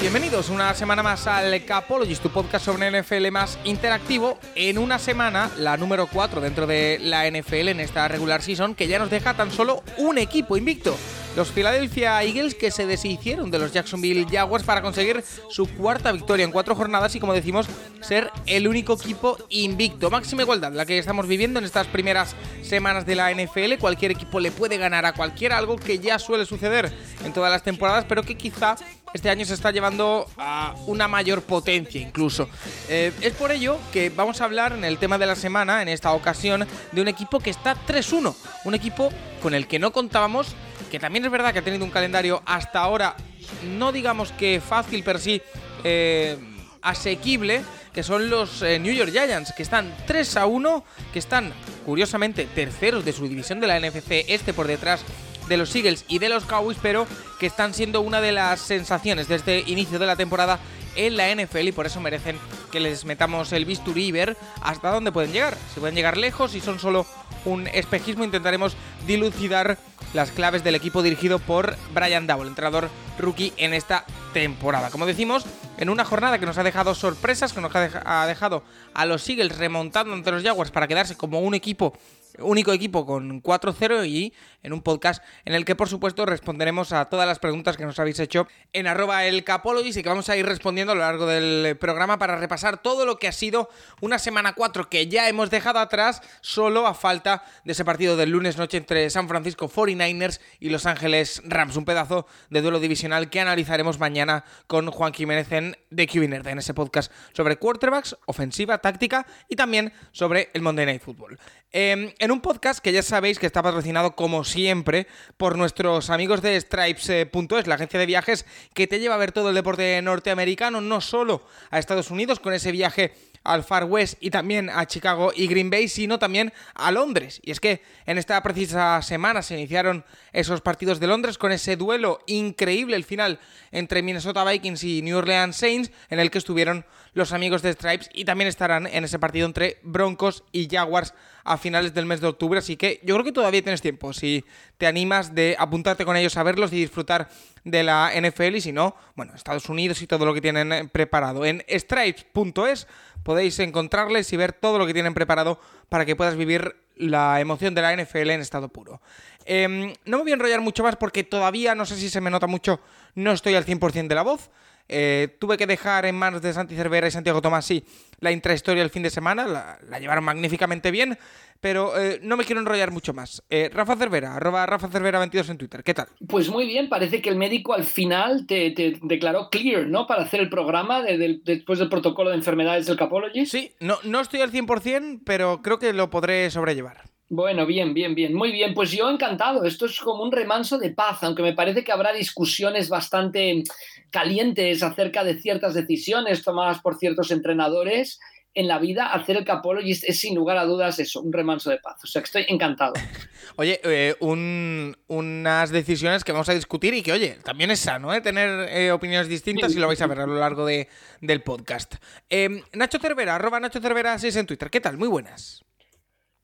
Bienvenidos una semana más al Capologist, tu podcast sobre NFL más interactivo. En una semana, la número 4 dentro de la NFL en esta regular season, que ya nos deja tan solo un equipo invicto los Philadelphia Eagles que se deshicieron de los Jacksonville Jaguars para conseguir su cuarta victoria en cuatro jornadas y como decimos ser el único equipo invicto. Máxima igualdad la que estamos viviendo en estas primeras semanas de la NFL. Cualquier equipo le puede ganar a cualquier algo que ya suele suceder en todas las temporadas, pero que quizá este año se está llevando a una mayor potencia incluso. Eh, es por ello que vamos a hablar en el tema de la semana, en esta ocasión, de un equipo que está 3-1. Un equipo con el que no contábamos que también es verdad que ha tenido un calendario hasta ahora, no digamos que fácil, pero sí eh, asequible, que son los eh, New York Giants, que están 3 a 1, que están curiosamente terceros de su división de la NFC, este por detrás de los Eagles y de los Cowboys, pero que están siendo una de las sensaciones desde inicio de la temporada en la NFL y por eso merecen que les metamos el bisturí y ver hasta dónde pueden llegar. Si pueden llegar lejos y son solo un espejismo, intentaremos dilucidar las claves del equipo dirigido por Brian Dowell, entrenador rookie en esta temporada. Como decimos, en una jornada que nos ha dejado sorpresas, que nos ha dejado a los Eagles remontando ante los Jaguars para quedarse como un equipo único equipo con 4-0 y en un podcast en el que por supuesto responderemos a todas las preguntas que nos habéis hecho en arroba el Capologis y que vamos a ir respondiendo a lo largo del programa para repasar todo lo que ha sido una semana 4 que ya hemos dejado atrás solo a falta de ese partido del lunes noche entre San Francisco 49ers y Los Ángeles Rams, un pedazo de duelo divisional que analizaremos mañana con Juan Jiménez en The QB en ese podcast sobre quarterbacks, ofensiva, táctica y también sobre el Monday Night Football. Em, en un podcast que ya sabéis que está patrocinado como siempre por nuestros amigos de Stripes.es, la agencia de viajes que te lleva a ver todo el deporte norteamericano, no solo a Estados Unidos con ese viaje al Far West y también a Chicago y Green Bay, sino también a Londres. Y es que en esta precisa semana se iniciaron esos partidos de Londres con ese duelo increíble, el final entre Minnesota Vikings y New Orleans Saints, en el que estuvieron los amigos de Stripes y también estarán en ese partido entre Broncos y Jaguars a finales del mes de octubre. Así que yo creo que todavía tienes tiempo. Si te animas de apuntarte con ellos a verlos y disfrutar de la NFL y si no, bueno, Estados Unidos y todo lo que tienen preparado. En stripes.es podéis encontrarles y ver todo lo que tienen preparado para que puedas vivir la emoción de la NFL en estado puro. Em, no me voy a enrollar mucho más porque todavía no sé si se me nota mucho, no estoy al 100% de la voz. Eh, tuve que dejar en manos de Santi Cervera y Santiago Tomasi la intrahistoria el fin de semana, la, llevaron magníficamente bien, pero eh, no me quiero enrollar mucho más. Eh, Rafa Cervera, arroba Rafa Cervera 22 en Twitter, ¿qué tal? Pues muy bien, parece que el médico al final te, declaró clear, ¿no? Para hacer el programa después del protocolo de enfermedades del Capology. Sí, no, no estoy al 100%, pero creo que lo podré sobrellevar. Bueno, bien, bien, bien, muy bien. Pues yo encantado. Esto es como un remanso de paz, aunque me parece que habrá discusiones bastante calientes acerca de ciertas decisiones tomadas por ciertos entrenadores en la vida, hacer el Capologist es sin lugar a dudas eso, un remanso de paz. O sea, que estoy encantado. Oye, eh, unas decisiones que vamos a discutir y que, oye, también es sano, ¿eh? Tener eh, opiniones distintas y lo vais a ver a lo largo de, del podcast. Eh, Nacho Cervera, arroba Nacho Cervera 6 en Twitter. ¿Qué tal? Muy buenas.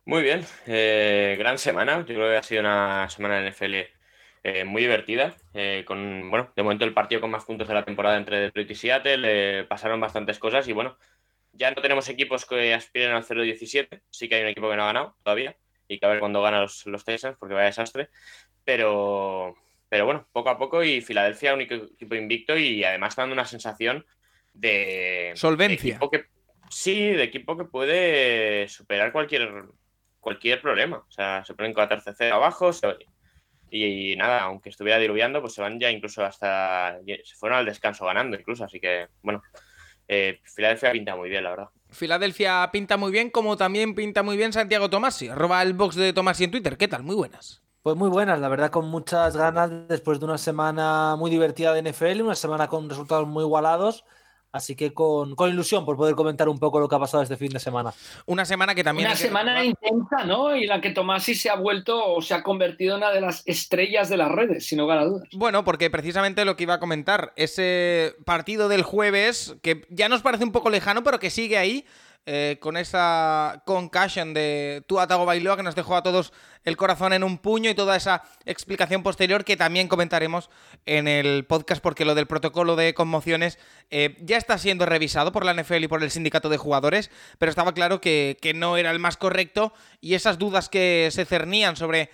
Muy bien, eh, gran semana. Yo creo que ha sido una semana en NFL eh, muy divertida. Eh, con, bueno, de momento el partido con más puntos de la temporada entre Detroit y Seattle. pasaron bastantes cosas y bueno, ya no tenemos equipos que aspiren al 0-17. Sí que hay un equipo que no ha ganado todavía y que a ver cuándo ganan los, los Texans porque vaya desastre. Pero, pero bueno, poco a poco y Filadelfia, único equipo invicto y además dando una sensación de solvencia. que, sí, de equipo que puede superar cualquier cualquier problema. O sea, se ponen 14-0 abajo y, nada, aunque estuviera diluviando, pues se van ya incluso hasta. Se fueron al descanso ganando incluso. Así que, bueno, eh, Filadelfia pinta muy bien, la verdad. Filadelfia pinta muy bien, como también pinta muy bien Santiago Tomasi. Arroba el box de Tomasi en Twitter. ¿Qué tal? Muy buenas. Pues muy buenas, la verdad, con muchas ganas después de una semana muy divertida de NFL, una semana con resultados muy igualados Así que con, ilusión por poder comentar un poco lo que ha pasado este fin de semana. Una semana que también. Una semana intensa, ¿no? Y la que Tomasi se ha vuelto o se ha convertido en una de las estrellas de las redes, sin lugar a dudas. Bueno, porque precisamente lo que iba a comentar, ese partido del jueves, que ya nos parece un poco lejano, pero que sigue ahí. Eh, con esa concussion de Tuatago Bailoa que nos dejó a todos el corazón en un puño y toda esa explicación posterior que también comentaremos en el podcast porque lo del protocolo de conmociones eh, ya está siendo revisado por la NFL y por el sindicato de jugadores, pero estaba claro que, que no era el más correcto y esas dudas que se cernían sobre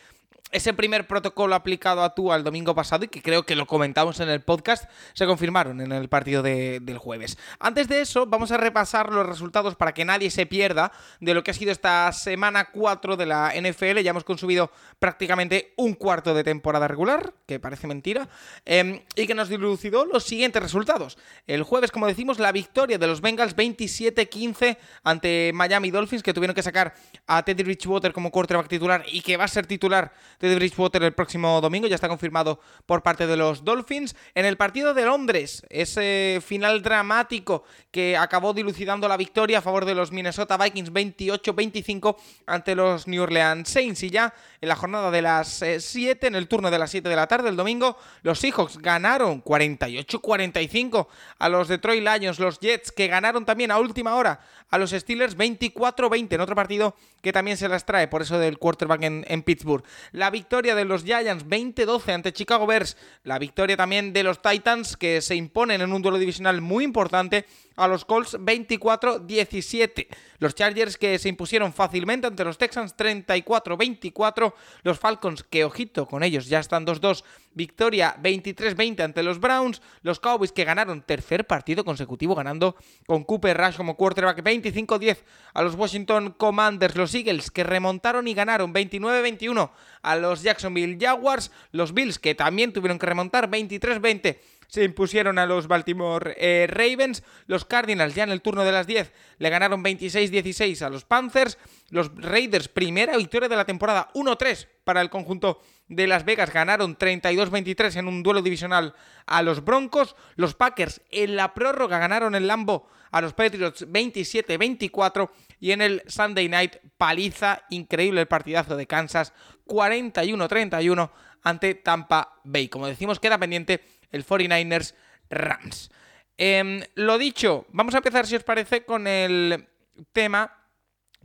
ese primer protocolo aplicado a tú al domingo pasado y que creo que lo comentamos en el podcast, se confirmaron en el partido del jueves. Antes de eso, vamos a repasar los resultados para que nadie se pierda de lo que ha sido esta semana 4 de la NFL. Ya hemos consumido prácticamente un cuarto de temporada regular, que parece mentira, em, y que nos dilucidó los siguientes resultados. El jueves, como decimos, la victoria de los Bengals 27-15 ante Miami Dolphins, que tuvieron que sacar a Teddy Bridgewater como quarterback titular y que va a ser titular de Bridgewater el próximo domingo, ya está confirmado por parte de los Dolphins. En el partido de Londres, ese final dramático que acabó dilucidando la victoria a favor de los Minnesota Vikings 28-25 ante los New Orleans Saints. Y ya en la jornada de las 7, eh, en el turno de las 7 de la tarde, el domingo, los Seahawks ganaron 48-45 a los Detroit Lions, los Jets que ganaron también a última hora a los Steelers 24-20 en otro partido que también se las trae, por eso del quarterback en, Pittsburgh. La victoria de los Giants 20-12 ante Chicago Bears, la victoria también de los Titans que se imponen en un duelo divisional muy importante a los Colts 24-17. Los Chargers que se impusieron fácilmente ante los Texans 34-24. Los Falcons que, ojito, con ellos ya están 2-2. Victoria 23-20 ante los Browns. Los Cowboys que ganaron tercer partido consecutivo ganando con Cooper Rush como quarterback 25-10 a los Washington Commanders. Los Eagles que remontaron y ganaron 29-21 a los Jacksonville Jaguars. Los Bills que también tuvieron que remontar 23-20 se impusieron a los Baltimore eh, Ravens. Los Cardinals ya en el turno de las 10 le ganaron 26-16 a los Panthers. Los Raiders, primera victoria de la temporada, 1-3 para el conjunto de Las Vegas, ganaron 32-23 en un duelo divisional a los Broncos. Los Packers en la prórroga ganaron el Lambo a los Patriots 27-24 y en el Sunday Night paliza increíble el partidazo de Kansas 41-31 ante Tampa Bay. Como decimos, queda pendiente el 49ers Rams. Em, lo dicho, vamos a empezar, si os parece, con el tema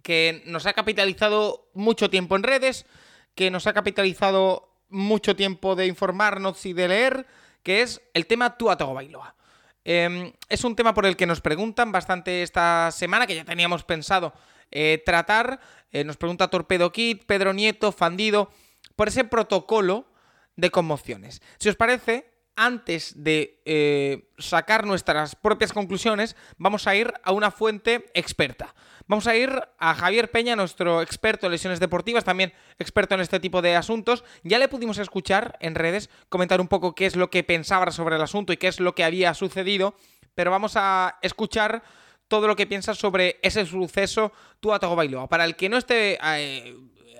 que nos ha capitalizado mucho tiempo en redes, que nos ha capitalizado mucho tiempo de informarnos y de leer, que es el tema Tua Bailoa. Eh, es un tema por el que nos preguntan bastante esta semana, que ya teníamos pensado eh, tratar. Eh, nos pregunta Torpedo Kit, Pedro Nieto, Fandido, por ese protocolo de conmociones. Si os parece, antes de eh, sacar nuestras propias conclusiones, vamos a ir a una fuente experta. Vamos a ir a Javier Peña, nuestro experto en lesiones deportivas, también experto en este tipo de asuntos. Ya le pudimos escuchar en redes comentar un poco qué es lo que pensaba sobre el asunto y qué es lo que había sucedido, pero vamos a escuchar todo lo que piensa sobre ese suceso Tuatago Bailoa. Para el que no esté eh,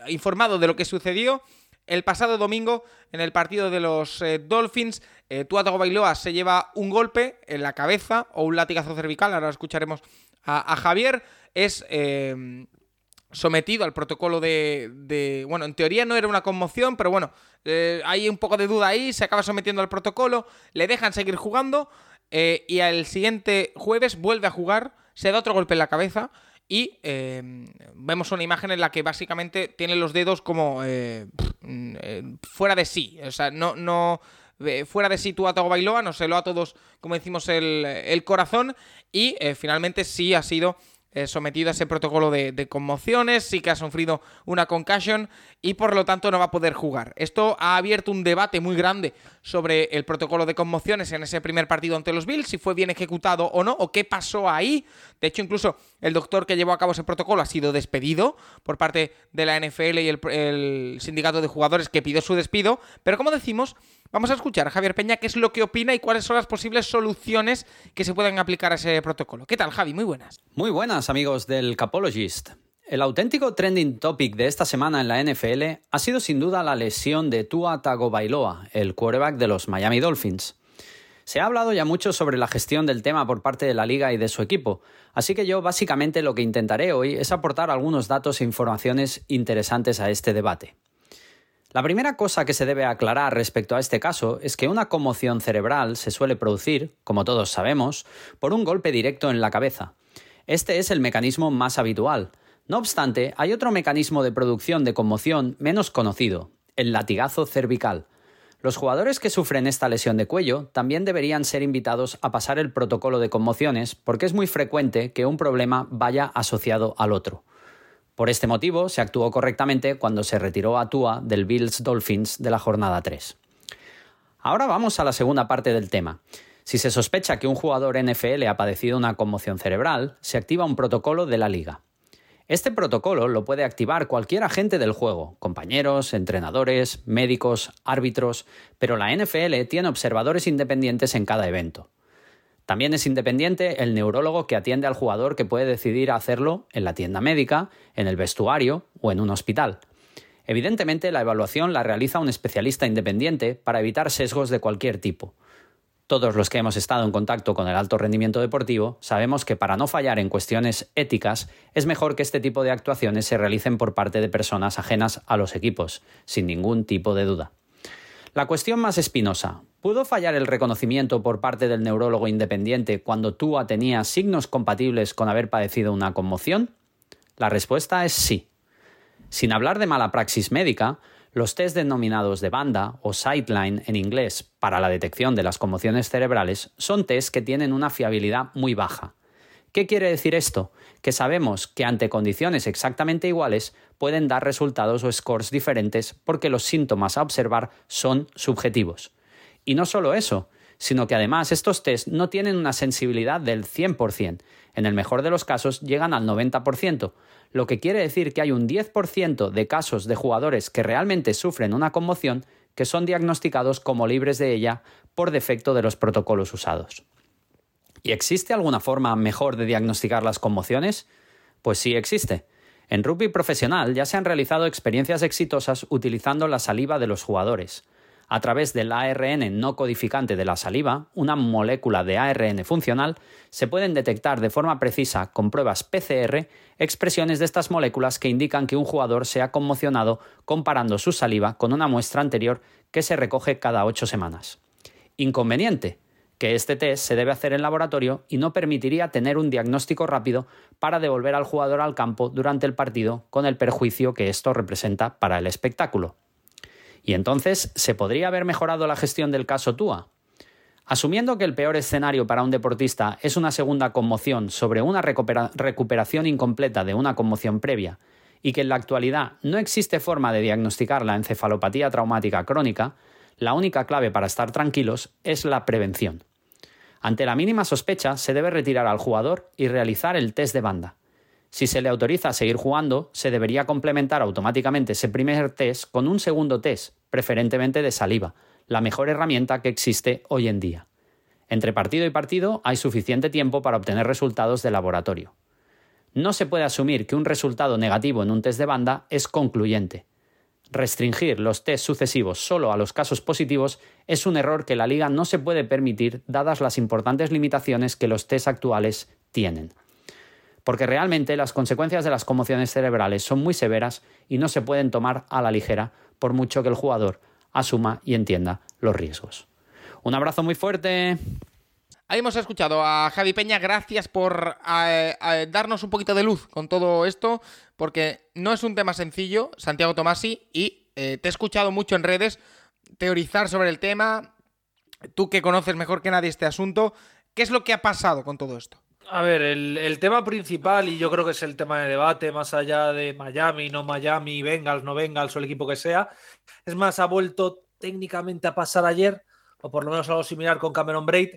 informado de lo que sucedió, el pasado domingo, en el partido de los eh, Dolphins, eh, Bailoa se lleva un golpe en la cabeza o un latigazo cervical, ahora escucharemos a, Javier, es eh, sometido al protocolo de, Bueno, en teoría no era una conmoción, pero bueno, eh, hay un poco de duda ahí, se acaba sometiendo al protocolo, le dejan seguir jugando y al siguiente jueves vuelve a jugar, se da otro golpe en la cabeza y em, vemos una imagen en la que básicamente tiene los dedos como eh, mm, eh, fuera de sí. O sea, no, no eh, fuera de sí tú a Bailoa, no se lo a todos, como decimos, el, el corazón. Y finalmente sí ha sido sometido a ese protocolo de, conmociones, sí que ha sufrido una concussion y por lo tanto no va a poder jugar. Esto ha abierto un debate muy grande sobre el protocolo de conmociones en ese primer partido ante los Bills, si fue bien ejecutado o no, o qué pasó ahí. De hecho, incluso el doctor que llevó a cabo ese protocolo ha sido despedido por parte de la NFL y el, el sindicato de jugadores que pidió su despido. Pero como decimos, Vamos a escuchar a Javier Peña qué es lo que opina y cuáles son las posibles soluciones que se pueden aplicar a ese protocolo. ¿Qué tal, Javi? Muy buenas. Muy buenas, amigos del Capologist. El auténtico trending topic de esta semana en la NFL ha sido sin duda la lesión de Tua Tagovailoa, el quarterback de los Miami Dolphins. Se ha hablado ya mucho sobre la gestión del tema por parte de la liga y de su equipo, así que yo básicamente lo que intentaré hoy es aportar algunos datos e informaciones interesantes a este debate. La primera cosa que se debe aclarar respecto a este caso es que una conmoción cerebral se suele producir, como todos sabemos, por un golpe directo en la cabeza. Este es el mecanismo más habitual. No obstante, hay otro mecanismo de producción de conmoción menos conocido, el latigazo cervical. Los jugadores que sufren esta lesión de cuello también deberían ser invitados a pasar el protocolo de conmociones porque es muy frecuente que un problema vaya asociado al otro. Por este motivo, se actuó correctamente cuando se retiró a Tua del Bills Dolphins de la jornada 3. Ahora vamos a la segunda parte del tema. Si se sospecha que un jugador NFL ha padecido una conmoción cerebral, se activa un protocolo de la liga. Este protocolo lo puede activar cualquier agente del juego, compañeros, entrenadores, médicos, árbitros, pero la NFL tiene observadores independientes en cada evento. También es independiente el neurólogo que atiende al jugador que puede decidir hacerlo en la tienda médica, en el vestuario o en un hospital. Evidentemente, la evaluación la realiza un especialista independiente para evitar sesgos de cualquier tipo. Todos los que hemos estado en contacto con el alto rendimiento deportivo sabemos que para no fallar en cuestiones éticas es mejor que este tipo de actuaciones se realicen por parte de personas ajenas a los equipos, sin ningún tipo de duda. La cuestión más espinosa. ¿Pudo fallar el reconocimiento por parte del neurólogo independiente cuando Tua tenía signos compatibles con haber padecido una conmoción? La respuesta es sí. Sin hablar de mala praxis médica, los test denominados de banda o sideline en inglés para la detección de las conmociones cerebrales son test que tienen una fiabilidad muy baja. ¿Qué quiere decir esto? Que sabemos que ante condiciones exactamente iguales pueden dar resultados o scores diferentes porque los síntomas a observar son subjetivos. Y no solo eso, sino que además estos test no tienen una sensibilidad del 100%, en el mejor de los casos llegan al 90%, lo que quiere decir que hay un 10% de casos de jugadores que realmente sufren una conmoción que son diagnosticados como libres de ella por defecto de los protocolos usados. ¿Y existe alguna forma mejor de diagnosticar las conmociones? Pues sí existe. En rugby profesional ya se han realizado experiencias exitosas utilizando la saliva de los jugadores. A través del ARN no codificante de la saliva, una molécula de ARN funcional, se pueden detectar de forma precisa con pruebas PCR expresiones de estas moléculas que indican que un jugador se ha conmocionado comparando su saliva con una muestra anterior que se recoge cada ocho semanas. Inconveniente que este test se debe hacer en laboratorio y no permitiría tener un diagnóstico rápido para devolver al jugador al campo durante el partido con el perjuicio que esto representa para el espectáculo. Y entonces, ¿se podría haber mejorado la gestión del caso Tua? Asumiendo que el peor escenario para un deportista es una segunda conmoción sobre una recuperación incompleta de una conmoción previa y que en la actualidad no existe forma de diagnosticar la encefalopatía traumática crónica, la única clave para estar tranquilos es la prevención. Ante la mínima sospecha, se debe retirar al jugador y realizar el test de banda. Si se le autoriza a seguir jugando, se debería complementar automáticamente ese primer test con un segundo test, preferentemente de saliva, la mejor herramienta que existe hoy en día. Entre partido y partido hay suficiente tiempo para obtener resultados de laboratorio. No se puede asumir que un resultado negativo en un test de banda es concluyente. Restringir los test sucesivos solo a los casos positivos es un error que la liga no se puede permitir dadas las importantes limitaciones que los test actuales tienen porque realmente las consecuencias de las conmociones cerebrales son muy severas y no se pueden tomar a la ligera por mucho que el jugador asuma y entienda los riesgos. Un abrazo muy fuerte. Ahí hemos escuchado a Javi Peña, gracias por darnos un poquito de luz con todo esto, porque no es un tema sencillo, Santiago Tomasi, y eh, te he escuchado mucho en redes teorizar sobre el tema, tú que conoces mejor que nadie este asunto, ¿qué es lo que ha pasado con todo esto? A ver, el, tema principal, y yo creo que es el tema de debate, más allá de Miami, no Miami, Bengals, no Bengals o el equipo que sea, es más, ha vuelto técnicamente a pasar ayer, o por lo menos algo similar con Cameron Braid.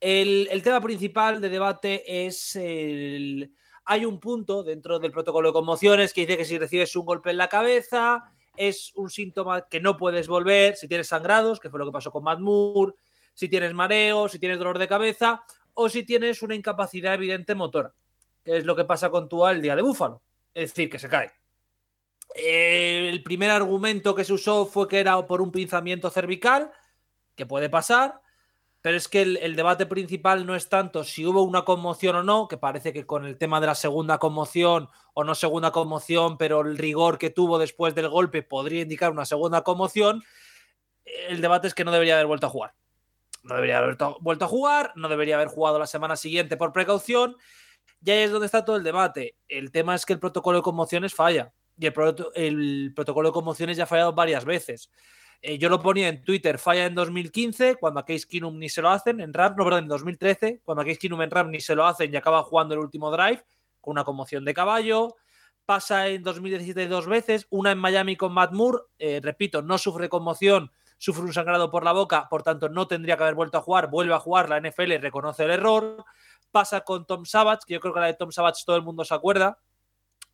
El, el tema principal de debate es el. Hay un punto dentro del protocolo de conmociones que dice que si recibes un golpe en la cabeza, es un síntoma que no puedes volver si tienes sangrados, que fue lo que pasó con Matt Moore, si tienes mareo, si tienes dolor de cabeza o si tienes una incapacidad evidente motora, que es lo que pasa con Tua el día de Búfalo, es decir, que se cae. El primer argumento que se usó fue que era por un pinzamiento cervical, que puede pasar, pero es que el, debate principal no es tanto si hubo una conmoción o no, que parece que con el tema de la segunda conmoción o no segunda conmoción, pero el rigor que tuvo después del golpe podría indicar una segunda conmoción. El debate es que no debería haber vuelto a jugar. No debería haber vuelto a jugar, no debería haber jugado la semana siguiente por precaución. Y ahí es donde está todo el debate. El tema es que el protocolo de conmociones falla. Y el, protocolo de conmociones ya ha fallado varias veces. Eh, yo lo ponía en Twitter, falla en 2015, cuando a Case Keenum ni se lo hacen, en RAM, no, perdón, en 2013, cuando a Case Keenum en RAM ni se lo hacen y acaba jugando el último drive con una conmoción de caballo. Pasa en 2017 dos veces, una en Miami con Matt Moore, eh, repito, no sufre conmoción, sufre un sangrado por la boca, por tanto no tendría que haber vuelto a jugar, vuelve a jugar, la NFL reconoce el error. Pasa con Tom Savage, que yo creo que la de Tom Savage todo el mundo se acuerda,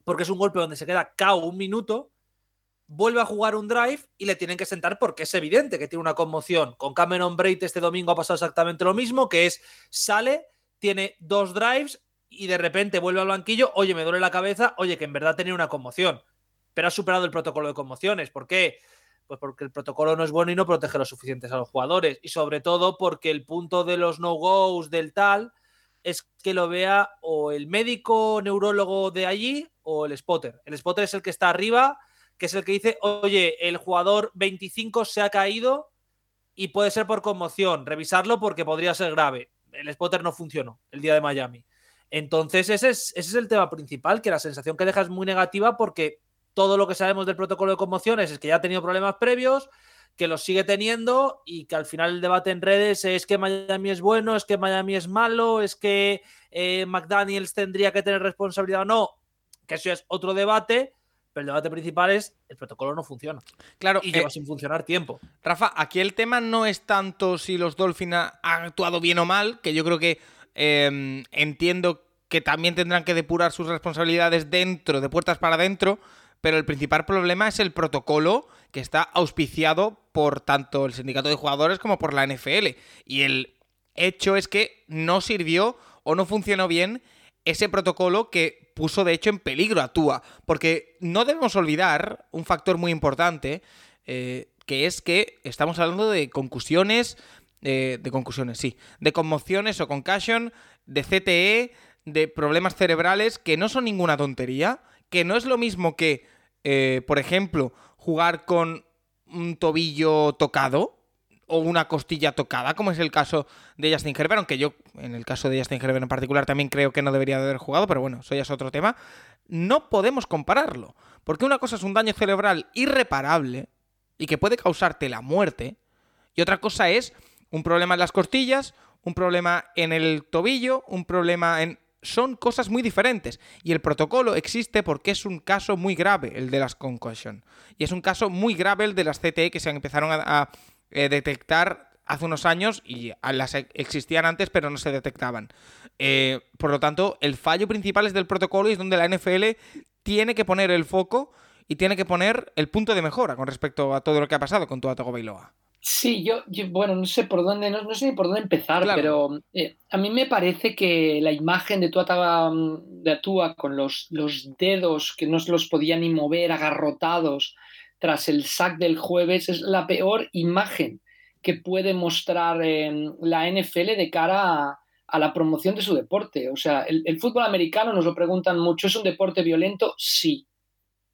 porque es un golpe donde se queda KO un minuto vuelve a jugar un drive y le tienen que sentar porque es evidente que tiene una conmoción. Con Cameron Braid este domingo ha pasado exactamente lo mismo, que es sale, tiene dos drives y de repente vuelve al banquillo, oye, me duele la cabeza, oye, que en verdad tenía una conmoción, pero ha superado el protocolo de conmociones. ¿Por qué? Pues porque el protocolo no es bueno y no protege lo suficientes a los jugadores. Y sobre todo porque el punto de los no-goes del tal es que lo vea o el médico neurólogo de allí o el spotter. El spotter es el que está arriba que es el que dice, oye, el jugador 25 se ha caído y puede ser por conmoción, revisarlo porque podría ser grave. El spotter no funcionó el día de Miami. Entonces, ese es, ese es el tema principal, que la sensación que deja es muy negativa porque todo lo que sabemos del protocolo de conmociones es que ya ha tenido problemas previos, que los sigue teniendo y que al final el debate en redes es que Miami es bueno, es que Miami es malo, es que eh, McDaniels tendría que tener responsabilidad o no, que eso es otro debate, pero el debate principal es el protocolo no funciona. Claro. Y lleva eh, sin funcionar tiempo. Rafa, aquí el tema no es tanto si los Dolphins han actuado bien o mal, que yo creo que em, entiendo que también tendrán que depurar sus responsabilidades dentro, de puertas para adentro, pero el principal problema es el protocolo que está auspiciado por tanto el sindicato de jugadores como por la NFL. Y el hecho es que no sirvió o no funcionó bien ese protocolo que puso de hecho en peligro a Tua. Porque no debemos olvidar un factor muy importante, eh, que es que estamos hablando de concusiones, de concusiones, sí, de conmociones o concussion, de CTE, de problemas cerebrales, que no son ninguna tontería, que no es lo mismo que, eh, por ejemplo, jugar con un tobillo tocado, o una costilla tocada, como es el caso de Justin Herbert, aunque yo en el caso de Justin Herbert en particular también creo que no debería de haber jugado, pero bueno, eso ya es otro tema, no podemos compararlo, porque una cosa es un daño cerebral irreparable y que puede causarte la muerte, y otra cosa es un problema en las costillas, un problema en el tobillo, un problema en... Son cosas muy diferentes y el protocolo existe porque es un caso muy grave el de las concussion y es un caso muy grave el de las CTE que se empezaron a eh, detectar hace unos años y las e, existían antes pero no se detectaban. Eh, por lo tanto, el fallo principal es del protocolo y es donde la NFL tiene que poner el foco y tiene que poner el punto de mejora con respecto a todo lo que ha pasado con Tua Bailoa. Sí, yo, bueno, no sé por dónde, no, sé por dónde empezar, pero eh, a mí me parece que la imagen de Tua, de Tua con los, los dedos que no se los podía ni mover, agarrotados, tras el sack del jueves es la peor imagen que puede mostrar la NFL de cara a, la promoción de su deporte. O sea, el, fútbol americano nos lo preguntan mucho, ¿es un deporte violento? Sí.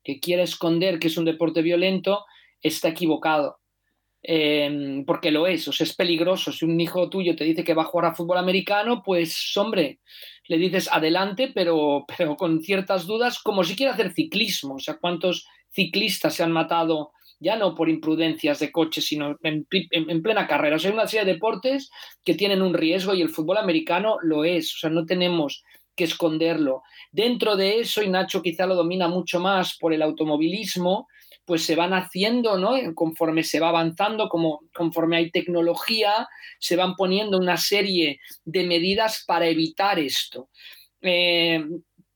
Que quiere esconder que es un deporte violento está equivocado. Em, porque lo es, o sea, es peligroso. Si un hijo tuyo te dice que va a jugar a fútbol americano, pues hombre, le dices adelante, pero, pero con ciertas dudas, como si quiere hacer ciclismo. O sea, ¿cuántos ciclistas se han matado ya no por imprudencias de coche, sino en, plena carrera. O sea, hay una serie de deportes que tienen un riesgo y el fútbol americano lo es. O sea, no tenemos que esconderlo. Dentro de eso, y Nacho quizá lo domina mucho más por el automovilismo, pues se van haciendo, ¿no? Conforme se va avanzando, como, conforme hay tecnología, se van poniendo una serie de medidas para evitar esto. Eh,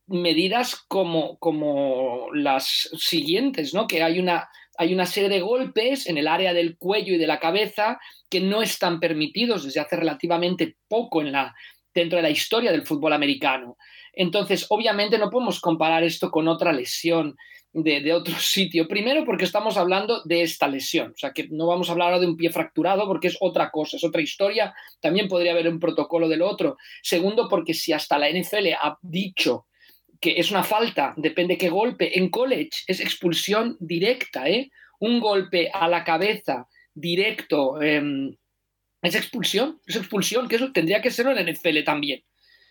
medidas como, como las siguientes, ¿no? Que hay una hay una serie de golpes en el área del cuello y de la cabeza que no están permitidos desde hace relativamente poco en la, dentro de la historia del fútbol americano. Entonces, obviamente no podemos comparar esto con otra lesión de, otro sitio. Primero porque estamos hablando de esta lesión, o sea que no vamos a hablar ahora de un pie fracturado porque es otra cosa, es otra historia, también podría haber un protocolo del otro. Segundo porque si hasta la NFL ha dicho que es una falta, depende qué golpe, en college es expulsión directa, ¿eh? Un golpe a la cabeza directo em, es expulsión, es expulsión, que eso tendría que ser en la NFL también.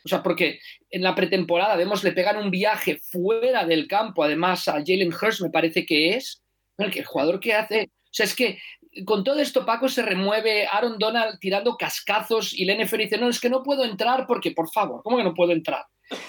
O sea, porque en la pretemporada vemos le pegan un viaje fuera del campo, además a Jalen Hurst me parece que es, el jugador que hace, o sea, es que con todo esto Paco se remueve Aaron Donald tirando cascazos y NFL dice, no, es que no puedo entrar porque, por favor, ¿cómo que no puedo entrar?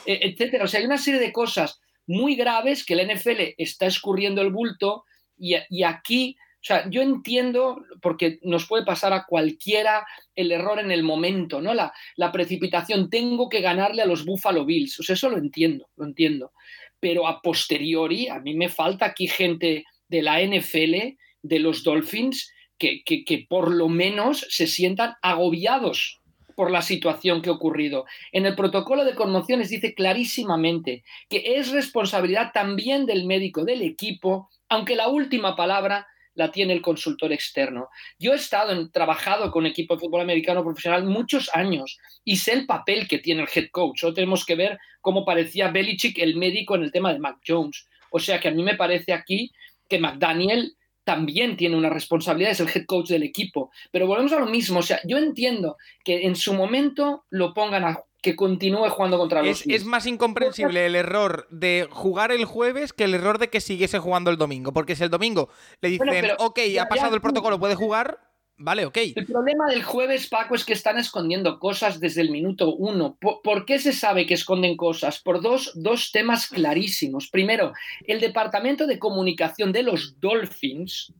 E, etcétera. O sea, hay una serie de cosas muy graves que el NFL está escurriendo el bulto y, y aquí o sea, yo entiendo, porque nos puede pasar a cualquiera el error en el momento, ¿no? La, precipitación, tengo que ganarle a los Buffalo Bills, o sea, eso lo entiendo, lo entiendo. Pero a posteriori, a mí me falta aquí gente de la NFL, de los Dolphins, que, que por lo menos se sientan agobiados por la situación que ha ocurrido. En el protocolo de conmociones dice clarísimamente que es responsabilidad también del médico del equipo, aunque la última palabra la tiene el consultor externo. Yo he estado trabajado con equipo de fútbol americano profesional muchos años y sé el papel que tiene el head coach. Solo tenemos que ver cómo parecía Belichick el médico en el tema de Mac Jones. O sea que a mí me parece aquí que McDaniel también tiene una responsabilidad, es el head coach del equipo. Pero volvemos a lo mismo, o sea, yo entiendo que en su momento lo pongan a que continúe jugando contra los es, es más incomprensible el error de jugar el jueves que el error de que siguiese jugando el domingo. Porque si el domingo le dicen, ok, ha pasado el protocolo, puede jugar, vale, ok. El problema del jueves, Paco, es que están escondiendo cosas desde el minuto uno. ¿Por, qué se sabe que esconden cosas? Por dos, dos temas clarísimos. Primero, el departamento de comunicación de los Dolphins,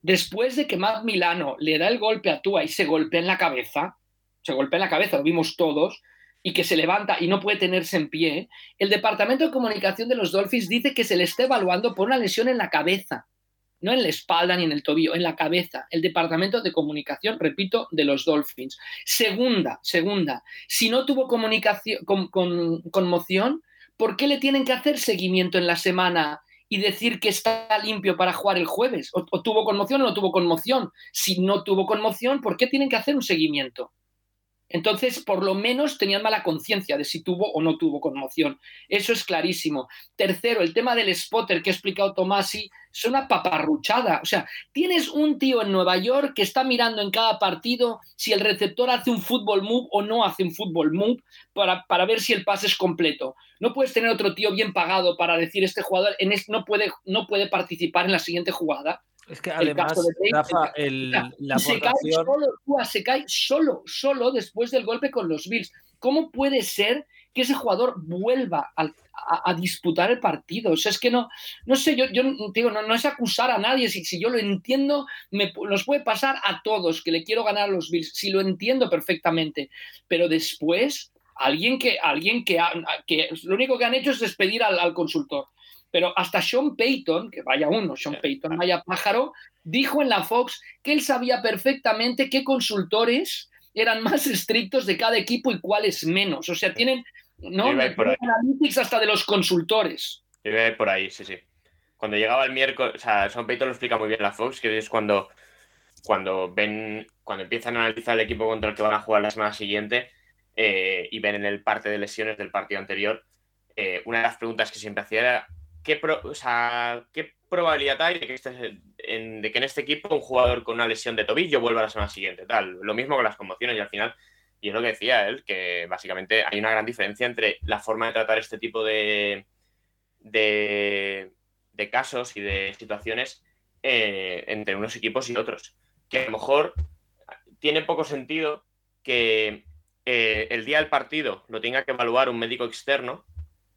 después de que Matt Milano le da el golpe a Tua y se golpea en la cabeza, se golpea en la cabeza, lo vimos todos, y que se levanta y no puede tenerse en pie, el Departamento de Comunicación de los Dolphins dice que se le está evaluando por una lesión en la cabeza, no en la espalda ni en el tobillo, en la cabeza. El Departamento de Comunicación, repito, de los Dolphins. Segunda, segunda, si no tuvo comunicación, con, conmoción, ¿por qué le tienen que hacer seguimiento en la semana y decir que está limpio para jugar el jueves? ¿O, o tuvo conmoción o no tuvo conmoción? Si no tuvo conmoción, ¿por qué tienen que hacer un seguimiento? Entonces, por lo menos tenían mala conciencia de si tuvo o no tuvo conmoción. Eso es clarísimo. Tercero, el tema del spotter que ha explicado Tomasi es una paparruchada. O sea, tienes un tío en Nueva York que está mirando en cada partido si el receptor hace un fútbol move o no hace un fútbol move para, para, ver si el pase es completo. No puedes tener otro tío bien pagado para decir este jugador en no, puede, no puede participar en la siguiente jugada. Es que además, Rafa, la se cae, solo, se cae solo, solo después del golpe con los Bills. ¿Cómo puede ser que ese jugador vuelva a, disputar el partido? O sea, es que no, no sé, yo, yo digo, no, no es acusar a nadie. Si, si yo lo entiendo, me, nos puede pasar a todos que le quiero ganar a los Bills. Si lo entiendo perfectamente. Pero después, alguien que, alguien que, que lo único que han hecho es despedir al consultor. Pero hasta Sean Payton, que vaya uno, Sean Payton, vaya pájaro, dijo en la Fox que él sabía perfectamente qué consultores eran más estrictos de cada equipo y cuáles menos. O sea, tienen ¿no? analytics hasta de los consultores. Iba por ahí, sí, sí. Cuando llegaba el miércoles, o sea, Sean Payton lo explica muy bien la Fox, que es cuando, cuando ven, cuando empiezan a analizar el equipo contra el que van a jugar la semana siguiente eh, y ven en el parte de lesiones del partido anterior, eh, una de las preguntas que siempre hacía era ¿qué, ¿qué probabilidad hay de que, en, este equipo un jugador con una lesión de tobillo vuelva la semana siguiente? Tal. Lo mismo con las conmociones y al final, y es lo que decía él, que básicamente hay una gran diferencia entre la forma de tratar este tipo de, de, casos y de situaciones eh, entre unos equipos y otros. Que a lo mejor tiene poco sentido que eh, el día del partido lo tenga que evaluar un médico externo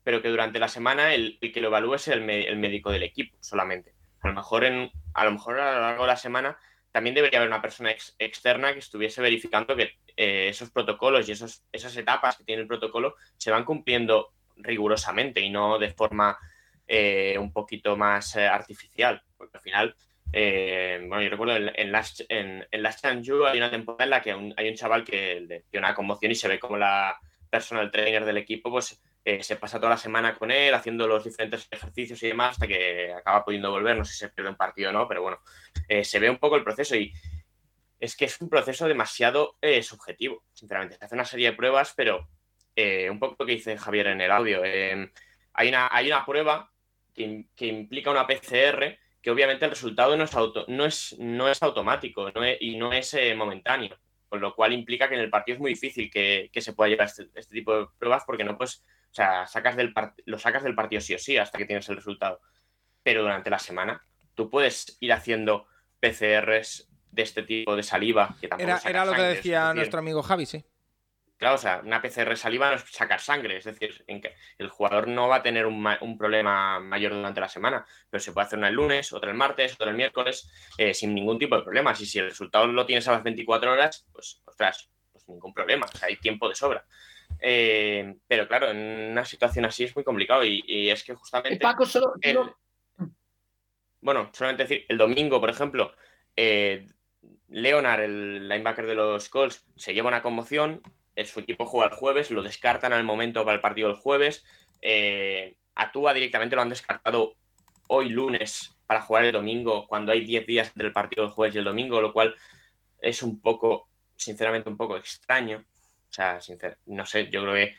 pero que durante la semana el, que lo evalúe es el, médico del equipo solamente. A lo mejor en, a lo mejor a lo largo de la semana también debería haber una persona externa que estuviese verificando que eh, esos protocolos y esos, esas etapas que tiene el protocolo se van cumpliendo rigurosamente y no de forma eh, un poquito más eh, artificial, porque al final Eh, bueno, yo recuerdo en, en, Last Chance You hay una temporada en la que hay un chaval que tiene una conmoción y se ve como la personal trainer del equipo, pues eh, se pasa toda la semana con él haciendo los diferentes ejercicios y demás hasta que acaba pudiendo volver. No sé si se pierde un partido o no, pero bueno, eh, se ve un poco el proceso y es que es un proceso demasiado subjetivo, sinceramente. Se hace una serie de pruebas, pero un poco lo que dice Javier en el audio. hay, una, hay una prueba que, que implica una PCR que obviamente el resultado no es, auto, no es, no es automático y no es eh, momentáneo, con lo cual implica que en el partido es muy difícil que, se pueda llevar este, este, tipo de pruebas porque no pues, o sea, sacas del lo sacas del partido sí o sí hasta que tienes el resultado. Pero durante la semana tú puedes ir haciendo PCRs de este tipo de saliva. Que era, era lo que decía nuestro amigo Javi, sí. Claro, o sea, una PCR saliva no es sacar sangre, es decir, en que el jugador no va a tener un, problema mayor durante la semana, pero se puede hacer una el lunes, otra el martes, otra el miércoles, eh, sin ningún tipo de problemas. Y si el resultado lo tienes a las 24 horas, pues, ostras, pues ningún problema, o sea, hay tiempo de sobra. Eh, pero claro, en una situación así es muy complicado y, es que justamente... Paco, solo... Bueno, solamente decir, el domingo, por ejemplo, eh, Leonard, el linebacker de los Colts, se lleva una conmoción, su equipo juega el jueves, lo descartan al momento para el partido del jueves. Eh, Actúa directamente, lo han descartado hoy lunes para jugar el domingo, cuando hay 10 días entre el partido del jueves y el domingo, lo cual es un poco, sinceramente, un poco extraño. O sea, no sé, yo creo que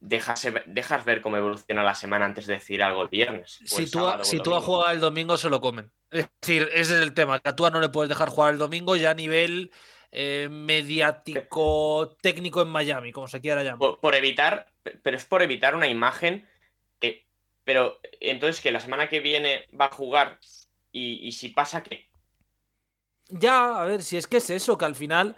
dejas, dejas ver cómo evoluciona la semana antes de decir algo el viernes. Si, tú, si tú has jugado el domingo, se lo comen. Es decir, ese es el tema, que a tú no le puedes dejar jugar el domingo ya a nivel eh, mediático técnico en Miami, como se quiera llamar. Por, evitar, pero es por evitar una imagen que, pero entonces que la semana que viene va a jugar y, si pasa que ya, a ver, si es que es eso, que al final.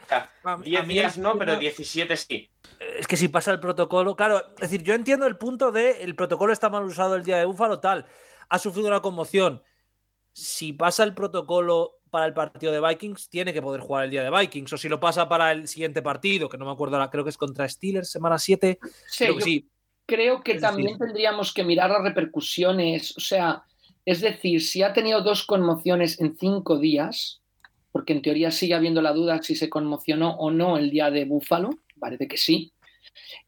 10 días no, pero 17 sí. Es que si pasa el protocolo, claro, es decir, yo entiendo el punto de el protocolo está mal usado el día de Búfalo, tal, ha sufrido una conmoción. Si pasa el protocolo para el partido de Vikings, tiene que poder jugar el día de Vikings. O si lo pasa para el siguiente partido, que no me acuerdo ahora, creo que es contra Steelers, semana 7. Sí, creo que, sí. creo que también tendríamos que mirar las repercusiones. O sea, es decir, si ha tenido dos conmociones en cinco días, porque en teoría sigue habiendo la duda si se conmocionó o no el día de Búfalo, parece que sí.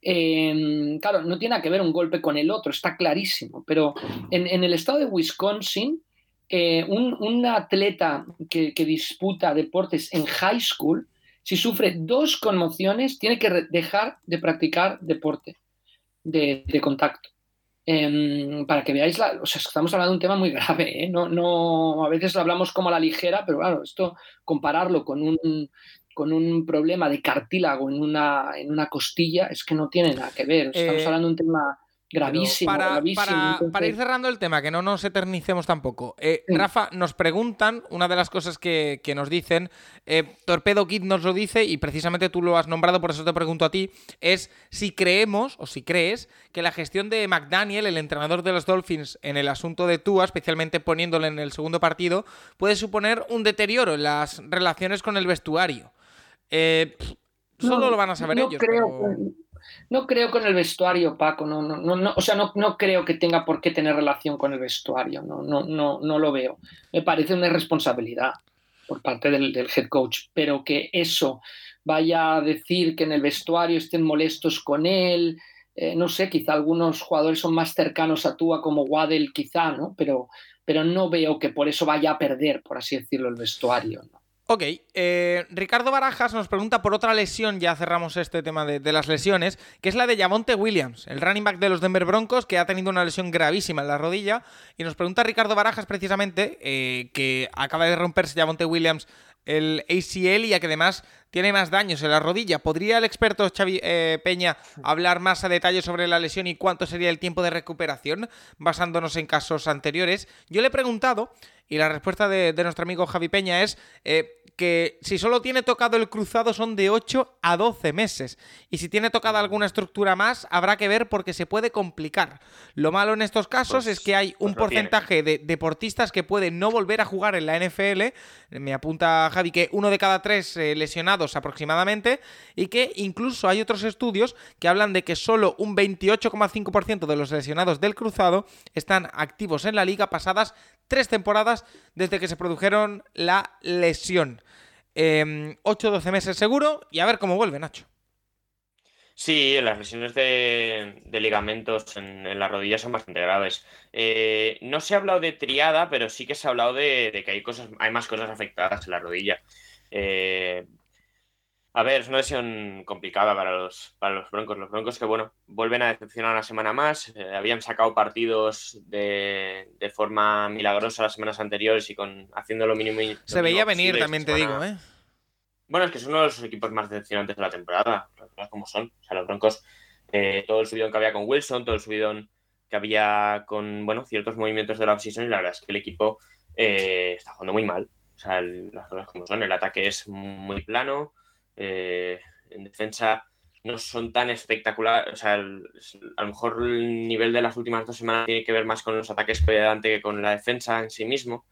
Em, claro, no tiene que ver un golpe con el otro, está clarísimo, pero en el estado de Wisconsin, eh, un, atleta que, disputa deportes en high school, si sufre dos conmociones, tiene que dejar de practicar deporte de, contacto. Em, para que veáis, la, o sea, estamos hablando de un tema muy grave, ¿eh? no, no, a veces lo hablamos como a la ligera, pero claro, esto compararlo con un, con un problema de cartílago en una, en una costilla es que no tiene nada que ver. Estamos eh, hablando de un tema Gravísimo, para, Para, ir cerrando el tema, que no nos eternicemos tampoco. Eh, Rafa, nos preguntan, una de las cosas que, nos dicen, eh, Torpedo Kid nos lo dice, y precisamente tú lo has nombrado, por eso te pregunto a ti, es si creemos, o si crees, que la gestión de McDaniel, el entrenador de los Dolphins, en el asunto de Tua, especialmente poniéndole en el segundo partido, puede suponer un deterioro en las relaciones con el vestuario. Eh, solo lo van a saber ellos. Creo no creo con el vestuario, Paco, no, no, no, o sea, no, no creo que tenga por qué tener relación con el vestuario, no, no, no, no lo veo. Me parece una irresponsabilidad por parte del, head coach, pero que eso vaya a decir que en el vestuario estén molestos con él, eh, no sé, quizá algunos jugadores son más cercanos a Tua como Waddell, quizá, ¿no? Pero, pero no veo que por eso vaya a perder, por así decirlo, el vestuario, ¿no? Ok, eh, Ricardo Barajas nos pregunta por otra lesión, ya cerramos este tema de, las lesiones, que es la de Javonte Williams, el running back de los Denver Broncos, que ha tenido una lesión gravísima en la rodilla. Y nos pregunta Ricardo Barajas precisamente eh, que acaba de romperse Javonte Williams el ACL y que además tiene más daños en la rodilla. ¿Podría el experto Xavi eh, Peña hablar más a detalle sobre la lesión y cuánto sería el tiempo de recuperación, basándonos en casos anteriores? Yo le he preguntado, y la respuesta de, nuestro amigo Javi Peña es que si solo tiene tocado el cruzado son de 8 a 12 meses. Y si tiene tocada alguna estructura más, habrá que ver porque se puede complicar. Lo malo en estos casos pues, es que hay un pues porcentaje de deportistas que pueden no volver a jugar en la NFL. Me apunta Javi que uno de cada tres eh, lesionados aproximadamente y que incluso hay otros estudios que hablan de que solo un 28,5% de los lesionados del cruzado están activos en la liga pasadas tres temporadas desde que se produjeron la lesión. 8-12 em, meses seguro y a ver cómo vuelve Nacho. Sí, las lesiones de, ligamentos en, las rodillas son bastante graves. Eh, no se ha hablado de triada, pero sí que se ha hablado de, que hay cosas, hay más cosas afectadas en la rodilla. Eh, a ver, es una lesión complicada para los, para los Broncos. Los Broncos que, bueno, vuelven a decepcionar una semana más. Eh, habían sacado partidos de, forma milagrosa las semanas anteriores y con haciendo lo mínimo. se veía venir, también te digo, ¿eh? Bueno, es que son uno de los equipos más decepcionantes de la temporada, como son. O sea, los Broncos, eh, todo el subidón que había con Wilson, todo el subidón que había con, bueno, ciertos movimientos de la offseason y la verdad es que el equipo eh, está jugando muy mal. O sea, las cosas como son. El ataque es muy plano. Eh, en defensa no son tan espectaculares. O sea, a lo mejor el nivel de las últimas dos semanas tiene que ver más con los ataques que adelante que con la defensa en sí mismo.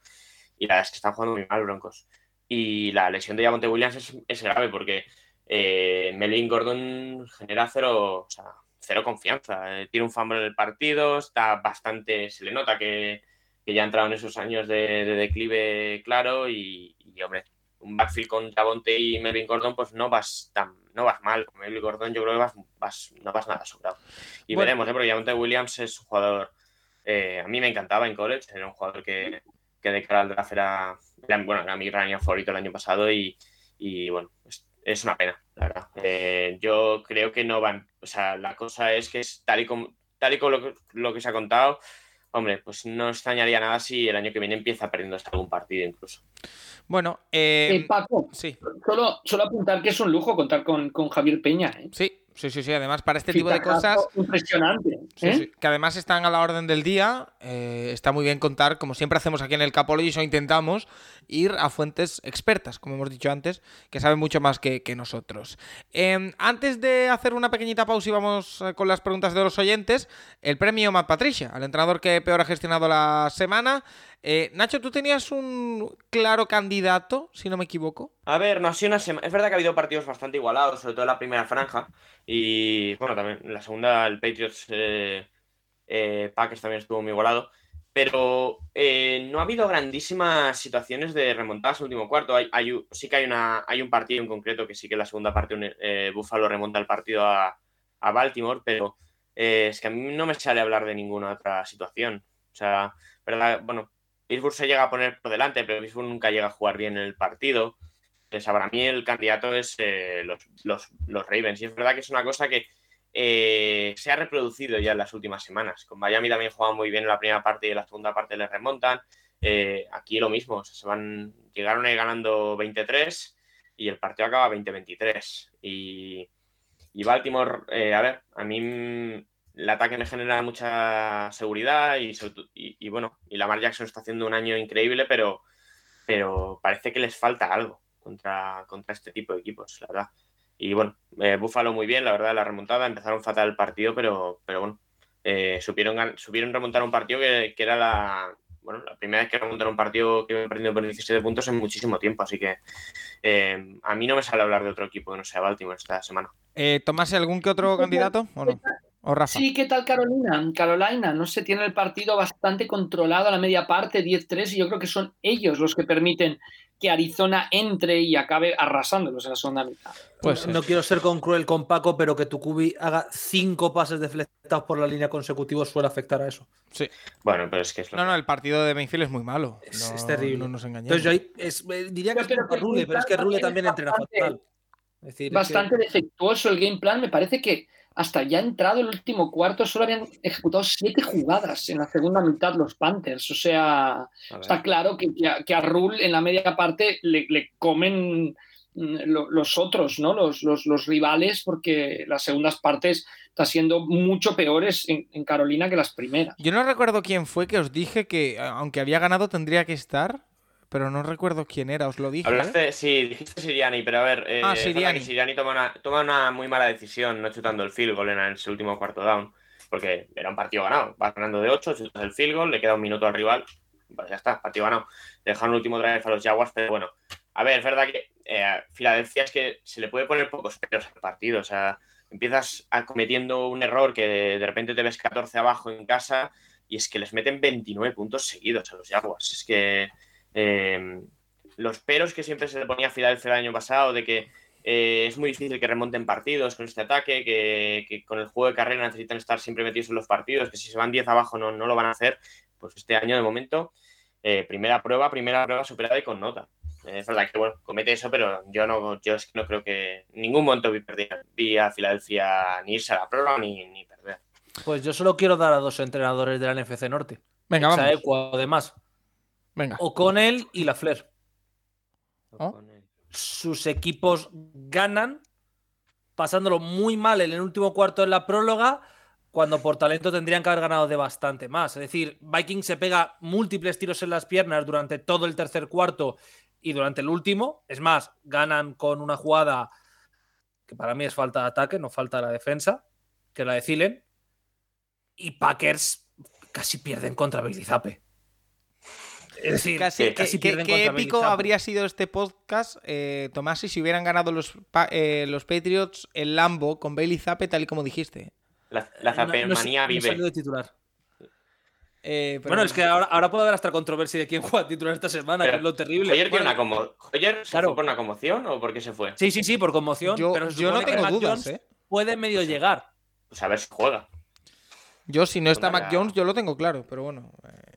Y la verdad es que están jugando muy mal, Broncos. Y la lesión de Javonte Williams es, grave porque eh, Melvin Gordon genera cero, o sea, cero confianza. Eh, tiene un fumble en el partido, está bastante, se le nota que, ya ha entrado en esos años de, declive claro y, hombre, un backfield con Javonte y Melvin Gordon, pues no vas tan, no vas mal. Con Melvin Gordon yo creo que vas, no vas nada sobrado. Y veremos, ¿eh? porque Javonte Williams es un jugador, eh, a mí me encantaba en college, era un jugador que, que de cara al draft era, bueno, era mi running favorito el año pasado y, bueno, es, una pena, la verdad. Eh, yo creo que no van, o sea, la cosa es que es tal y como, tal y como lo, que se ha contado, hombre, pues no extrañaría nada si el año que viene empieza perdiendo hasta algún partido incluso. Bueno, eh, eh, Paco, sí. Solo, solo apuntar que es un lujo contar con, con Javier Peña. ¿eh? Sí, Sí, sí, sí. Además, para este tipo de cosas. Impresionante. ¿eh? que además están a la orden del día. Eh, está muy bien contar, como siempre hacemos aquí en el Capology, o intentamos ir a fuentes expertas, como hemos dicho antes, que saben mucho más que, nosotros. Em, antes de hacer una pequeñita pausa y vamos eh, con las preguntas de los oyentes, el premio Matt Patricia, al entrenador que peor ha gestionado la semana. Eh, Nacho, tú tenías un claro candidato, si no me equivoco. A ver, no ha sido una semana. Es verdad que ha habido partidos bastante igualados, sobre todo en la primera franja. Y bueno, también en la segunda, el Patriots eh, eh, Packers también estuvo muy igualado. Pero no ha habido grandísimas situaciones de remontadas en el último cuarto. Hay, sí que hay, una, hay un partido en concreto que sí que en la segunda parte Buffalo remonta el partido a, a Baltimore, pero es que a mí no me sale hablar de ninguna otra situación. O sea, verdad, bueno, Pittsburgh se llega a poner por delante, pero Pittsburgh nunca llega a jugar bien en el partido. Entonces, para mí el candidato es eh, los, Ravens. Y es verdad que es una cosa que eh, se ha reproducido ya en las últimas semanas. Con Miami también juegan muy bien en la primera parte y en la segunda parte les remontan. Eh, aquí lo mismo, se van, llegaron ganando 23 y el partido acaba 20-23. Y, y Baltimore, a ver, a mí el ataque me genera mucha seguridad y, y, bueno, y Lamar Jackson está haciendo un año increíble, pero, pero parece que les falta algo contra, contra este tipo de equipos, la verdad. Y bueno, eh, Buffalo muy bien, la verdad, la remontada, empezaron fatal el partido, pero, pero bueno, eh, supieron, supieron remontar un partido que, era la, bueno, la primera vez que remontaron un partido que iba perdiendo por 17 puntos en muchísimo tiempo, así que eh, a mí no me sale hablar de otro equipo que no sea Baltimore esta semana. ¿Tomás algún que otro candidato o no? Sí, ¿qué tal Carolina? Carolina, no sé, tiene el partido bastante controlado a la media parte, 10-3, y yo creo que son ellos los que permiten que Arizona entre y acabe arrasándolos en la segunda mitad. Pues no quiero ser con cruel con Paco, pero que tu cubi haga cinco pases deflectados por la línea consecutivos suele afectar a eso. Sí. Bueno, pero es que es No, no, el partido de Mayfield es muy malo. Es, terrible. No nos engañemos. Entonces yo eh, diría que es Rule, pero es que Rule también entrena fatal. bastante defectuoso el game plan. Me parece que hasta ya entrado el último cuarto, solo habían ejecutado siete jugadas en la segunda mitad los Panthers. O sea, está claro que, que, a, Rule en la media parte le, comen mm, los otros, ¿no? Los, los, rivales, porque las segundas partes están siendo mucho peores en, Carolina que las primeras. Yo no recuerdo quién fue que os dije que, aunque había ganado, tendría que estar pero no recuerdo quién era, os lo dije. Hablaste, ¿eh? sí, dijiste Siriani, pero a ver, eh, ah, Siriani. Siriani toma una, toma una muy mala decisión no chutando el field goal en ese último cuarto down, porque era un partido ganado, va ganando de 8, chutas el field goal, le queda un minuto al rival, pues ya está, partido ganado. Dejaron el último drive a los Jaguars, pero bueno, A ver, es verdad que eh, Filadelfia es que se le puede poner pocos pelos al partido. O sea, empiezas cometiendo un error que de, repente te ves 14 abajo en casa y es que les meten 29 puntos seguidos a los Jaguars. Es que eh, los peros que siempre se le ponía a Filadelfia el año pasado de que eh, es muy difícil que remonten partidos con este ataque, que, con el juego de carrera necesitan estar siempre metidos en los partidos, que si se van 10 abajo no, no lo van a hacer. Pues este año de momento, primera prueba, primera prueba superada y con nota. Es verdad que bueno, comete eso, pero yo no, yo es que no creo que en ningún momento vi, perder, vi a Filadelfia ni irse a la prueba ni, perder. Pues yo solo quiero dar a dos entrenadores de la NFC Norte. Venga, vamos. O además. Venga. O'Connell y la Flair. ¿Oh? Sus equipos ganan, pasándolo muy mal en el último cuarto de la próloga, cuando por talento tendrían que haber ganado de bastante más. Es decir, Viking se pega múltiples tiros en las piernas durante todo el tercer cuarto y durante el último. Es más, ganan con una jugada que para mí es falta de ataque, no falta la defensa, que la de Y Packers casi pierden contra Belizape. Es decir, casi, ¿qué, épico habría sido este podcast, eh, Tomás, si hubieran ganado los, eh, los Patriots el Lambo con Bailey Zappe, tal y como dijiste. La, la Zappe-manía vive. de titular. Eh, bueno, es que ahora, ahora, puede haber hasta controversia de quién juega titular esta semana, que es lo terrible. ¿Ayer tiene una como... se fue por una conmoción o por qué se fue? Sí, sí, sí, por conmoción. Yo, pero yo no tengo dudas, ¿eh? Puede medio llegar. Pues a ver si juega. Yo, si no está Mac Jones, yo lo tengo claro, pero bueno. Eh,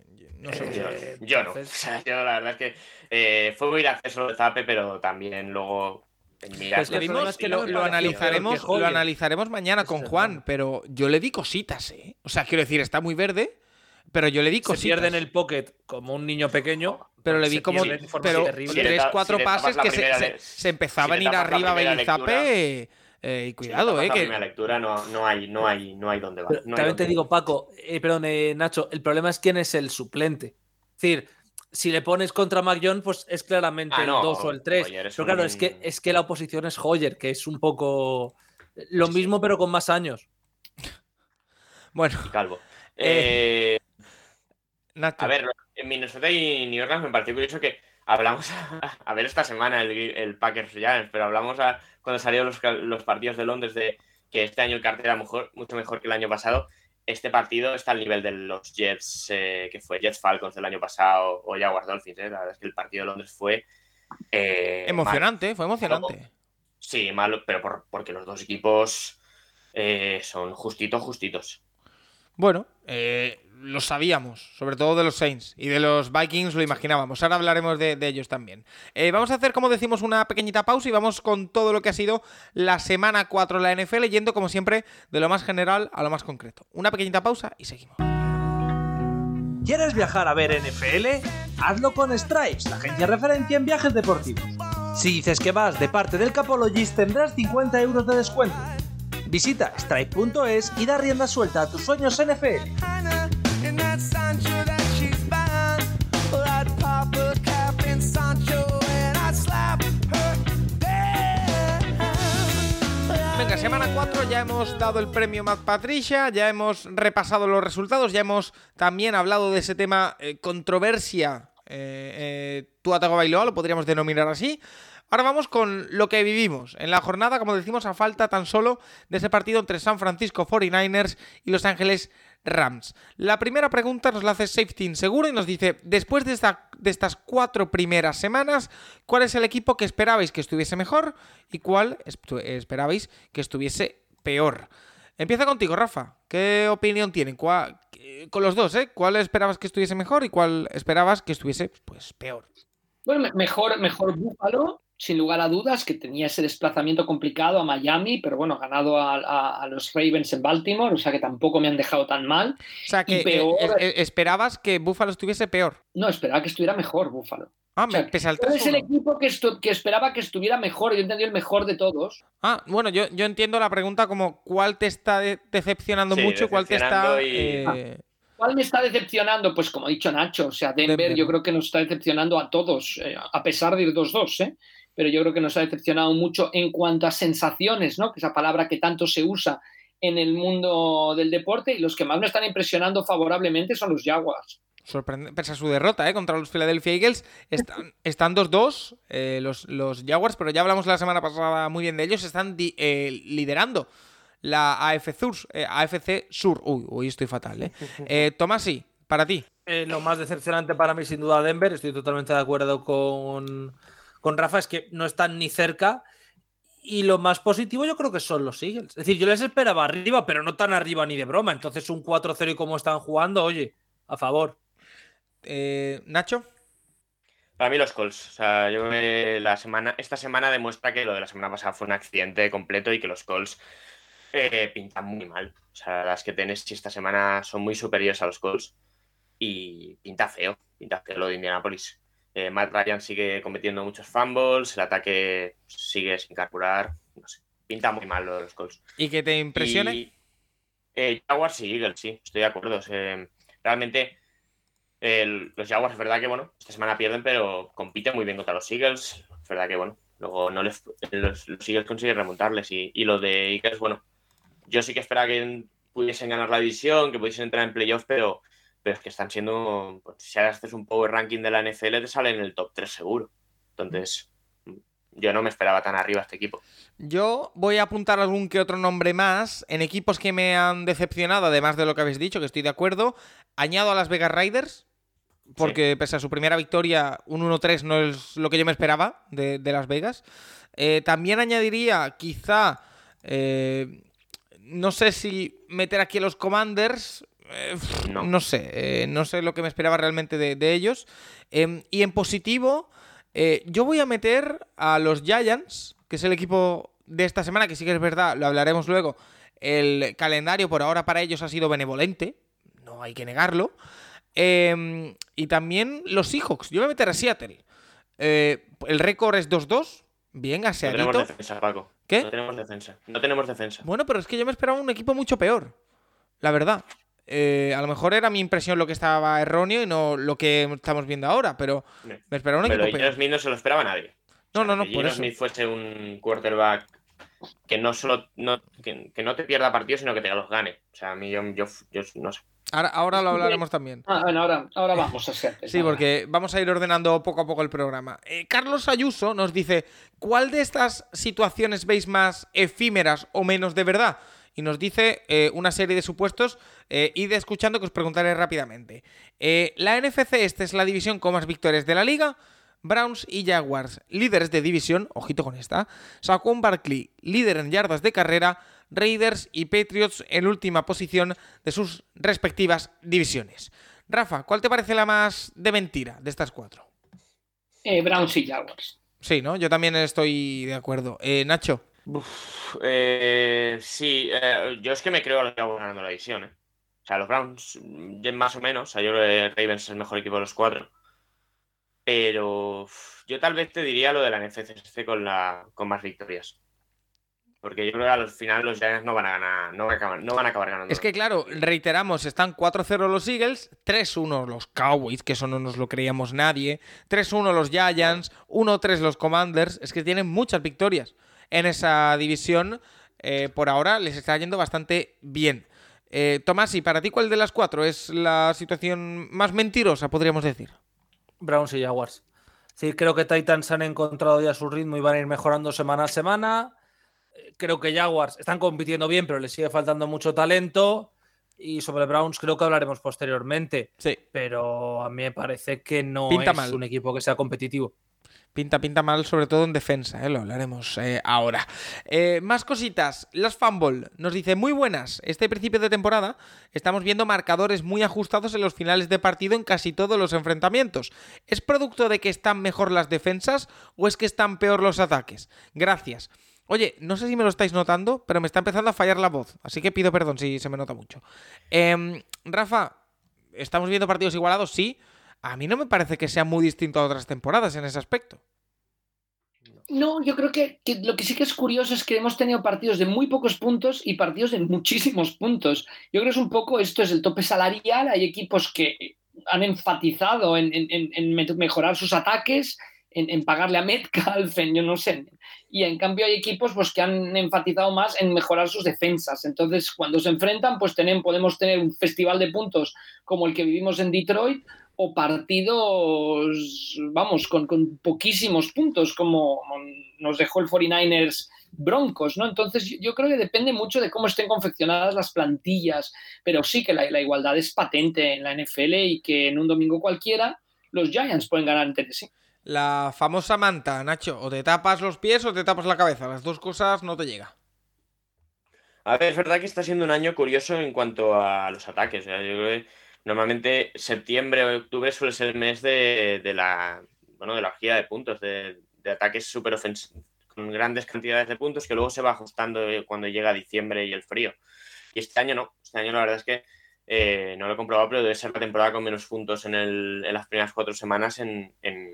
no sé. Eh, yo, no. O sea, yo la verdad es que eh, fue muy gracioso el zape, pero también luego. Pues que que lo, lo analizaremos, lo analizaremos mañana con Juan, pero yo le di cositas, ¿eh? O sea, quiero decir, está muy verde, pero yo le di cositas. Se pierde en el pocket como un niño pequeño. Pero le vi como pero tres, cuatro pases que se, empezaban a ir arriba Belizape. Eh, y cuidado, eh. que... primera lectura no, no, hay, no, hay, no hay dónde va. también te digo, Paco, eh, perdón, eh, Nacho, el problema es quién es el suplente. Es decir, si le pones contra Mac pues es claramente ah, el 2 o el 3. Pero claro, es, que, es que la oposición es Hoyer, que es un poco lo mismo, pero con más años. Bueno. Calvo. Eh, a ver, en Minnesota y New Orleans me pareció curioso que hablamos, a, ver esta semana el, Packers Giants, pero hablamos cuando salieron los, partidos de Londres de que este año el cartel era mejor, mucho mejor que el año pasado. Este partido está al nivel de los Jets, eh, que fue Jets Falcons del año pasado o Jaguars Dolphins. Eh. La verdad es que el partido de Londres fue. Eh, emocionante, fue emocionante. Sí, malo, pero porque los dos equipos son justitos, justitos. Bueno, eh, lo sabíamos, sobre todo de los Saints y de los Vikings lo imaginábamos. Ahora hablaremos de, ellos también. Eh, vamos a hacer, como decimos, una pequeñita pausa y vamos con todo lo que ha sido la semana 4 de la NFL, yendo como siempre de lo más general a lo más concreto. Una pequeñita pausa y seguimos. ¿Quieres viajar a ver NFL? Hazlo con Stripes, la agencia referencia en viajes deportivos. Si dices que vas de parte del Capologist tendrás 50 euros de descuento. Visita stripe.es y da rienda suelta a tus sueños NFL. Semana 4 ya hemos dado el premio Matt Patricia, ya hemos repasado los resultados, ya hemos también hablado de ese tema eh, controversia. Eh, eh, tu Atago Bailoa, lo podríamos denominar así. Ahora vamos con lo que vivimos en la jornada, como decimos, a falta tan solo de ese partido entre San Francisco 49ers y Los Ángeles Rams. La primera pregunta nos la hace Safety Inseguro y nos dice, después de, estas cuatro primeras semanas, ¿cuál es el equipo que esperabais que estuviese mejor y cuál esperabais que estuviese peor? Empieza contigo, Rafa. ¿Qué opinión tienen? Con los dos, ¿eh? ¿Cuál esperabas que estuviese mejor y cuál esperabas que estuviese pues, peor? Bueno, mejor, mejor Búfalo sin lugar a dudas, que tenía ese desplazamiento complicado a Miami, pero bueno, ha ganado a, los Ravens en Baltimore, o sea que tampoco me han dejado tan mal. O sea, que eh, eh, esperabas que Buffalo estuviese peor. No, esperaba que estuviera mejor Buffalo. Ah, me pese al es el equipo que, que, esperaba que estuviera mejor, yo entendí el mejor de todos. Ah, bueno, yo, yo entiendo la pregunta como cuál te está decepcionando mucho, cuál te está... Eh, ¿Cuál me está decepcionando? Pues como ha dicho Nacho, o sea, Denver, yo creo que nos está decepcionando a todos, a pesar de ir 2-2, ¿eh? Pero yo creo que nos ha decepcionado mucho en cuanto a sensaciones, ¿no? que esa palabra que tanto se usa en el mundo del deporte y los que más me están impresionando favorablemente son los Jaguars. sorprende, pese a su derrota ¿eh? contra los Philadelphia Eagles, están, están 2-2 eh, los, los Jaguars, pero ya hablamos la semana pasada muy bien de ellos, están di- eh, liderando la AFC Sur. eh, AFC Sur. Uy, hoy estoy fatal, ¿eh? eh Tomasi, para ti. Eh, lo más decepcionante para mí, sin duda, Denver. Estoy totalmente de acuerdo con, con Rafa, es que no están ni cerca. Y lo más positivo yo creo que son los Eagles. Es decir, yo les esperaba arriba, pero no tan arriba ni de broma. Entonces un 4-0 y como están jugando, oye, a favor. Eh, Nacho. Para mí los Colts. O sea, yo que la semana, esta semana demuestra que lo de la semana pasada fue un accidente completo y que los Colts eh, pintan muy mal. O sea, las que tenés esta semana son muy superiores a los Colts y pinta feo, pinta feo lo de Indianapolis. Eh, Matt Ryan sigue cometiendo muchos fumbles, el ataque sigue sin carburar, no sé, pinta muy mal los Colts. ¿Y que te impresione? Y, eh, Jaguars y Eagles, sí, estoy de acuerdo. Eh, realmente el- los Jaguars es verdad que, bueno, esta semana pierden, pero compiten muy bien contra los Eagles. Es verdad que, bueno, luego no les, los, los Eagles consiguen remontarles. Y, y lo de Eagles, bueno, yo sí que esperaba que pudiesen ganar la división, que pudiesen entrar en playoffs, pero, pero es que están siendo, pues, si ahora haces un power ranking de la NFL, te sale en el top 3 seguro. Entonces, yo no me esperaba tan arriba este equipo. Yo voy a apuntar algún que otro nombre más en equipos que me han decepcionado, además de lo que habéis dicho, que estoy de acuerdo. Añado a las Vegas Riders, porque pese a su primera victoria, un 1-3 no es lo que yo me esperaba de, de Las Vegas. Eh, también añadiría, quizá, eh, no sé si meter aquí a los Commanders. Eh, No. no sé, eh, no sé lo que me esperaba realmente de, de ellos. Em, y en positivo, eh, yo voy a meter a los Giants, que es el equipo de esta semana, que sí que es verdad, lo hablaremos luego. El calendario por ahora para ellos ha sido benevolente, no hay que negarlo. Em, y también los Seahawks, yo voy a meter a Seattle. Eh, el récord es 2-2, bien, No tenemos aseadito. defensa, Paco. ¿Qué? No tenemos defensa. No tenemos defensa. Bueno, pero es que yo me esperaba un equipo mucho peor, la verdad. Eh, a lo mejor era mi impresión lo que estaba erróneo y no lo que estamos viendo ahora, pero me esperaba un Pero equipo peor. Smith no se lo esperaba nadie. No, O sea, no, no, que por eso. Smith fuese un quarterback que no solo no, que, que no te pierda partidos, sino que te los gane. O sea, a mí yo, yo, yo no sé. Ahora, ahora lo hablaremos también. Ah, bueno, ahora, ahora vamos a hacer. Sí, porque vamos a ir ordenando poco a poco el programa. Eh, Carlos Ayuso nos dice, ¿cuál de estas situaciones veis más efímeras o menos de verdad? Y nos dice eh, una serie de supuestos. Eh, id escuchando que os preguntaré rápidamente. Eh, la NFC esta es la división con más victorias de la liga. Browns y Jaguars, líderes de división, ojito con esta. Saquon Barkley, líder en yardas de carrera. Raiders y Patriots en última posición de sus respectivas divisiones. Rafa, ¿cuál te parece la más de mentira de estas cuatro? Eh, Browns y Jaguars. Sí, ¿no? Yo también estoy de acuerdo. Eh, Nacho. Uf, eh, sí, eh, yo es que me creo a los Jaguars ganando la división. ¿eh? O sea, los Browns, mm, más o menos. O sea, yo creo que Ravens es el mejor equipo de los cuatro. Pero yo tal vez te diría lo de la NFC con, la, con más victorias. Porque yo creo que al final los Giants no van a ganar, no van a acabar ganando. Es que claro, reiteramos, están 4-0 los Eagles, 3-1 los Cowboys, que eso no nos lo creíamos nadie, 3-1 los Giants, 1-3 los Commanders, es que tienen muchas victorias en esa división. eh, por ahora les está yendo bastante bien. Eh, Tomás, ¿y para ti cuál de las cuatro es la situación más mentirosa, podríamos decir? Browns y Jaguars. Sí, creo que Titans han encontrado ya su ritmo y van a ir mejorando semana a semana. Eh, Creo que Jaguars están compitiendo bien, pero les sigue faltando mucho talento. Y sobre Browns creo que hablaremos posteriormente. Sí. Pero a mí me parece que no Pinta es mal. un equipo que sea competitivo. Pinta, pinta mal, sobre todo en defensa, ¿eh? lo hablaremos eh, ahora. Eh, más cositas. Las Fumble nos dice, muy buenas. Este principio de temporada estamos viendo marcadores muy ajustados en los finales de partido en casi todos los enfrentamientos. ¿Es producto de que están mejor las defensas o es que están peor los ataques? Gracias. Oye, no sé si me lo estáis notando, pero me está empezando a fallar la voz, así que pido perdón si se me nota mucho. Em, Rafa, ¿estamos viendo partidos igualados? Sí. A mí no me parece que sea muy distinto a otras temporadas en ese aspecto. No, yo creo que, lo que sí que es curioso es que hemos tenido partidos de muy pocos puntos y partidos de muchísimos puntos. Yo creo que es un poco, esto es el tope salarial, hay equipos que han enfatizado en, en- en- en me- mejorar sus ataques en, pagarle a Metcalf, en yo no sé. Y en cambio hay equipos pues, que han enfatizado más en mejorar sus defensas. Entonces, cuando se enfrentan, pues tenemos, podemos tener un festival de puntos como el que vivimos en Detroit o partidos, vamos, con, con poquísimos puntos, como nos dejó el 49ers Broncos, ¿no? Entonces yo creo que depende mucho de cómo estén confeccionadas las plantillas, pero sí que la, la igualdad es patente en la NFL y que en un domingo cualquiera los Giants pueden ganar entre sí. La famosa manta, Nacho, o te tapas los pies o te tapas la cabeza, las dos cosas no te llega. A ver, es verdad que está siendo un año curioso en cuanto a los ataques. Yo creo que normalmente septiembre o octubre suele ser el mes de, la bueno de la gira de puntos, de, ataques súper ofensivos, con grandes cantidades de puntos que luego se va ajustando cuando llega diciembre y el frío. Y este año no, este año la verdad es que eh, no lo he comprobado, pero debe ser la temporada con menos puntos en, las primeras cuatro semanas en,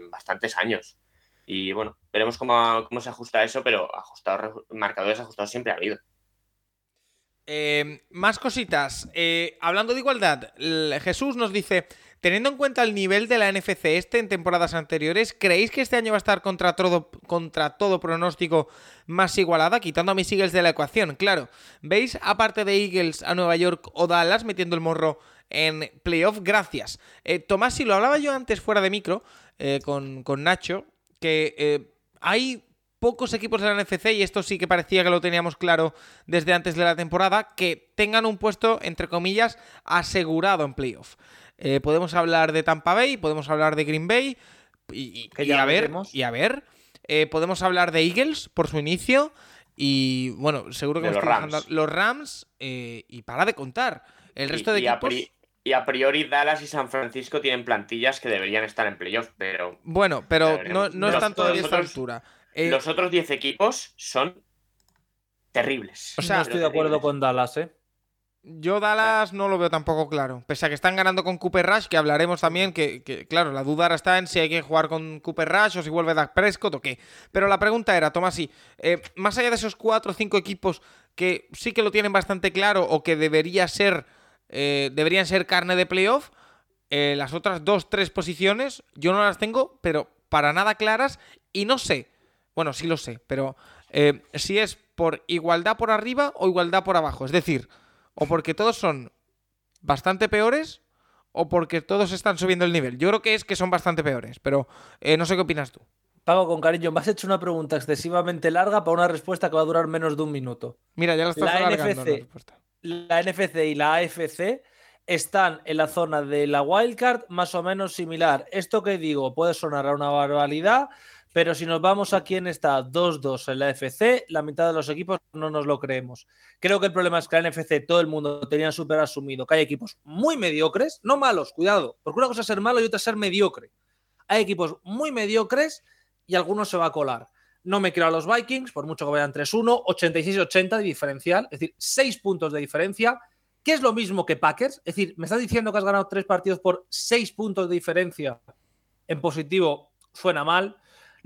bastantes años. Y bueno, veremos cómo, se ajusta eso, pero ajustado, marcadores ajustados siempre ha habido. Eh, más cositas. Eh, hablando de igualdad, Jesús nos dice: Teniendo en cuenta el nivel de la NFC este en temporadas anteriores, ¿creéis que este año va a estar contra todo, contra todo pronóstico más igualada, quitando a mis Eagles de la ecuación? Claro, ¿veis aparte de Eagles a Nueva York o Dallas metiendo el morro en playoff? Gracias. Eh, Tomás, si lo hablaba yo antes fuera de micro eh, con, Nacho, que hay pocos equipos de la NFC, y esto sí que parecía que lo teníamos claro desde antes de la temporada, que tengan un puesto, entre comillas, asegurado en playoff. Eh, podemos hablar de Tampa Bay, podemos hablar de Green Bay y, a, ver, y a ver. Eh, podemos hablar de Eagles por su inicio y bueno, seguro que los, Rams. los Rams eh, y para de contar. El resto de equipos... y a priori Dallas y San Francisco tienen plantillas que deberían estar en playoffs, pero... Bueno, pero no, no están todavía a esta altura. Los otros 10 equipos son terribles. O sea, no estoy de acuerdo con Dallas, ¿eh? Yo Dallas no lo veo tampoco claro. Pese a que están ganando con Cooper Rush, que hablaremos también, que, claro, la duda ahora está en si hay que jugar con Cooper Rush o si vuelve Dak Prescott o qué. Pero la pregunta era, Tomás, eh, más allá de esos cuatro o cinco equipos que sí que lo tienen bastante claro o que debería ser, eh, deberían ser carne de playoff, eh, las otras dos, tres posiciones yo no las tengo, pero para nada claras y no sé, bueno, sí lo sé, pero si es por igualdad por arriba o igualdad por abajo. Es decir o porque todos son bastante peores o porque todos están subiendo el nivel. Yo creo que es que son bastante peores, pero eh, no sé qué opinas tú. Pago con cariño, me has hecho una pregunta excesivamente larga para una respuesta que va a durar menos de un minuto. Mira, ya la estás la alargando NFC, la respuesta. La NFC y la AFC están en la zona de la wildcard más o menos similar. Esto que digo puede sonar a una barbaridad, pero si nos vamos a quién está 2-2 en la FC, la mitad de los equipos no nos lo creemos. Creo que el problema es que la NFC todo el mundo tenía súper asumido que hay equipos muy mediocres, no malos, cuidado, porque una cosa es ser malo y otra es ser mediocre. Hay equipos muy mediocres y algunos se va a colar. No me quiero a los Vikings, por mucho que vayan 3-1, 86-80 de diferencial, es decir, 6 puntos de diferencia, que es lo mismo que Packers. Es decir, me estás diciendo que has ganado 3 partidos por 6 puntos de diferencia en positivo, suena mal.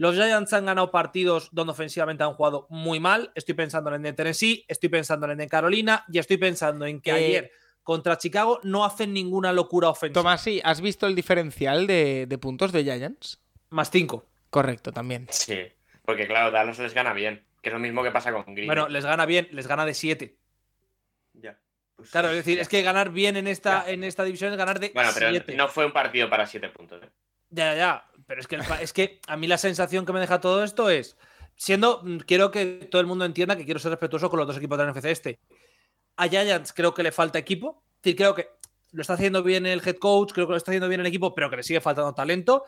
Los Giants han ganado partidos donde ofensivamente han jugado muy mal. Estoy pensando en el de Tennessee, estoy pensando en el de Carolina y estoy pensando en que eh, ayer contra Chicago no hacen ninguna locura ofensiva. Tomás, sí, ¿has visto el diferencial de, puntos de Giants? Más 5. Correcto, también. Sí, porque claro, Dallas les gana bien, que es lo mismo que pasa con Green. Bueno, les gana bien, les gana de 7. Ya. Pues claro, es decir, es que ganar bien en esta, en esta división es ganar de Bueno, pero no fue un partido para 7 puntos. ¿eh? Ya, ya, pero es que, es que a mí la sensación que me deja todo esto es, siendo, mm, quiero que todo el mundo entienda que quiero ser respetuoso con los dos equipos de la NFC este. A Giants creo que le falta equipo, es creo que lo está haciendo bien el head coach, creo que lo está haciendo bien el equipo, pero que le sigue faltando talento.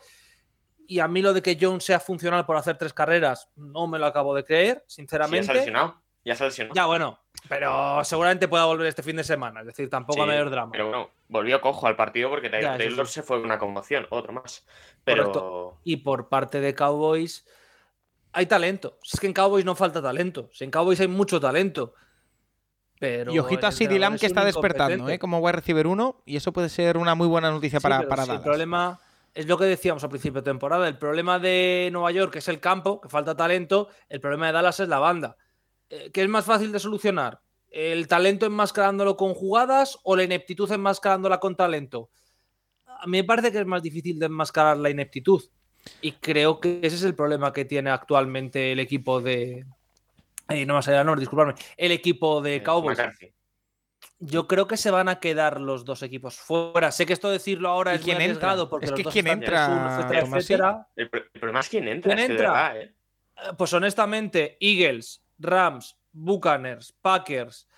Y a mí lo de que Jones sea funcional por hacer tres carreras, no me lo acabo de creer, sinceramente. Sí, ya ya se lesionado. Ya, bueno, pero seguramente pueda volver este fin de semana, es decir, tampoco a mayor drama. Pero bueno, volvió cojo al partido porque Taylor, se fue una conmoción, otro más. Pero... Y por parte de Cowboys hay talento. Es que en Cowboys no falta talento. en Cowboys hay mucho talento. Pero y ojito a CD Lamb que está despertando, ¿eh? Como voy a recibir uno, y eso puede ser una muy buena noticia para, para El problema es lo que decíamos al principio de temporada. El problema de Nueva York es el campo, que falta talento. El problema de Dallas es la banda. Eh, ¿Qué es más fácil de solucionar? ¿El talento enmascarándolo con jugadas o la ineptitud enmascarándola con talento? A mí me parece que es más difícil de enmascarar la ineptitud. Y creo que ese es el problema que tiene actualmente el equipo de. Eh, no más allá, no, disculpadme. El equipo de Eh, Cowboys. Yo creo que se van a quedar los dos equipos fuera. Sé que esto decirlo ahora ¿Y es muy quién entra? arriesgado porque Es los que dos ¿quién están entra, 3-1, etcétera, etcétera. El, pro- el problema es quién entra. ¿Quién entra? verdad, ¿eh? Eh, Pues honestamente, Eagles, Rams, Buccaneers, Packers.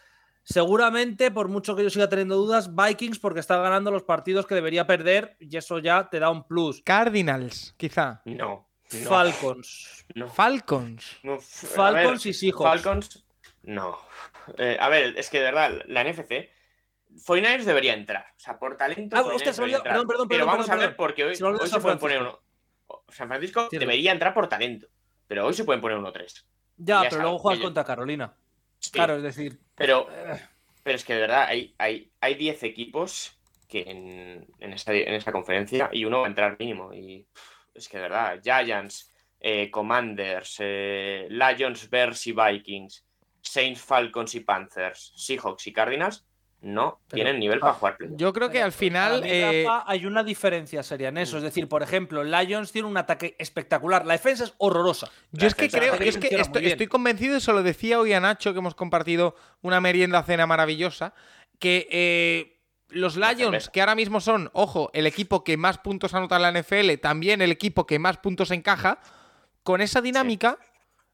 Seguramente, por mucho que yo siga teniendo dudas, Vikings porque está ganando los partidos que debería perder y eso ya te da un plus. Cardinals, quizá. No. no, Falcons. no, Falcons. no, Falcons ver, y Seahawks. Falcons, no. Eh, a ver, es que de verdad, la NFC, 49ers debería entrar. O sea, por talento. Ah, 49ers hostia, se me debería olvidó- entrar. perdón, perdón, Pero perdón, vamos perdón, a ver, perdón. porque hoy, Se hoy se San pueden poner Francisco. uno. San Francisco debería entrar por talento. Pero hoy se pueden poner uno 3 Ya, Ya pero luego juegas contra Carolina. Sí, Claro, es decir, Pero, eh, pero es que de verdad hay, hay, hay 10 equipos que en, en, esta, en esta conferencia y uno va a entrar mínimo. Y es que de verdad, Giants, eh, Commanders, eh, Lions, Bears y Vikings, Saints, Falcons y Panthers, Seahawks y Cardinals no Pero- tienen nivel para jugar playoff. Yo creo que al final. mí, eh, Rafa, hay una diferencia seria en eso. Es decir, por ejemplo, Lions tiene un ataque espectacular. La defensa es horrorosa. Yo es que creo, es que estoy, convencido, y se lo decía hoy a Nacho, que hemos compartido una merienda cena maravillosa, que eh, los Lions, que ahora mismo son, ojo, el equipo que más puntos anota en la NFL, también el equipo que más puntos encaja, con esa dinámica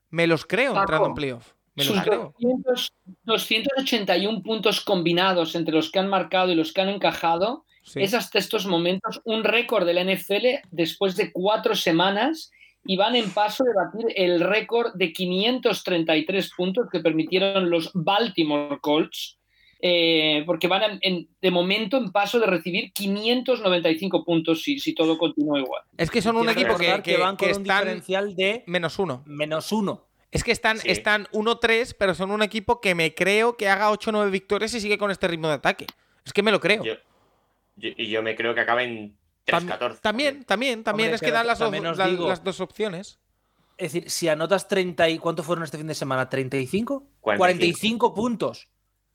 me los creo Paco, entrando en playoff. Me los Sus creo. 200 281 puntos combinados entre los que han marcado y los que han encajado Sí. es hasta estos momentos un récord de la NFL después de cuatro semanas y van en paso de batir el récord de 533 puntos que permitieron los Baltimore Colts, eh, porque van en- en- de momento en paso de recibir 595 puntos si, si todo continúa igual. Es que son un Quiero equipo que, recordar que- van que con un están diferencial de menos uno. menos uno. Es que están, Sí. están 1-3, pero son un equipo que me creo que haga 8-9 victorias y sigue con este ritmo de ataque. Es que me lo creo. Yo- yo- y yo me creo que acaba en Tam- 3-14. También, también, también. Hombre, es que pero dan las, la- digo- las dos opciones. Es decir, si anotas 30 y ¿cuánto fueron este fin de semana? ¿35? 45. 45 puntos.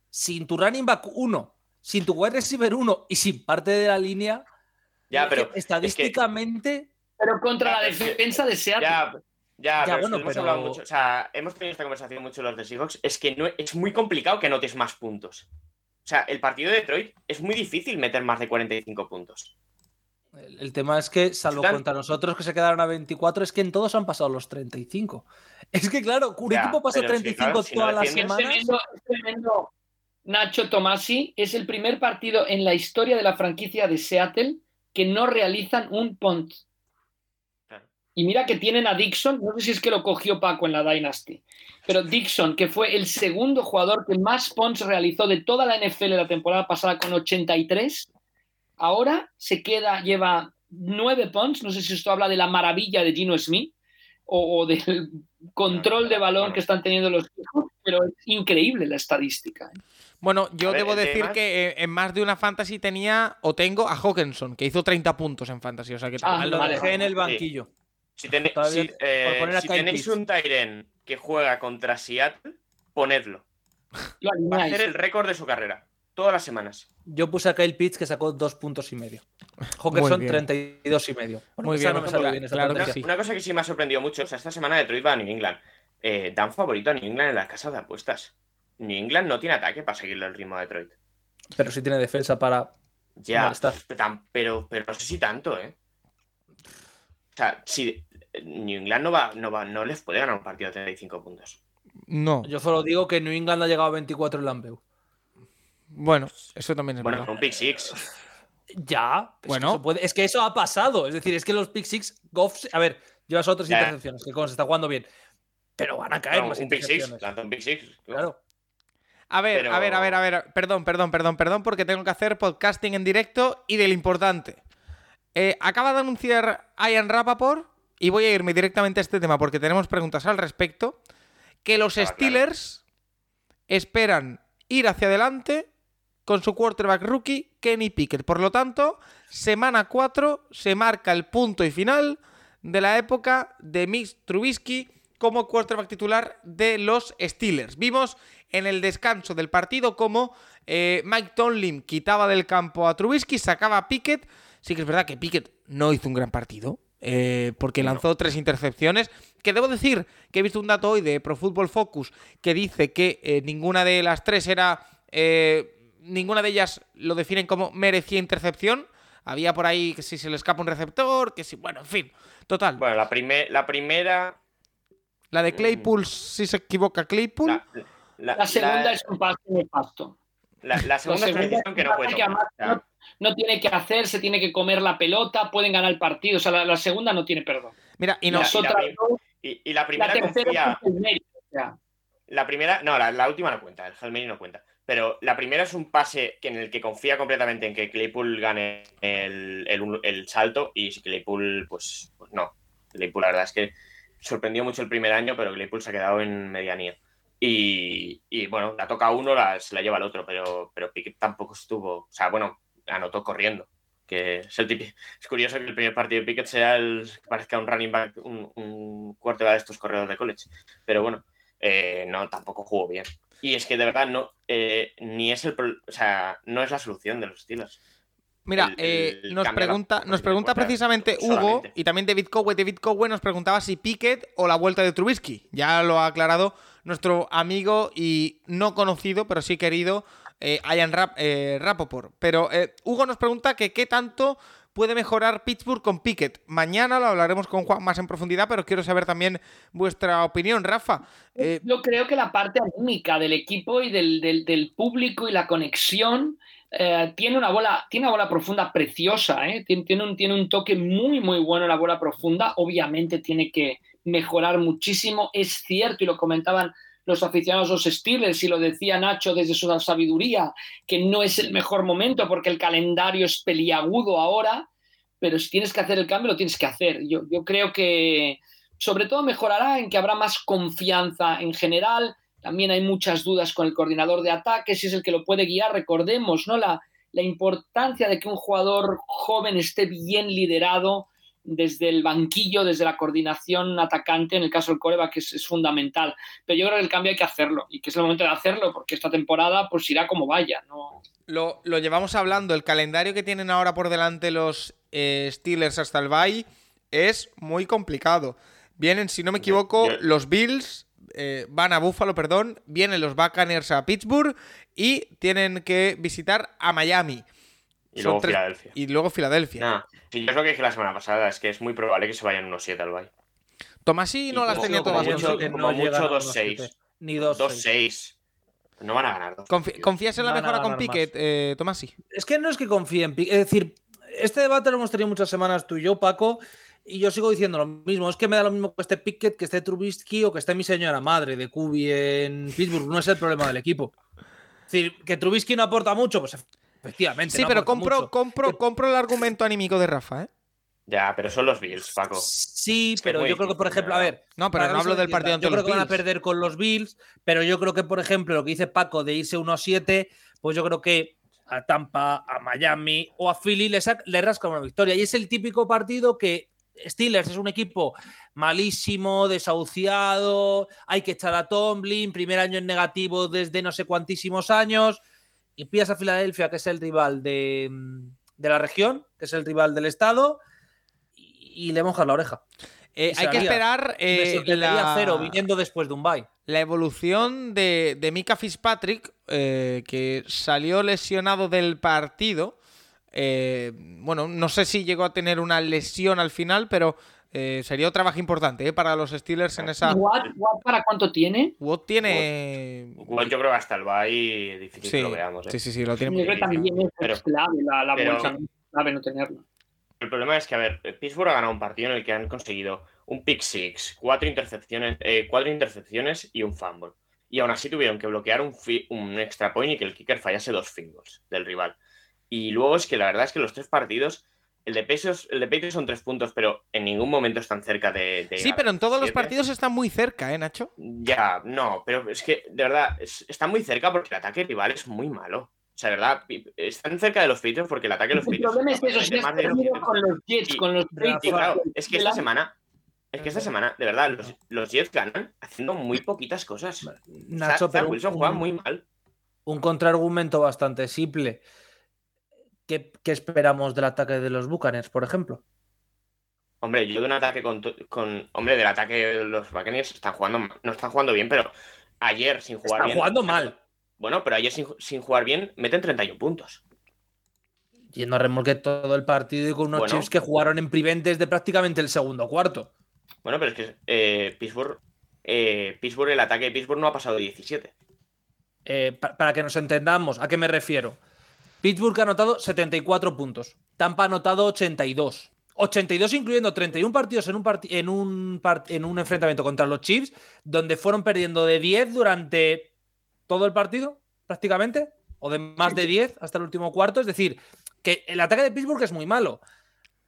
Sin tu running back 1, sin tu wide receiver 1 y sin parte de la línea. Ya, es que pero. estadísticamente. Pero contra Ya, la defensa de Seattle. Ya, ya, Ya, pero es que bueno, hemos pero- hablado mucho. O sea, hemos tenido esta conversación mucho los de Seahawks. Es que no, es muy complicado que anotes más puntos. O sea, el partido de Detroit es muy difícil meter más de 45 puntos. El, el tema es que, salvo Están- contra nosotros que se quedaron a 24, es que en todos han pasado los 35. Es que, claro, un Ya, equipo pasa pero sí, 35 claro, si no todas las semanas. tremendo, es tremendo. Nacho Tomasi es el primer partido en la historia de la franquicia de Seattle que no realizan un punt. Y mira que tienen a Dixon, no sé si es que lo cogió Paco en la Dynasty, pero Dixon, que fue el segundo jugador que más punts realizó de toda la NFL la temporada pasada con 83, ahora se queda, lleva nueve punts, no sé si esto habla de la maravilla de Gino Smith o, o del control de balón que están teniendo los hijos, pero es increíble la estadística. ¿eh? Bueno, yo ver, debo decir que eh, en más de una fantasy tenía o tengo a Hawkinson, que hizo 30 puntos en fantasy. O sea que Ah, Lo vale, dejé en el banquillo. Si, tenéis- Todavía- si, eh, si tenéis Pitts. un Tyren que juega contra Seattle, ponedlo. Lo Va a hacer el récord de su carrera. Todas las semanas. Yo puse a Kyle Pitts que sacó dos puntos y medio. Hawkinson bien. 32 y medio. Bueno, Muy bien, no claro, bien claro que sí. Una cosa que sí me ha sorprendido mucho, o sea, esta semana Detroit va a New England. Eh, dan favorito a New England en las casas de apuestas. New England no tiene ataque para seguirle el ritmo a Detroit. Pero sí tiene defensa para. Ya, pero, pero no sé si tanto, ¿eh? O sea, si New England no va, no va, no les puede ganar un partido de 35 puntos. no. Yo solo digo que New England ha llegado a 24 en Lambeu. Bueno, eso también es Bueno, con un pick six. Ya, es Bueno. que eso puede- es que eso ha pasado. Es decir, es que los pick six, Goff, a ver, llevas otras intercepciones, que como se está jugando bien. Pero van a caer No, más un pick six, un pick six. Claro. A ver, Pero- a ver, a ver, a ver. Perdón, perdón, perdón, perdón, porque tengo que hacer podcasting en directo y del importante. Eh, acaba de anunciar Ian Rappaport, y voy a irme directamente a este tema porque tenemos preguntas al respecto, que los claro. Steelers esperan ir hacia adelante con su quarterback rookie, Kenny Pickett. Por lo tanto, semana 4 se marca el punto y final de la época de Mitch Trubisky como quarterback titular de los Steelers. Vimos en el descanso del partido cómo eh, Mike Tomlin quitaba del campo a Trubisky, sacaba a Pickett. Sí que es verdad que Pickett no hizo un gran partido. Eh, porque lanzó tres intercepciones. Que debo decir que he visto un dato hoy de Pro Football Focus que dice que eh, ninguna de las tres era. eh, ninguna de ellas lo definen como merecía intercepción. Había por ahí que si se le escapa un receptor, que si. Bueno, en fin. Total. Bueno, la, primer- la primera. La de Claypool, si se equivoca Claypool. La, la- La segunda la- es un pase nefasto. la- la segunda es una que no puede no, tiene que hacer, se tiene que comer la pelota, pueden ganar el partido. O sea, la, la segunda no tiene perdón. Mira, y Mira, nos. y la y, y la la primera tercera confía. es el mérito. o sea, La primera, no, la, la última no cuenta, el Hail Mary no cuenta. Pero la primera es un pase que en el que confía completamente en que Claypool gane el, el- el salto y si Claypool, pues, pues no. Claypool, la verdad es que sorprendió mucho el primer año, pero Claypool se ha quedado en medianía. Y, y, bueno, la toca uno, la, se la lleva el otro, pero, pero Pickett tampoco estuvo. O sea, bueno, anotó corriendo. Que es el típico. Es curioso que el primer partido de Pickett sea el que parezca un running back, un, un quarterback de estos corredores de college. Pero bueno, eh, no, tampoco jugó bien. Y es que de verdad no, eh, ni es el, o sea, no es la solución de los Steelers. Mira, el- eh, el nos la- pregunta, nos pregunta precisamente Hugo solamente. y también David Cowe. David Cowe nos preguntaba si Pickett o la vuelta de Trubisky. Ya lo ha aclarado nuestro amigo y no conocido, pero sí querido, eh, Ian Rap, eh, Rapoport. Pero eh, Hugo nos pregunta que qué tanto puede mejorar Pittsburgh con Pickett. Mañana lo hablaremos con Juan más en profundidad, pero quiero saber también vuestra opinión, Rafa. Eh, Yo creo que la parte anímica del equipo y del, del- del público y la conexión eh, tiene una bola, tiene una bola profunda preciosa, ¿eh? tiene, tiene un, tiene un toque muy, muy bueno la bola profunda. Obviamente tiene que mejorar muchísimo. Es cierto, y lo comentaban los aficionados a los Steelers, y lo decía Nacho desde su sabiduría, que no es el mejor momento porque el calendario es peliagudo ahora, pero si tienes que hacer el cambio, lo tienes que hacer. Yo, yo creo que sobre todo mejorará en que habrá más confianza en general. También hay muchas dudas con el coordinador de ataque, si es el que lo puede guiar. Recordemos ¿no? la, la importancia de que un jugador joven esté bien liderado desde el banquillo, desde la coordinación atacante, en el caso del coreback, que es, es fundamental. Pero yo creo que el cambio hay que hacerlo y que es el momento de hacerlo, porque esta temporada pues irá como vaya. ¿no? Lo, lo llevamos hablando, el calendario que tienen ahora por delante los eh, Steelers hasta el bye es muy complicado. Vienen, si no me equivoco, los Bills, eh, van a Buffalo, perdón, vienen los Buccaneers a Pittsburgh y tienen que visitar a Miami. Y Son luego tres- Filadelfia. Y luego Filadelfia. Nah, yo es lo que dije la semana pasada, es que es muy probable que se vayan unos 7 al bye. Tomasi no Y las tenía todas. mucho- que como no mucho llegan a 2-6. 1-7, Ni 2 2-6. No van a ganar. Confi-. ¿Confías en la mejora con. Pickett, eh, Tomasi? Es que no es que confíe en Piquet. Es decir, este debate lo hemos tenido muchas semanas tú y yo, Paco, y yo sigo diciendo lo mismo. Es que me da lo mismo que esté Pickett, que esté Trubisky o que esté mi señora madre de Kubi en Pittsburgh. No es el problema del equipo. Es decir, que Trubisky no aporta mucho, pues efectivamente. Sí, no pero compro, mucho. compro, compro el argumento anímico de Rafa, ¿eh? Ya, pero son los Bills, Paco. Sí, pero yo creo que, por ejemplo, a ver. No, pero no hablo del partido ante Yo creo los que van a Bills. perder con los Bills, pero yo creo que, por ejemplo, lo que dice Paco de irse 1-7, pues yo creo que a Tampa, a Miami o a Philly le rasca una victoria. Y es el típico partido que Steelers es un equipo malísimo, desahuciado, hay que echar a Tomlin, primer año en negativo desde no sé cuantísimos años, y pillas a Filadelfia, que es el rival de, de la región, que es el rival del estado, y, y le mojas la oreja. Eh, hay que esperar eh, la... cero viniendo después de un bye. la evolución de, de Mika Fitzpatrick, eh, que salió lesionado del partido. Eh, bueno, no sé si llegó a tener una lesión al final, pero eh, sería otra baja importante eh, para los Steelers en esa. Watt, Watt, ¿para cuánto tiene? Watt tiene. Igual yo creo que hasta el bye difícil Sí, que lo veamos. ¿eh? sí, sí, sí, lo tiene Yo muy creo que difícil. también es Pero- clave la, la pero- es clave no tenerlo. El problema es que, a ver, Pittsburgh ha ganado un partido en el que han conseguido un pick six, cuatro intercepciones, eh, cuatro intercepciones y un fumble. Y aún así tuvieron que bloquear un, fi- un extra point y que el kicker fallase dos goals del rival. Y luego es que la verdad es que los tres partidos, el de Patriots, el de Patriots son tres puntos, pero en ningún momento están cerca de. de Sí, pero en todos los partidos están muy cerca, ¿eh, Nacho? Ya, no, pero es que de verdad es- está muy cerca porque el ataque rival es muy malo. O sea, de verdad, están cerca de los Patriots porque el ataque de los El Patriots. problema es eso, capaz de si meter has más de perdido 200. con los Jets, Y- con los Y Patriots, claro, es que esta semana, es que esta semana, de verdad, los, los Jets ganan haciendo muy poquitas cosas. Nacho, pero Wilson un- juega muy mal. un contraargumento bastante simple. ¿Qué, qué esperamos del ataque de los Buccaneers, por ejemplo? Hombre, yo de un ataque con, con hombre, del ataque los Buccaneers están jugando, no están jugando bien, pero ayer sin jugar están bien. jugando mal. Bueno, pero ayer sin, sin, jugar bien meten 31 puntos. Yendo a remolque todo el partido y con unos Bueno. Chiefs que jugaron en prevent desde prácticamente el segundo cuarto. Bueno, pero es que eh, Pittsburgh, eh, Pittsburgh, el ataque de Pittsburgh no ha pasado de 17. Eh, pa- para que nos entendamos, ¿a qué me refiero? Pittsburgh ha anotado 74 puntos. Tampa ha anotado 82. 82 incluyendo 31 partidos en un, parti- en, un part- en un enfrentamiento contra los Chiefs, donde fueron perdiendo de 10 durante todo el partido, prácticamente, o de más de 10 hasta el último cuarto. Es decir, que el ataque de Pittsburgh es muy malo.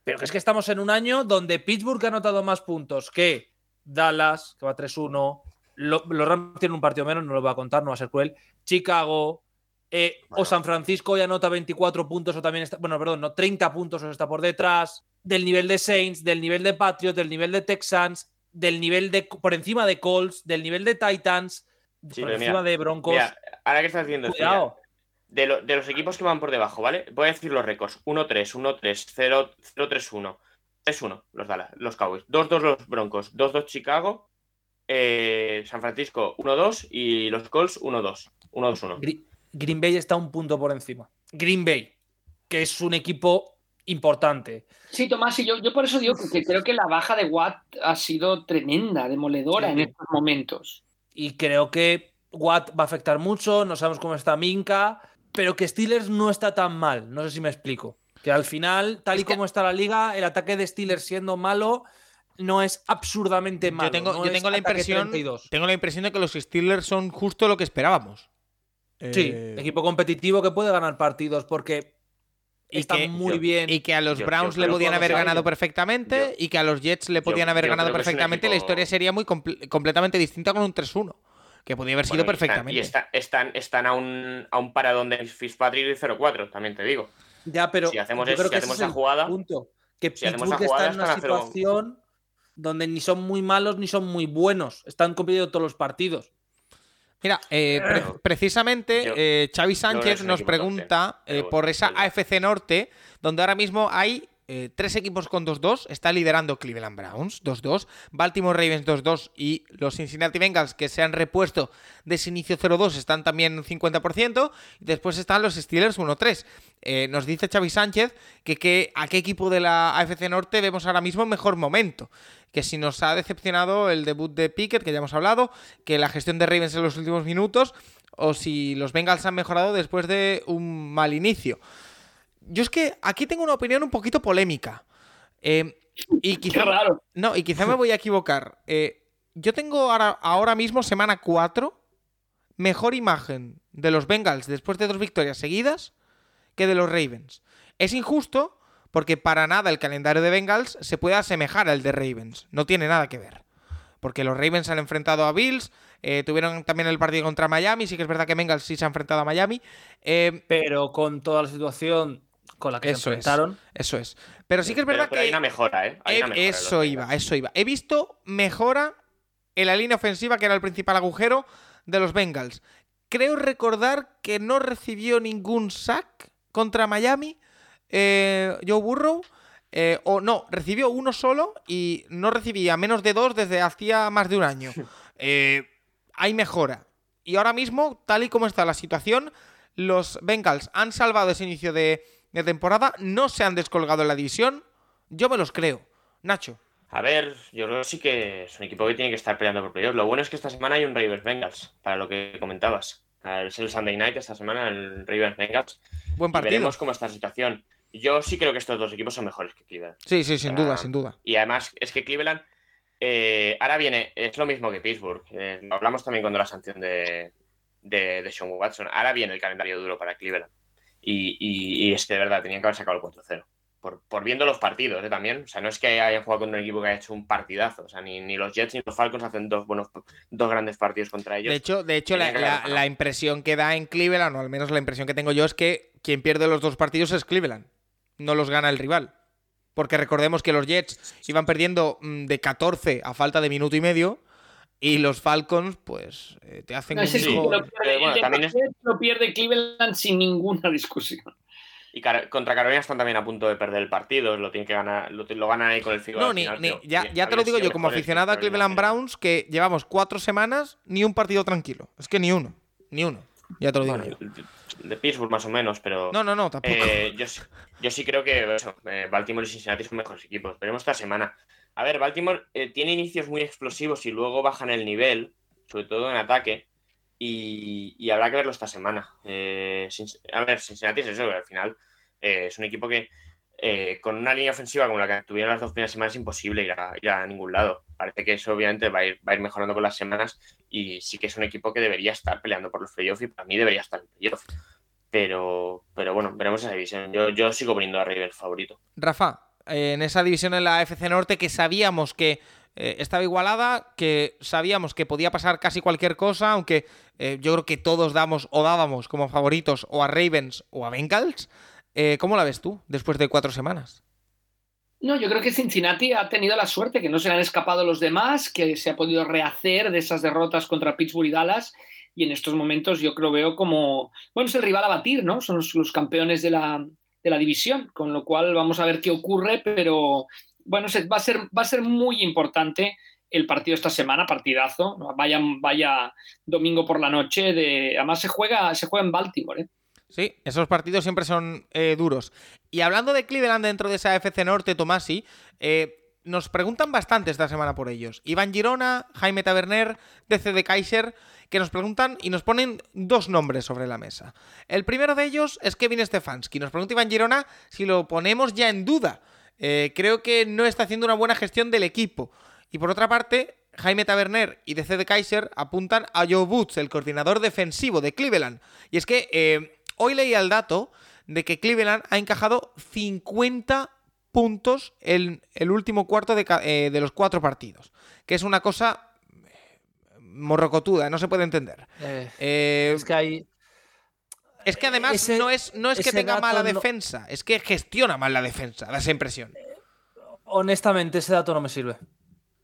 Pero que es que estamos en un año donde Pittsburgh ha anotado más puntos que Dallas, que va 3-1. Lo- los Rams tienen un partido menos, no lo voy a contar, no va a ser cruel. Chicago, eh, Bueno. o San Francisco ya anota 24 puntos o también está, bueno, perdón, no, 30 puntos o está por detrás, del nivel de Saints, del nivel de Patriots, del nivel de Texans, del nivel de por encima de Colts, del nivel de Titans, Sí, por encima mira, de Broncos. Mira, ahora que estás viendo esto, mira, Cuidado. de, lo- de los equipos que van por debajo, ¿vale? Voy a decir los récords: 1-3, 1-3, 0 0-3-1, 3-1 los Dallas, los Cowboys, 2-2 los Broncos, 2-2 Chicago, eh, San Francisco 1-2 y los Colts 1-2, 1-2-1. Gre- Green Bay está un punto por encima. Green Bay, que es un equipo importante. Sí, Tomás, y yo, yo por eso digo que, que creo que la baja de Watt ha sido tremenda, demoledora Sí. en estos momentos. Y creo que Watt va a afectar mucho, no sabemos cómo está Minka, pero que Steelers no está tan mal, no sé si me explico. Que al final, tal Es y que- como está la liga, el ataque de Steelers siendo malo no es absurdamente malo. yo tengo, no yo es tengo la impresión 32. tengo la impresión de que los Steelers son justo lo que esperábamos. Sí, Eh, equipo competitivo que puede ganar partidos porque y está que- muy yo- bien. Y que a los Yo- Browns yo le podían haber ganado perfectamente y que a los Jets le podían haber yo ganado perfectamente. La historia sería muy comple- completamente distinta con un 3-1. Que podía haber sido Bueno, y están- perfectamente. Y está- están, están a un, a un paradón de Fitzpatrick y 0-4, también te digo. Ya, pero si hacemos yo eso, creo si que hacemos ese esa el jugada- punto. Que si hacemos jugada, está en una situación donde ni son muy malos ni son muy buenos. Están compitiendo todos los partidos. Mira, eh, pre- precisamente Yo- eh, Xavi Sánchez nos pregunta eh, por esa AFC Norte, donde ahora mismo hay eh, tres equipos con 2-2. Está liderando Cleveland Browns, 2-2. Baltimore Ravens, 2-2. Y los Cincinnati Bengals, que se han repuesto de ese inicio 0-2, están también 50%. Y después están los Steelers 1-3. Eh, nos dice Xavi Sánchez que, que a qué equipo de la AFC Norte vemos ahora mismo mejor momento. Que si nos ha decepcionado el debut de Pickett, que ya hemos hablado, que la gestión de Ravens en los últimos minutos, o si los Bengals han mejorado después de un mal inicio. Yo es que aquí tengo una opinión un poquito polémica. Eh, y Qué quizá, raro. no, y quizá me voy a equivocar. Eh, yo tengo ahora, ahora mismo, semana 4, mejor imagen de los Bengals después de dos victorias seguidas que de los Ravens. Es injusto porque para nada el calendario de Bengals se puede asemejar al de Ravens. No tiene nada que ver. Porque los Ravens han enfrentado a Bills, eh, tuvieron también el partido contra Miami, sí que es verdad que Bengals sí se ha enfrentado a Miami. eh, Pero con toda la situación con la que Eso se es. enfrentaron. eso es. Pero sí que es Pero- verdad pero que... hay una mejora, ¿eh? Hay He- una mejora en los eso Bengals. iba, eso iba. He visto mejora en la línea ofensiva, que era el principal agujero de los Bengals. Creo recordar que no recibió ningún sack contra Miami, eh, Joe Burrow. eh, o no, recibió uno solo y no recibía menos de dos desde hacía más de un año. Eh, hay mejora. Y ahora mismo, tal y como está la situación, los Bengals han salvado ese inicio de, de temporada, no se han descolgado en la división. Yo me los creo. Nacho. A ver, yo creo que sí que es un equipo que tiene que estar peleando por playoffs. Lo bueno es que esta semana hay un Ravens Bengals, para lo que comentabas. Es el Sunday Night esta semana, el Ravens Bengals. Buen Y partido. veremos cómo está la situación. Yo sí creo que estos dos equipos son mejores que Cleveland. Sí, sí, sin Ah, duda, sin duda. Y además es que Cleveland eh, ahora viene, es lo mismo que Pittsburgh. Eh, hablamos también con la sanción de, de, de Sean Watson. Ahora viene el calendario duro para Cleveland. Y, y- y es que de verdad tenían que haber sacado el 4-0. Por, por viendo los partidos ¿eh? también. O sea, no es que hayan jugado con un equipo que haya hecho un partidazo. O sea, ni, ni los Jets ni los Falcons hacen dos buenos dos grandes partidos contra ellos. De hecho, de hecho la, la impresión que da en Cleveland, o al menos la impresión que tengo yo, es que quien pierde los dos partidos es Cleveland. No los gana el rival. Porque recordemos que los Jets iban perdiendo mm, de 14 a falta de minuto y medio. Y los Falcons, pues, eh, te hacen No, un sí lo pierde, bueno, también es- lo pierde Cleveland sin ninguna discusión. Y contra Carolina están también a punto de perder el partido, lo tienen que ganar, lo, ganan ahí con el figo. No, ni, ya, ya te lo digo yo, como aficionado a Cleveland Browns, que llevamos cuatro semanas, ni un partido tranquilo. Es que ni uno, ni uno. Ya te lo digo yo. De Pittsburgh más o menos, pero. No, no, no, tampoco. Eh, yo, sí creo que eh, Baltimore y Cincinnati son mejores equipos. Veremos esta semana. A ver, Baltimore eh, tiene inicios muy explosivos y luego bajan el nivel, sobre todo en ataque. Y, habrá que verlo esta semana. Eh, a ver, Cincinnati es eso, al final eh, es un equipo que con una línea ofensiva como la que tuvieron las dos primeras semanas es imposible ir a, ningún lado. Parece que eso obviamente va a, ir, mejorando con las semanas y sí que es un equipo que debería estar peleando por los playoffs y para mí debería estar en playoffs. Pero, pero bueno, veremos esa división. Yo, yo sigo poniendo a River favorito. Rafa, en esa división en la FC Norte que sabíamos que eh, estaba igualada, que sabíamos que podía pasar casi cualquier cosa, aunque eh, yo creo que todos damos o dábamos como favoritos o a Ravens o a Bengals. Eh, ¿Cómo la ves tú después de cuatro semanas? No, yo creo que Cincinnati ha tenido la suerte que no se le han escapado los demás, que se ha podido rehacer de esas derrotas contra Pittsburgh y Dallas. Y en estos momentos yo creo veo como, bueno, es el rival a batir, ¿no? Son los, campeones de la, de la división, con lo cual vamos a ver qué ocurre, pero bueno, va a, ser, va a ser muy importante el partido esta semana, partidazo. Vaya, vaya domingo por la noche. De, además se juega, se juega en Baltimore. ¿eh? Sí, esos partidos siempre son eh, duros. Y hablando de Cleveland dentro de esa FC Norte, Tomasi, eh, nos preguntan bastante esta semana por ellos. Iván Girona, Jaime Taberner, DC de Kaiser, que nos preguntan y nos ponen dos nombres sobre la mesa. El primero de ellos es Kevin Stefanski. Nos pregunta Iván Girona si lo ponemos ya en duda eh, creo que no está haciendo una buena gestión del equipo. Y por otra parte, Jaime Taberner y DC de Kaiser apuntan a Joe Boots, el coordinador defensivo de Cleveland. Y es que eh, hoy leía el dato de que Cleveland ha encajado 50 puntos en el último cuarto eh, de los cuatro partidos. Que es una cosa morrocotuda, no se puede entender. es que hay, es que además no es, no es que tenga mala defensa, es que gestiona mal la defensa, da esa impresión. Honestamente, ese dato no me sirve.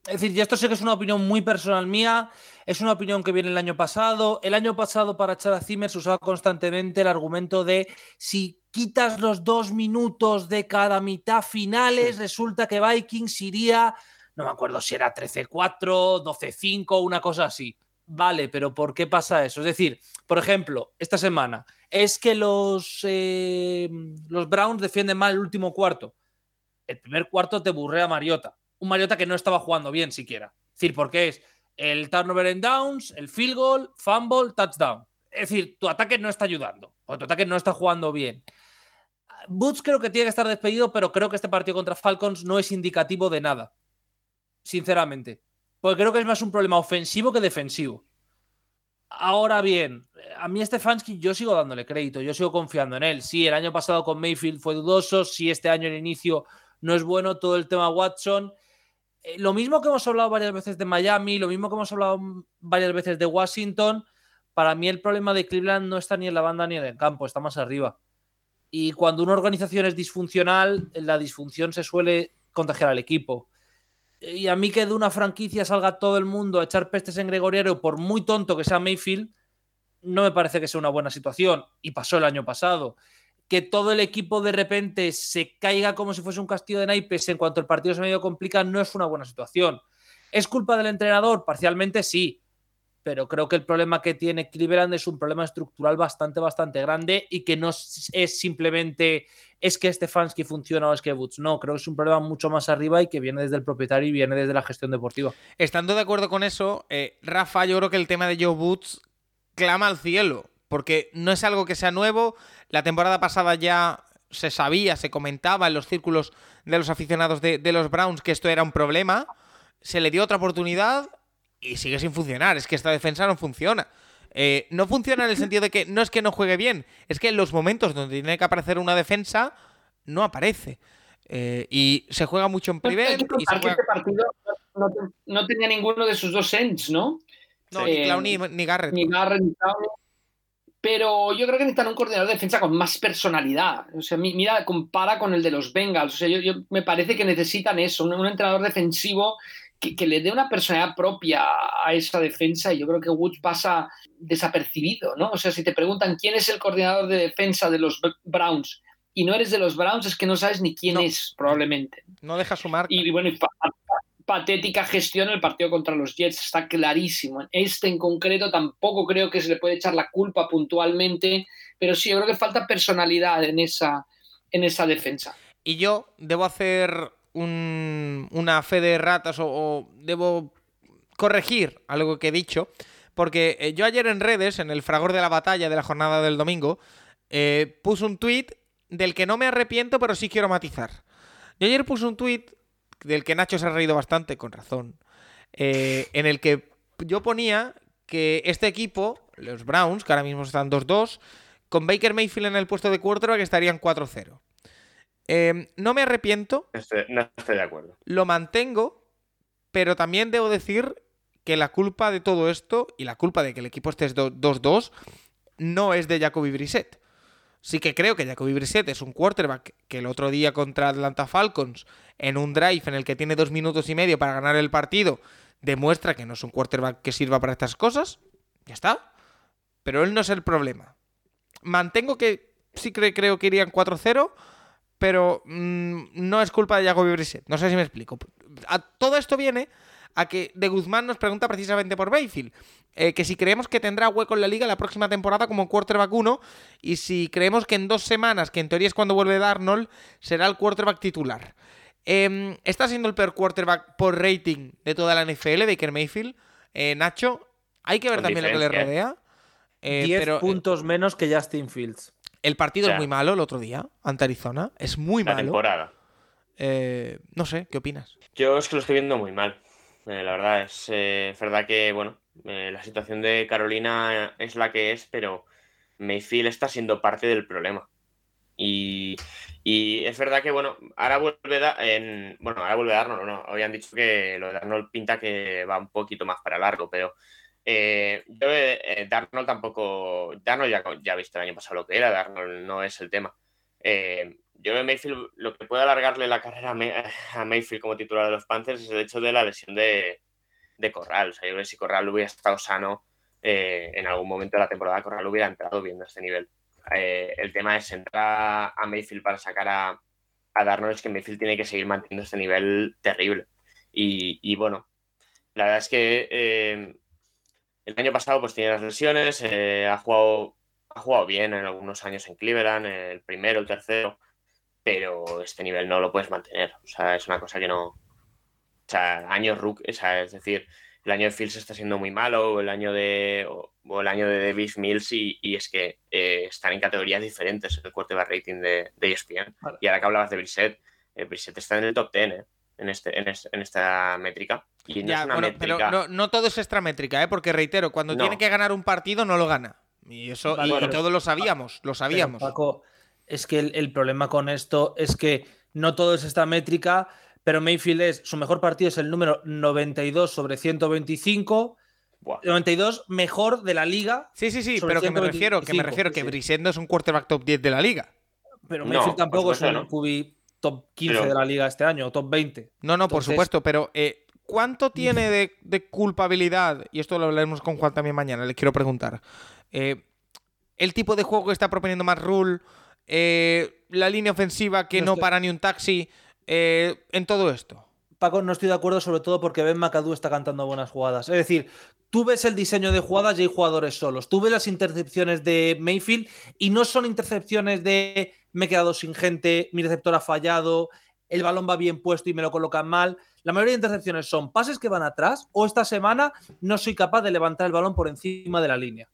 Es decir, y esto sé que es una opinión muy personal mía, es una opinión que viene el año pasado. El año pasado para echar a Zimmer se usaba constantemente el argumento de si quitas los dos minutos de cada mitad finales, resulta que Vikings iría, no me acuerdo si era 13-4, 12-5, una cosa así. Vale, pero ¿por qué pasa eso? Es decir, por ejemplo, esta semana, es que los, eh, los Browns defienden mal el último cuarto. El primer cuarto te burrea Mariota. Un Mariota que no estaba jugando bien siquiera. Es decir, porque es el turnover en downs, el field goal, fumble, touchdown. Es decir, tu ataque no está ayudando. O tu ataque no está jugando bien. Boots creo que tiene que estar despedido, pero creo que este partido contra Falcons no es indicativo de nada. Sinceramente. Porque creo que es más un problema ofensivo que defensivo. Ahora bien, a mí Stefanski yo sigo dándole crédito, yo sigo confiando en él. Sí, el año pasado con Mayfield fue dudoso, sí, este año el inicio no es bueno, todo el tema Watson. Eh, lo mismo que hemos hablado varias veces de Miami, lo mismo que hemos hablado varias veces de Washington, para mí el problema de Cleveland no está ni en la banda ni en el campo, está más arriba. Y cuando una organización es disfuncional, la disfunción se suele contagiar al equipo. Y a mí que de una franquicia salga todo el mundo a echar pestes en Gregoriero, por muy tonto que sea Mayfield, no me parece que sea una buena situación. Y pasó el año pasado. Que todo el equipo de repente se caiga como si fuese un castillo de naipes en cuanto el partido se medio complica, no es una buena situación. ¿Es culpa del entrenador? Parcialmente sí. Pero creo que el problema que tiene Cleveland es un problema estructural bastante, bastante grande y que no es simplemente es que Stefanski funciona o es que Boots. No, creo que es un problema mucho más arriba y que viene desde el propietario y viene desde la gestión deportiva. Estando de acuerdo con eso, eh, Rafa, yo creo que el tema de Joe Boots clama al cielo, porque no es algo que sea nuevo. La temporada pasada ya se sabía, se comentaba en los círculos de los aficionados de, los Browns que esto era un problema. Se le dio otra oportunidad y sigue sin funcionar. Es que esta defensa no funciona. Eh, no funciona en el sentido de que no es que no juegue bien, es que en los momentos donde tiene que aparecer una defensa, no aparece. Eh, y se juega mucho en primer. Este partido no, tenía ninguno de sus dos ends, ¿no? No, ni Clown ni, Garrett. Ni Garrett ni Pero yo creo que necesitan un coordinador de defensa con más personalidad. O sea, mira, compara con el de los Bengals. O sea, yo, me parece que necesitan eso, un, entrenador defensivo que, le dé una personalidad propia a esa defensa. Y yo creo que Woods pasa desapercibido, ¿no? O sea, si te preguntan quién es el coordinador de defensa de los Browns y no eres de los Browns, es que no sabes ni quién No. es, probablemente. No deja su marca. Y, y bueno, y pa- patética gestión el partido contra los Jets, está clarísimo. Este en concreto tampoco creo que se le puede echar la culpa puntualmente, pero sí, yo creo que falta personalidad en esa, en esa defensa. Y yo debo hacer un- una fe de ratas o, debo corregir algo que he dicho. Porque eh, yo ayer en redes, en el fragor de la batalla de la jornada del domingo, eh, puse un tweet del que no me arrepiento, pero sí quiero matizar. Yo ayer puse un tweet del que Nacho se ha reído bastante, con razón, eh, en el que yo ponía que este equipo, los Browns, que ahora mismo están 2-2, con Baker Mayfield en el puesto de quarterback estarían 4-0. Eh, no me arrepiento, no estoy de acuerdo. lo mantengo, pero también debo decir que la culpa de todo esto y la culpa de que el equipo esté 2-2 no es de Jacoby Brissett. Sí que creo que Jacoby Brissett es un quarterback que el otro día contra Atlanta Falcons, en un drive en el que tiene dos minutos y medio para ganar el partido, demuestra que no es un quarterback que sirva para estas cosas. Ya está. Pero él no es el problema. Mantengo que sí cre- creo que irían 4-0, pero mm, no es culpa de Jacoby Brissett. No sé si me explico. A- todo esto viene a que De Guzmán nos pregunta precisamente por Bayfield. eh, que si creemos que tendrá hueco en la liga la próxima temporada como quarterback 1 y si creemos que en dos semanas, que en teoría es cuando vuelve Darnold, será el quarterback titular. Em, está siendo el peor quarterback por rating de toda la NFL, Baker Mayfield. Eh, Nacho, hay que ver Con también lo que le ¿eh? rodea. Eh, 10 pero eh, puntos menos que Justin Fields. El partido O sea, es muy malo el otro día ante Arizona. Es muy La malo. temporada. Eh, no sé, ¿qué opinas? Yo es que lo estoy viendo muy mal. Eh, la verdad, es, eh, es verdad que, bueno, la situación de Carolina es la que es, pero Mayfield está siendo parte del problema. Y, y es verdad que, bueno, ahora vuelve da- en, bueno, ahora vuelve Darnold, no, habían dicho que lo de Darnold pinta que va un poquito más para largo, pero eh, yo, eh, Darnold tampoco, Darnold ya, ya visto el año pasado lo que era, Darnold no es el tema. Eh, yo de Mayfield, lo que puede alargarle la carrera a May- a Mayfield como titular de los Panthers es el hecho de la lesión de, de Corral. O sea, yo creo que si Corral hubiera estado sano en algún momento de la temporada, Corral hubiera entrado viendo este nivel. El tema es entrar a Mayfield para sacar a, a Darnold, es que Mayfield tiene que seguir manteniendo este nivel terrible. Y, y bueno, la verdad es que el año pasado pues tiene las lesiones, eh, ha, jugado, ha jugado bien en algunos años en Cleveland, el primero, el tercero, pero este nivel no lo puedes mantener. O sea, es una cosa que no. O sea, año rook, o sea, es decir, el año de Fields está siendo muy malo, o el año de, o, o el año de Davis Mills, y, y es que eh, están en categorías diferentes el quarterback rating de, de ESPN. Vale. Y ahora que hablabas de Brissett, eh, Brissett está en el top 10 eh, en, este, en, es- en esta métrica. Y no Ya, es una bueno, métrica. pero no, no todo es extramétrica, ¿eh? porque reitero, cuando No. tiene que ganar un partido no lo gana. Y eso Vale, y pero- todos lo sabíamos, lo Pero, sabíamos. Paco, es que el, el problema con esto es que no todo es esta métrica, pero Mayfield es, su mejor partido es el número 92 sobre 125, Buah. 92 mejor de la liga, Sí, sí, sí, pero que me refiero, que me 125, refiero que sí. No es un quarterback top 10 de la liga. pero Mayfield tampoco es un no. QB top 15 Pero- de la liga este año, o top 20. No, no, por supuesto, pero eh, ¿cuánto tiene de, de culpabilidad? Y esto lo hablaremos con Juan también mañana, le quiero preguntar. Eh, el tipo de juego que está proponiendo Matt Rule, eh, la línea ofensiva que No no estoy- para ni un taxi, eh, en todo esto. Paco, no estoy de acuerdo, sobre todo porque Ben McAdoo está cantando buenas jugadas. Es decir, tú ves el diseño de jugadas y hay jugadores solos. Tú ves las intercepciones de Mayfield y no son intercepciones de me he quedado sin gente, mi receptor ha fallado, el balón va bien puesto y me lo colocan mal. La mayoría de intercepciones son pases que van atrás o esta semana no soy capaz de levantar el balón por encima de la línea.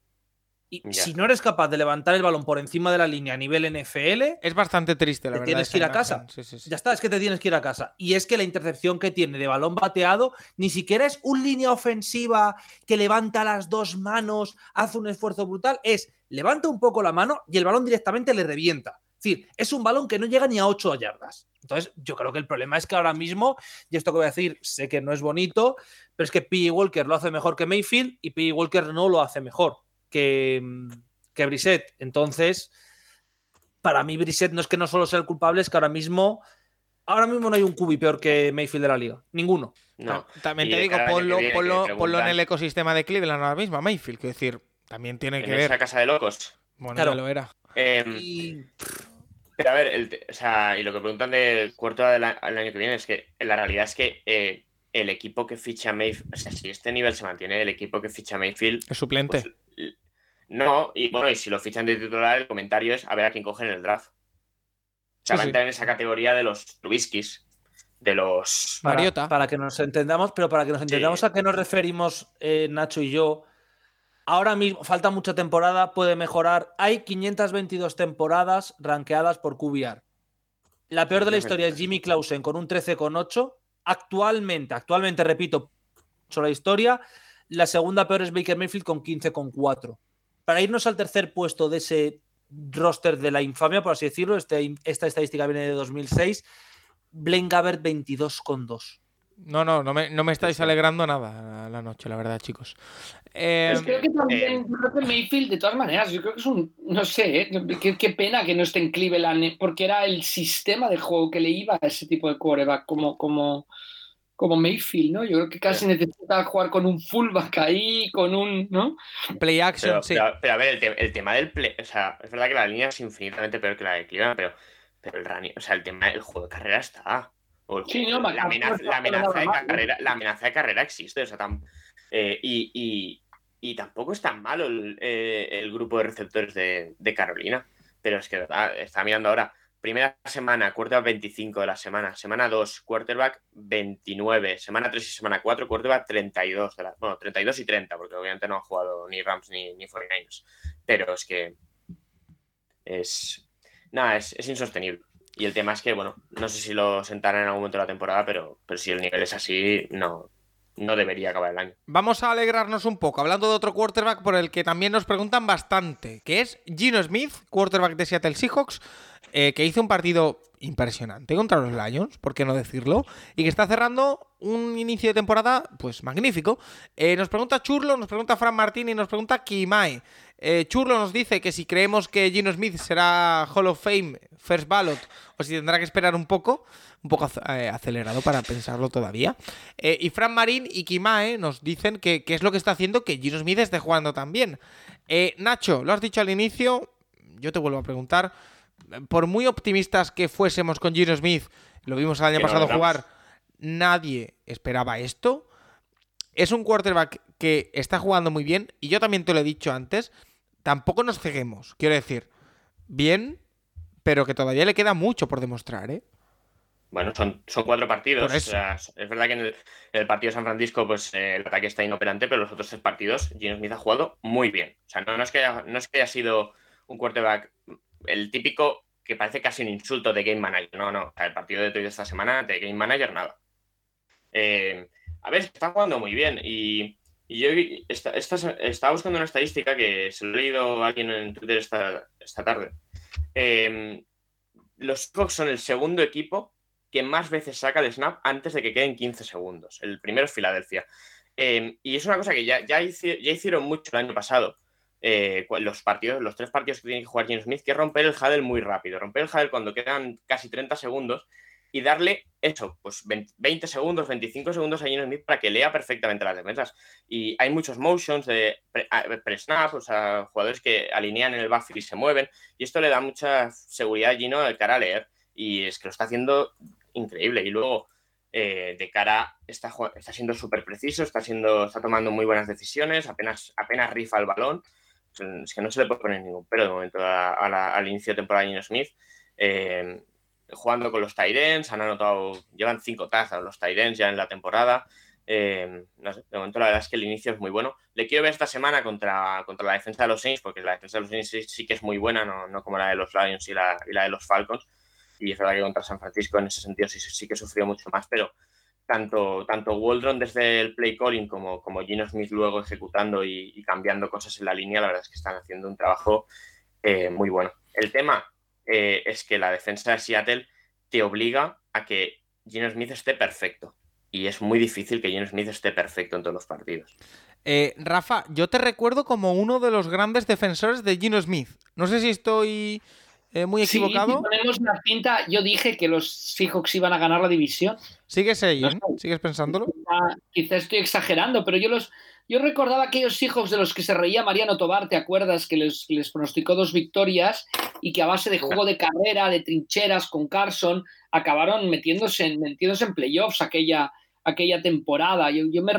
Y si no eres capaz de levantar el balón por encima de la línea a nivel NFL, Es bastante triste, la Te verdad. tienes que ir a casa. Sí, sí, sí. ya está, es que te tienes que ir a casa. Y es que la intercepción que tiene de balón bateado ni siquiera es un línea ofensiva que levanta las dos manos, hace un esfuerzo brutal, es levanta un poco la mano y el balón directamente le revienta. Es decir, es un balón que no llega ni a 8 yardas. Entonces, yo creo que el problema es que ahora mismo, y esto que voy a decir, sé que no es bonito, pero es que P. Walker lo hace mejor que Mayfield y P. Walker no lo hace mejor que, mm, que Brissett. Entonces, para mí Brissett no es que no solo sea el culpable, es que ahora mismo, ahora mismo no hay un cubi peor que Mayfield de la liga. Ninguno. No. Ta- También te digo, ponlo, ponlo- ponlo en el ecosistema de Cleveland ahora mismo, Mayfield. Quiero decir, también tiene En que esa ver. casa de locos. Bueno, Claro. ya lo era. Eh, Y Pero a ver, el, o sea, y lo que preguntan del cuarto del año que viene es que la realidad es que eh, el equipo que ficha Mayfield, o sea, si este nivel se mantiene, el equipo que ficha Mayfield. Es suplente. Pues, no, y bueno, y si lo fichan de titular, el comentario es a ver a quién cogen en el draft. O sea, va a entrar en esa categoría de los Trubiskis, de los. Mariota. Para, que nos entendamos, pero para que nos entendamos a qué nos referimos eh, Nacho y yo. Ahora mismo falta mucha temporada, puede mejorar. Hay 522 temporadas rankeadas por QBR. La peor de la historia es Jimmy Clausen con un 13,8. Actualmente, actualmente, repito, la historia. La segunda peor es Baker Mayfield con 15,4. Para irnos al tercer puesto de ese roster de la infamia, por así decirlo, este, esta estadística viene de 2006, Blaine Gabbert 22,2. No, no, no me, no me estáis alegrando nada la noche, la verdad, chicos. Eh, creo que también, creo que Mayfield, de todas maneras, yo creo que es un, no sé, ¿eh? qué, pena que no esté en Cleveland, porque era el sistema de juego que le iba a ese tipo de quarterback, como, como, como Mayfield, ¿no? Yo creo que casi necesita jugar con un fullback ahí, con un, ¿no? Play action, sí. Pero, a ver, el, tema del play, o sea, es verdad que la línea es infinitamente peor que la de Cleveland, pero, pero el o sea, el tema del juego de carrera está. La, amenaza, de carrera, la amenaza de carrera existe, o sea, eh, y, y, tampoco es tan malo el, eh, grupo de receptores de, Carolina. Pero es que, ¿verdad? Está mirando ahora. Primera semana, quarterback 25 de la semana. Semana 2, quarterback 29. Semana 3 y semana 4, quarterback 32. De la, bueno, 32 y 30, porque obviamente no han jugado ni Rams ni, ni 49ers. Pero es que es. Nada, es, es insostenible. Y el tema es que, bueno, no sé si lo sentarán en algún momento de la temporada, pero, pero si el nivel es así, no, no debería acabar el año. Vamos a alegrarnos un poco, hablando de otro quarterback por el que también nos preguntan bastante, que es Gino Smith, quarterback de Seattle Seahawks, eh, que hizo un partido impresionante contra los Lions, por qué no decirlo, y que está cerrando un inicio de temporada, pues magnífico. Eh, nos pregunta Churlo, nos pregunta Fran Martín y nos pregunta Kimae. Eh, Churlo nos dice que si creemos que Gino Smith será Hall of Fame, First Ballot, o si tendrá que esperar un poco, un poco eh, acelerado para pensarlo todavía. Y Fran Marín y Kimae nos dicen que, es lo que está haciendo que Gino Smith esté jugando también. Nacho, lo has dicho al inicio, yo te vuelvo a preguntar. Por muy optimistas que fuésemos con Gino Smith, lo vimos el año pasado jugar, nadie esperaba esto. Es un quarterback que está jugando muy bien y yo también te lo he dicho antes tampoco nos ceguemos. Quiero decir, bien, pero que todavía le queda mucho por demostrar, ¿eh? Bueno, son, son cuatro partidos. es verdad que en el, partido de San Francisco, pues eh, el ataque está inoperante, pero los otros tres partidos, Gino Smith ha jugado muy bien. O sea, no, es, que haya, no es que haya sido un quarterback, el típico que parece casi un insulto de game manager. No, no. el partido de de esta semana, de game manager, nada. Eh, a ver, está jugando muy bien y yo estaba buscando una estadística que se lo he leído a alguien en Twitter esta, esta tarde. Em, los Seahawks son el segundo equipo que más veces saca el snap antes de que queden 15 segundos. El primero es Filadelfia. Em, y es una cosa que ya, ya, hicieron mucho el año pasado. Eh, los partidos, los tres partidos que tiene que jugar James Smith, que romper el huddle muy rápido. Romper el huddle cuando quedan casi 30 segundos y darle eso, pues 20 segundos, 25 segundos a Gino Smith para que lea perfectamente las defensas. Y hay muchos motions de pre-snap, o sea, jugadores que alinean en el backfield y se mueven, y esto le da mucha seguridad a Gino de cara a leer, y es que lo está haciendo increíble. Y luego, eh, de cara, está, está siendo súper preciso, está, siendo, está tomando muy buenas decisiones, apenas, apenas rifa el balón. Es que no se le puede poner ningún pero de momento al inicio de temporada de Gino Smith. Eh, jugando con los Tyrens, han anotado, llevan cinco tazas los Tyrens ya en la temporada. Eh, de momento la verdad es que el inicio es muy bueno. Le quiero ver esta semana contra, contra la defensa de los Saints, porque la defensa de los Saints sí, que es muy buena, no, como la de los Lions y la, y la, de los Falcons. Y es verdad que contra San Francisco en ese sentido sí, sí que sufrió mucho más, pero tanto, tanto Waldron desde el play calling como, como Gino Smith luego ejecutando y, cambiando cosas en la línea, la verdad es que están haciendo un trabajo eh, muy bueno. El tema eh, es que la defensa de Seattle te obliga a que Gino Smith esté perfecto. Y es muy difícil que Gino Smith esté perfecto en todos los partidos. Eh, Rafa, yo te recuerdo como uno de los grandes defensores de Gino Smith. No sé si estoy eh, muy equivocado. si ponemos una cinta, yo dije que los Seahawks iban a ganar la división. ¿Sigues ahí? ¿Sigues pensándolo? Quizás estoy exagerando, pero yo los, yo recordaba aquellos Seahawks de los que se reía Mariano Tobar, ¿te acuerdas? Que les, les pronosticó dos victorias y que a base de juego de carrera, de trincheras con Carson, acabaron metiéndose en, metiéndose en playoffs aquella, aquella temporada. Yo, yo, me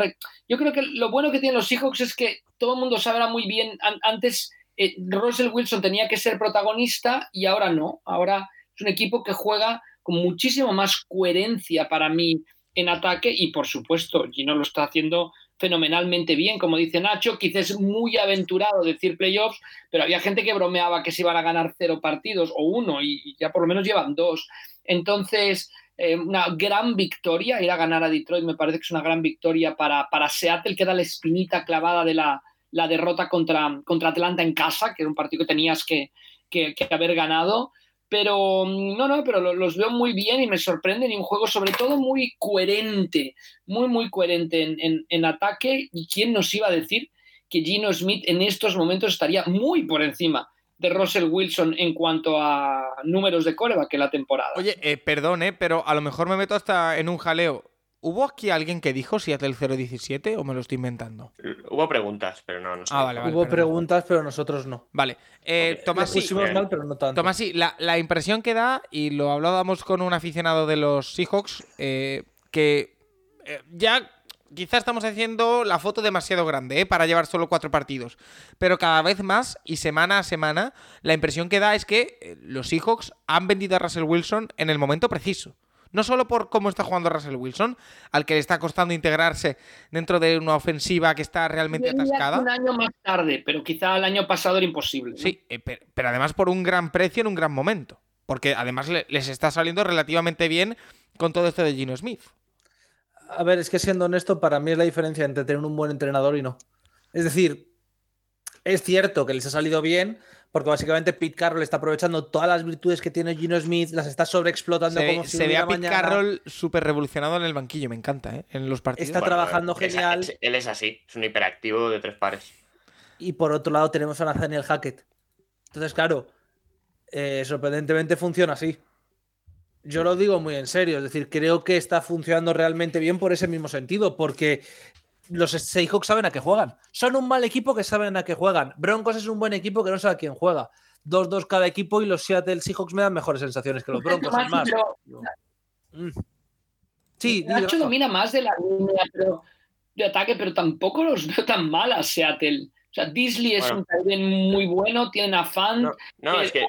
yo creo que lo bueno que tienen los Seahawks es que todo el mundo sabrá muy bien, antes eh, Russell Wilson tenía que ser protagonista y ahora no, ahora es un equipo que juega con muchísimo más coherencia para mí en ataque y por supuesto Gino lo está haciendo fenomenalmente bien, como dice Nacho, quizás es muy aventurado decir playoffs, pero había gente que bromeaba que se iban a ganar cero partidos o uno y, ya por lo menos llevan dos. Entonces, eh, una gran victoria, ir a ganar a Detroit me parece que es una gran victoria para, para Seattle, que da la espinita clavada de la, la derrota contra, contra Atlanta en casa, que era un partido que tenías que, que, haber ganado. Pero mm, no, no, pero los veo muy bien y me sorprenden. Y un juego sobre todo muy coherente, muy, muy coherente en, en, ataque. ¿Y quién nos iba a decir que Gino Smith en estos momentos estaría muy por encima de Russell Wilson en cuanto a números de coreback que la temporada. Oye, eh, perdón, eh, pero a lo mejor me meto hasta en un jaleo. ¿Hubo aquí alguien que dijo Seattle 017 o me lo estoy inventando? Hubo preguntas, pero no, no sé. Ah, vale, Hubo preguntas, pero nosotros no. Vale. Eh, Tomás, sí, mal, pero no tanto. Tomás, sí, la, impresión que da, y lo hablábamos con un aficionado de los Seahawks, eh, que eh, ya quizás estamos haciendo la foto demasiado grande ¿eh? para llevar solo cuatro partidos. Pero cada vez más y semana a semana, la impresión que da es que los Seahawks han vendido a Russell Wilson en el momento preciso. No solo por cómo está jugando Russell Wilson, al que le está costando integrarse dentro de una ofensiva que está realmente atascada. Un año más tarde, pero quizá el año pasado era imposible. Sí, eh, pero, además por un gran precio en un gran momento. Porque además les está saliendo relativamente bien con todo esto de Gino Smith. A ver, es que siendo honesto, para mí es la diferencia entre tener un buen entrenador y no. Es decir, es cierto que les ha salido bien, porque básicamente Pete Carroll está aprovechando todas las virtudes que tiene Gino Smith, las está sobreexplotando se, como si Se ve a Pete Carroll súper revolucionado en el banquillo, me encanta, ¿eh? en los partidos. Está trabajando genial. él es así, es un hiperactivo de tres pares. Y por otro lado tenemos a Nathaniel Hackett. Entonces, claro, eh, sorprendentemente funciona así. Yo lo digo muy en serio, es decir, creo que está funcionando realmente bien por ese mismo sentido, porque los Seahawks saben a qué juegan. Son un mal equipo que saben a qué juegan. Broncos es un buen equipo que no sabe a quién juega. 2-2 cada equipo y los Seattle Seahawks me dan mejores sensaciones que los Broncos. más. Mm. Sí, Nacho domina más de la línea de ataque, pero tampoco los veo tan mal a Seattle. O sea, Disley es un talento muy bueno, tiene afán. No, es que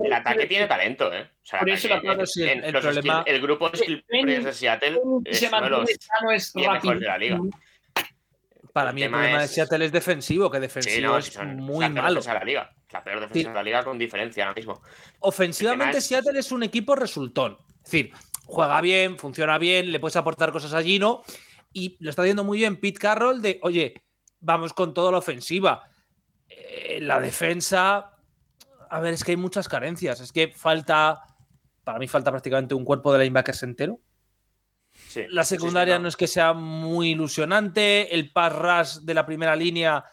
el ataque tiene talento, ¿eh? O sea, por eso el, el, problema... el, grupo de Seattle es uno de los es mejores de la liga. Para mí el problema de Seattle es defensivo, que defensivo es muy malo. La, la, liga. la peor defensa de la liga con diferencia ahora mismo. Ofensivamente Seattle es un equipo resultón. Es decir, juega bien, funciona bien, le puedes aportar cosas a Gino y lo está haciendo muy bien Pete Carroll de, oye, vamos con toda la ofensiva. Eh, la defensa, a ver, es que hay muchas carencias. Es que falta, para mí falta prácticamente un cuerpo de linebackers entero la secundaria no. es que sea muy ilusionante, el pass rush de la primera línea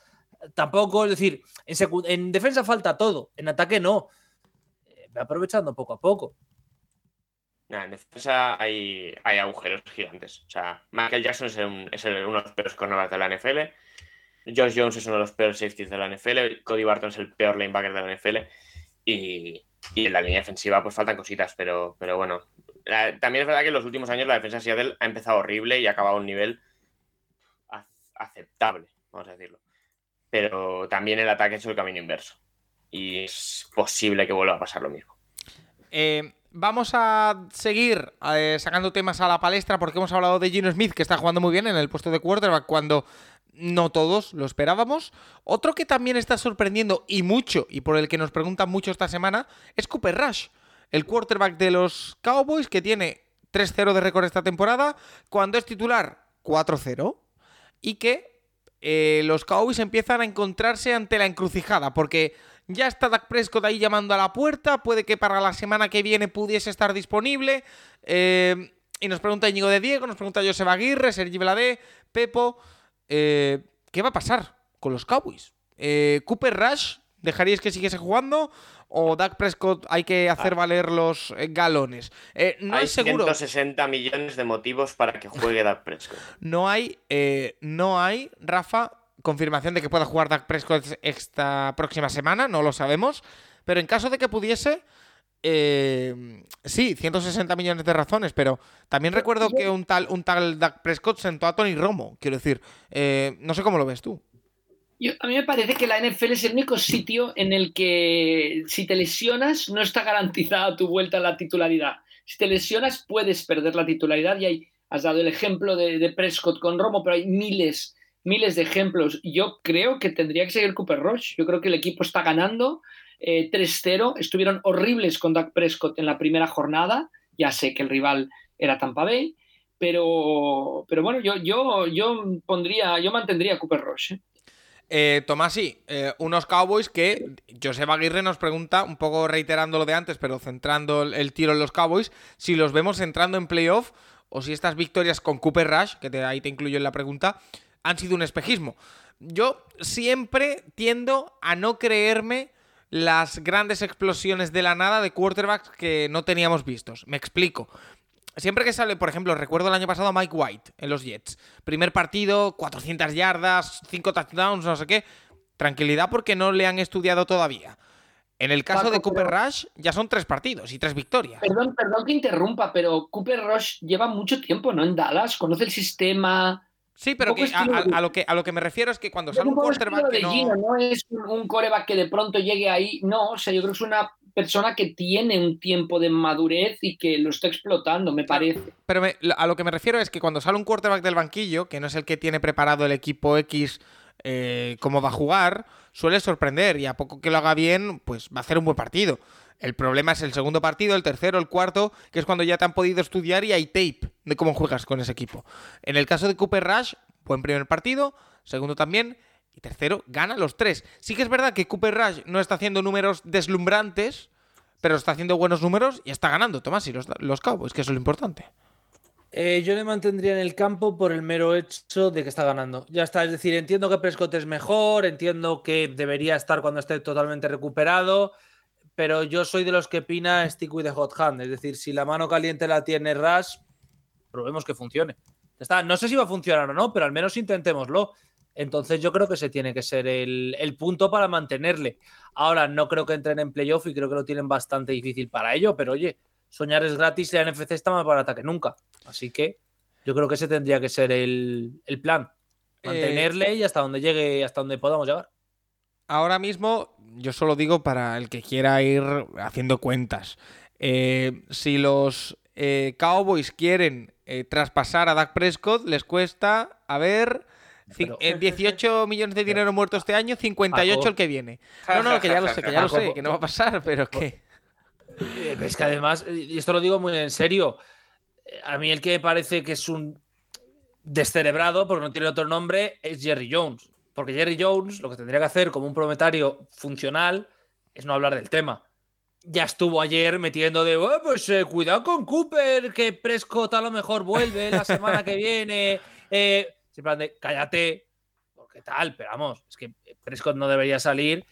tampoco, es decir, en, defensa falta todo, en ataque no. Eh, aprovechando poco a poco. en defensa hay, hay, agujeros gigantes. O sea, Michael Jackson es, uno de los peores cornerbacks de la NFL. Josh Jones es uno de los peores safeties de la NFL. Cody Barton es el peor linebacker de la NFL. Y, y en la línea defensiva pues faltan cositas, pero, pero bueno, también es verdad que en los últimos años la defensa de Seattle ha empezado horrible y ha acabado a un nivel aceptable, vamos a decirlo. Pero también el ataque ha hecho el camino inverso. Y es posible que vuelva a pasar lo mismo. Eh, vamos a seguir eh, sacando temas a la palestra porque hemos hablado de Gino Smith, que está jugando muy bien en el puesto de quarterback cuando no todos lo esperábamos. Otro que también está sorprendiendo y mucho, y por el que nos preguntan mucho esta semana, es Cooper Rush el quarterback de los Cowboys, que tiene 3-0 de récord esta temporada, cuando es titular 4-0, y que eh, los Cowboys empiezan a encontrarse ante la encrucijada, porque ya está Dak Prescott ahí llamando a la puerta, puede que para la semana que viene pudiese estar disponible. Eh, y nos pregunta Íñigo de Diego, nos pregunta Josep Aguirre, Sergi Bladé, Pepo. Eh, ¿Qué va a pasar con los Cowboys? Cooper Rush, ¿dejaríais que siguiese jugando? O Dak Prescott hay que hacer valer los eh, galones. Eh, no hay es seguro. 160 millones de motivos para que juegue Dak Prescott. No hay, eh, no hay, Rafa, confirmación de que pueda jugar Dak Prescott esta próxima semana, no lo sabemos. Pero en caso de que pudiese, eh, sí, 160 millones de razones, pero también recuerdo que un tal, un tal Dak Prescott sentó a Tony Romo, quiero decir. eh, no sé cómo lo ves tú. A mí me parece que la NFL es el único sitio en el que si te lesionas no está garantizada tu vuelta a la titularidad. Si te lesionas puedes perder la titularidad y hay, has dado el ejemplo de, de Prescott con Romo, pero hay miles, miles de ejemplos. Yo creo que tendría que seguir Cooper Rush. Yo creo que el equipo está ganando eh, 3-0. Estuvieron horribles con Dak Prescott en la primera jornada. Ya sé que el rival era Tampa Bay. Pero, pero bueno, yo, yo, yo pondría, yo mantendría a Cooper Rush. ¿eh? Eh, Tomasi, eh, unos Cowboys que Joseba Aguirre nos pregunta, un poco reiterando lo de antes, pero centrando el, tiro en los Cowboys, si los vemos entrando en playoff o si estas victorias con Cooper Rush, que te- ahí te incluyo en la pregunta, han sido un espejismo. Yo siempre tiendo a no creerme las grandes explosiones de la nada de quarterbacks que no teníamos vistos. Me explico. Siempre que sale, por ejemplo, recuerdo el año pasado a Mike White en los Jets. Primer partido, 400 yardas, 5 touchdowns, no sé qué. Tranquilidad porque no le han estudiado todavía. En el caso Paco, de Cooper pero- Rush, ya son tres partidos y tres victorias. Perdón, perdón que interrumpa, pero Cooper Rush lleva mucho tiempo, ¿no? En Dallas, conoce el sistema. Sí, pero que a, lo que, a lo que me refiero es que cuando sale un quarterback que no... Gino, no es un, un coreback que de pronto llegue ahí. No, o sea, yo creo que es una persona que tiene un tiempo de madurez y que lo está explotando, me parece. Pero me- a lo que me refiero es que cuando sale un quarterback del banquillo, que no es el que tiene preparado el equipo X eh, cómo va a jugar, suele sorprender y a poco que lo haga bien, pues va a hacer un buen partido. El problema es el segundo partido, el tercero, el cuarto, que es cuando ya te han podido estudiar y hay tape de cómo juegas con ese equipo. En el caso de Cooper Rush, buen primer partido, segundo también, y tercero, gana los tres. Sí que es verdad que Cooper Rush no está haciendo números deslumbrantes, pero está haciendo buenos números y está ganando, Tomás, y los, los Cowboys, que eso es lo importante. Eh, yo le mantendría en el campo por el mero hecho de que está ganando. Ya está, es decir, entiendo que Prescott es mejor, entiendo que debería estar cuando esté totalmente recuperado, pero yo soy de los que opina stick with the hot hand. Es decir, si la mano caliente la tiene Rush, probemos que funcione. Está, no sé si va a funcionar o no, pero al menos intentémoslo. Entonces yo creo que ese tiene que ser el, el punto para mantenerle. Ahora, no creo que entren en playoff y creo que lo tienen bastante difícil para ello, pero oye, soñar es gratis y la NFC está más barata que nunca. Así que yo creo que ese tendría que ser el, el plan. Mantenerle y hasta donde llegue, hasta donde podamos llegar. Ahora mismo, yo solo digo para el que quiera ir haciendo cuentas. Eh, si los eh, Cowboys quieren eh, traspasar a Dak Prescott, les cuesta, a ver, Pero- eh, 18 millones de dinero muerto este año, 58 Paco. el que viene. No, no, que ya lo sé, que ya lo Paco, sé, que no va a pasar, pero que... Es que además, y esto lo digo muy en serio, a mí el que me parece que es un descerebrado, porque no tiene otro nombre, es Jerry Jones. Porque Jerry Jones lo que tendría que hacer como un prometario funcional es no hablar del tema. Ya estuvo ayer metiendo de, "Oh, pues eh, cuidado con Cooper, que Prescott a lo mejor vuelve la semana que viene. Eh, en plan de, cállate, porque tal, pero vamos, es que Prescott no debería salir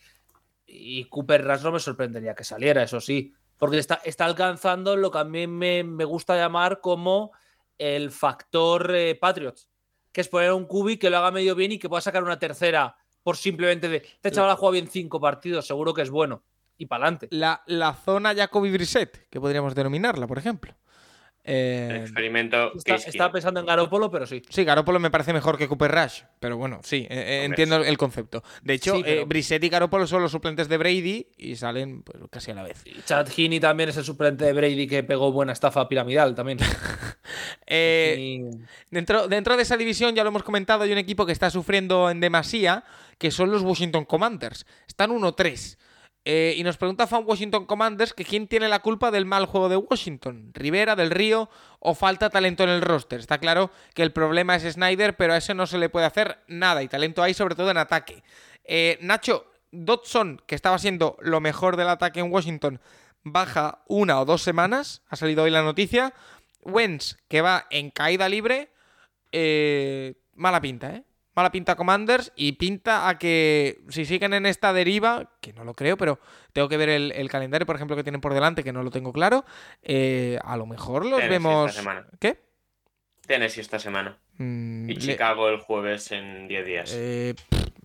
y Cooper Rush no me sorprendería que saliera, eso sí, porque está, está alcanzando lo que a mí me, me gusta llamar como el factor eh, Patriots, que es poner un cubi que lo haga medio bien y que pueda sacar una tercera por simplemente de, este chaval ha jugado bien cinco partidos, seguro que es bueno, y para adelante. La, la zona Jacoby Brissett, que podríamos denominarla, por ejemplo. Eh, experimento. Está- estaba pensando en Garoppolo, pero sí. Sí, Garoppolo me parece mejor que Cooper Rush, pero bueno, sí, eh, eh, entiendo el concepto. De hecho, Sí, pero- eh, Brissett y Garoppolo son los suplentes de Brady y salen pues, casi a la vez. Y Chad Heaney también es el suplente de Brady que pegó buena estafa piramidal también. Eh, Y- dentro, dentro de esa división, ya lo hemos comentado, hay un equipo que está sufriendo en demasía, que son los Washington Commanders. Están 1-3. Eh, y nos pregunta Fan Washington Commanders que quién tiene la culpa del mal juego de Washington, Rivera, del Río o falta talento en el roster. Está claro que el problema es Snyder, pero a ese no se le puede hacer nada y talento hay sobre todo en ataque. Eh, Nacho, Dodson, que estaba siendo lo mejor del ataque en Washington, baja una o dos semanas, ha salido hoy la noticia. Wentz, que va en caída libre, eh, mala pinta, ¿eh? Mala pinta Commanders y pinta a que si siguen en esta deriva, que no lo creo, pero tengo que ver el, calendario, por ejemplo, que tienen por delante, que no lo tengo claro, eh, a lo mejor los vemos... ¿Qué? Tennessee esta semana. Mm, y Chicago el jueves en 10 días. Eh,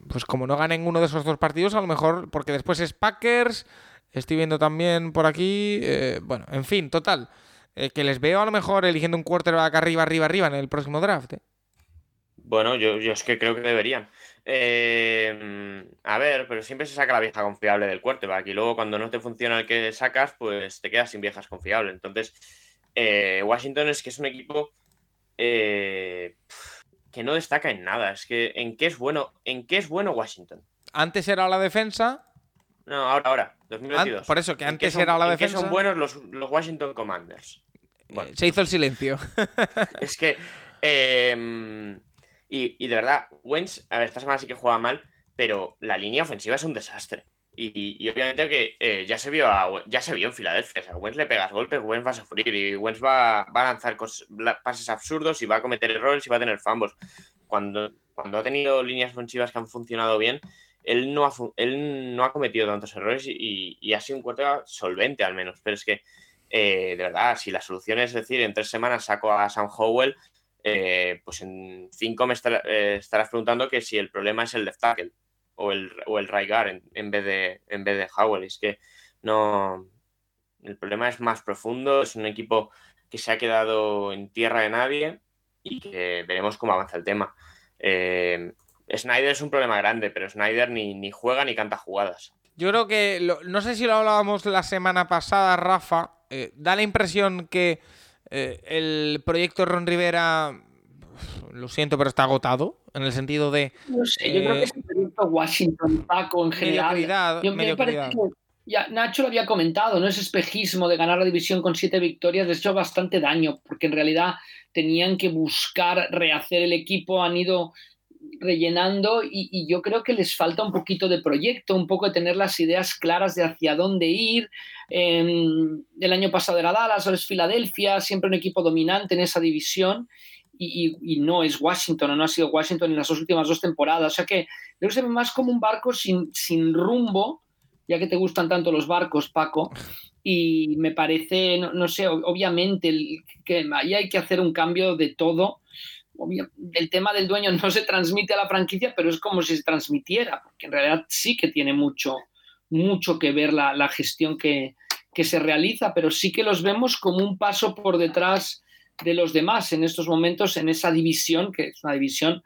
pues como no ganen uno de esos dos partidos, a lo mejor, porque después es Packers, estoy viendo también por aquí, eh, bueno, en fin, total. Que les veo a lo mejor eligiendo un quarterback arriba, arriba, arriba en el próximo draft. Bueno, yo, yo, es que creo que deberían. a ver, pero siempre se saca la vieja confiable del quarterback y luego cuando no te funciona el que sacas, pues te quedas sin viejas confiables. Entonces, Washington es que es un equipo eh, que no destaca en nada. Es que en qué es bueno, en qué es bueno Washington. Antes era la defensa. No, ahora, ahora, 2022. por eso, que antes era la defensa. son buenos los, Washington Commanders. Eh, se hizo el silencio. es que. Y, y, de verdad, Wentz, a ver, esta semana sí que juega mal, pero la línea ofensiva es un desastre. Y, obviamente que eh, ya se vio ya se vio en Filadelfia. O sea, Wentz le pegas golpes, Wentz va a sufrir y Wentz va, va a lanzar pases absurdos y va a cometer errores y va a tener fumbles. Cuando, cuando ha tenido líneas ofensivas que han funcionado bien, él no ha, él no ha cometido tantos errores y, ha sido un cuarto solvente al menos. Pero es que, eh, de verdad, si la solución es decir, en tres semanas saco a Sam Howell, eh, pues en cinco me estarás preguntando que si el problema es el left tackle o el, o Raigar en, vez de, en vez de Howell. Es que no. El problema es más profundo. Es un equipo que se ha quedado en tierra de nadie y que veremos cómo avanza el tema. Eh, Snyder es un problema grande, pero Snyder ni, ni juega ni canta jugadas. Yo creo que, no sé si lo hablábamos la semana pasada, Rafa, eh, da la impresión que eh, el proyecto Ron Rivera, lo siento, pero está agotado, en el sentido de... No sé, yo creo que es Washington, Paco, en general. ya, Nacho lo había comentado, no es espejismo de ganar la división con siete victorias, ha hecho bastante daño, porque en realidad tenían que buscar rehacer el equipo, han ido rellenando y, yo creo que les falta un poquito de proyecto, un poco de tener las ideas claras de hacia dónde ir. el año pasado era Dallas, ahora es Filadelfia, siempre un equipo dominante en esa división y, no es Washington, o no ha sido Washington en las dos últimas dos temporadas. O sea que yo se ve más como un barco sin, rumbo, ya que te gustan tanto los barcos, Paco. Y me parece, no, sé, obviamente que ahí hay que hacer un cambio de todo. El tema del dueño no se transmite a la franquicia, pero es como si se transmitiera, porque en realidad sí que tiene mucho, mucho que ver la, la gestión que, que se realiza, pero sí que los vemos como un paso por detrás de los demás en estos momentos en esa división, que es una división,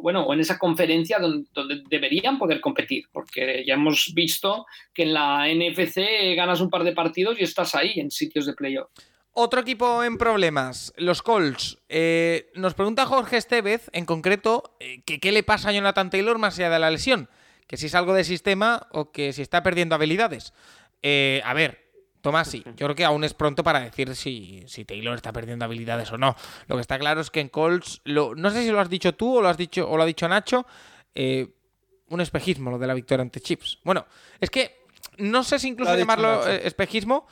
bueno, o en esa conferencia donde, deberían poder competir, porque ya hemos visto que en la NFC ganas un par de partidos y estás ahí en sitios de playoff. Otro equipo en problemas, los Colts. Eh, nos pregunta Jorge Estevez, en concreto, eh, que qué le pasa a Jonathan Taylor más allá de la lesión. Que si es algo de sistema o que si está perdiendo habilidades. Eh, a ver, Tomás, sí. Yo creo que aún es pronto para decir si, Taylor está perdiendo habilidades o no. Lo que está claro es que en Colts, lo, no sé si lo has dicho tú o lo has dicho o lo ha dicho Nacho, un espejismo lo de la victoria ante Chips. Bueno, es que no sé si incluso llamarlo espejismo.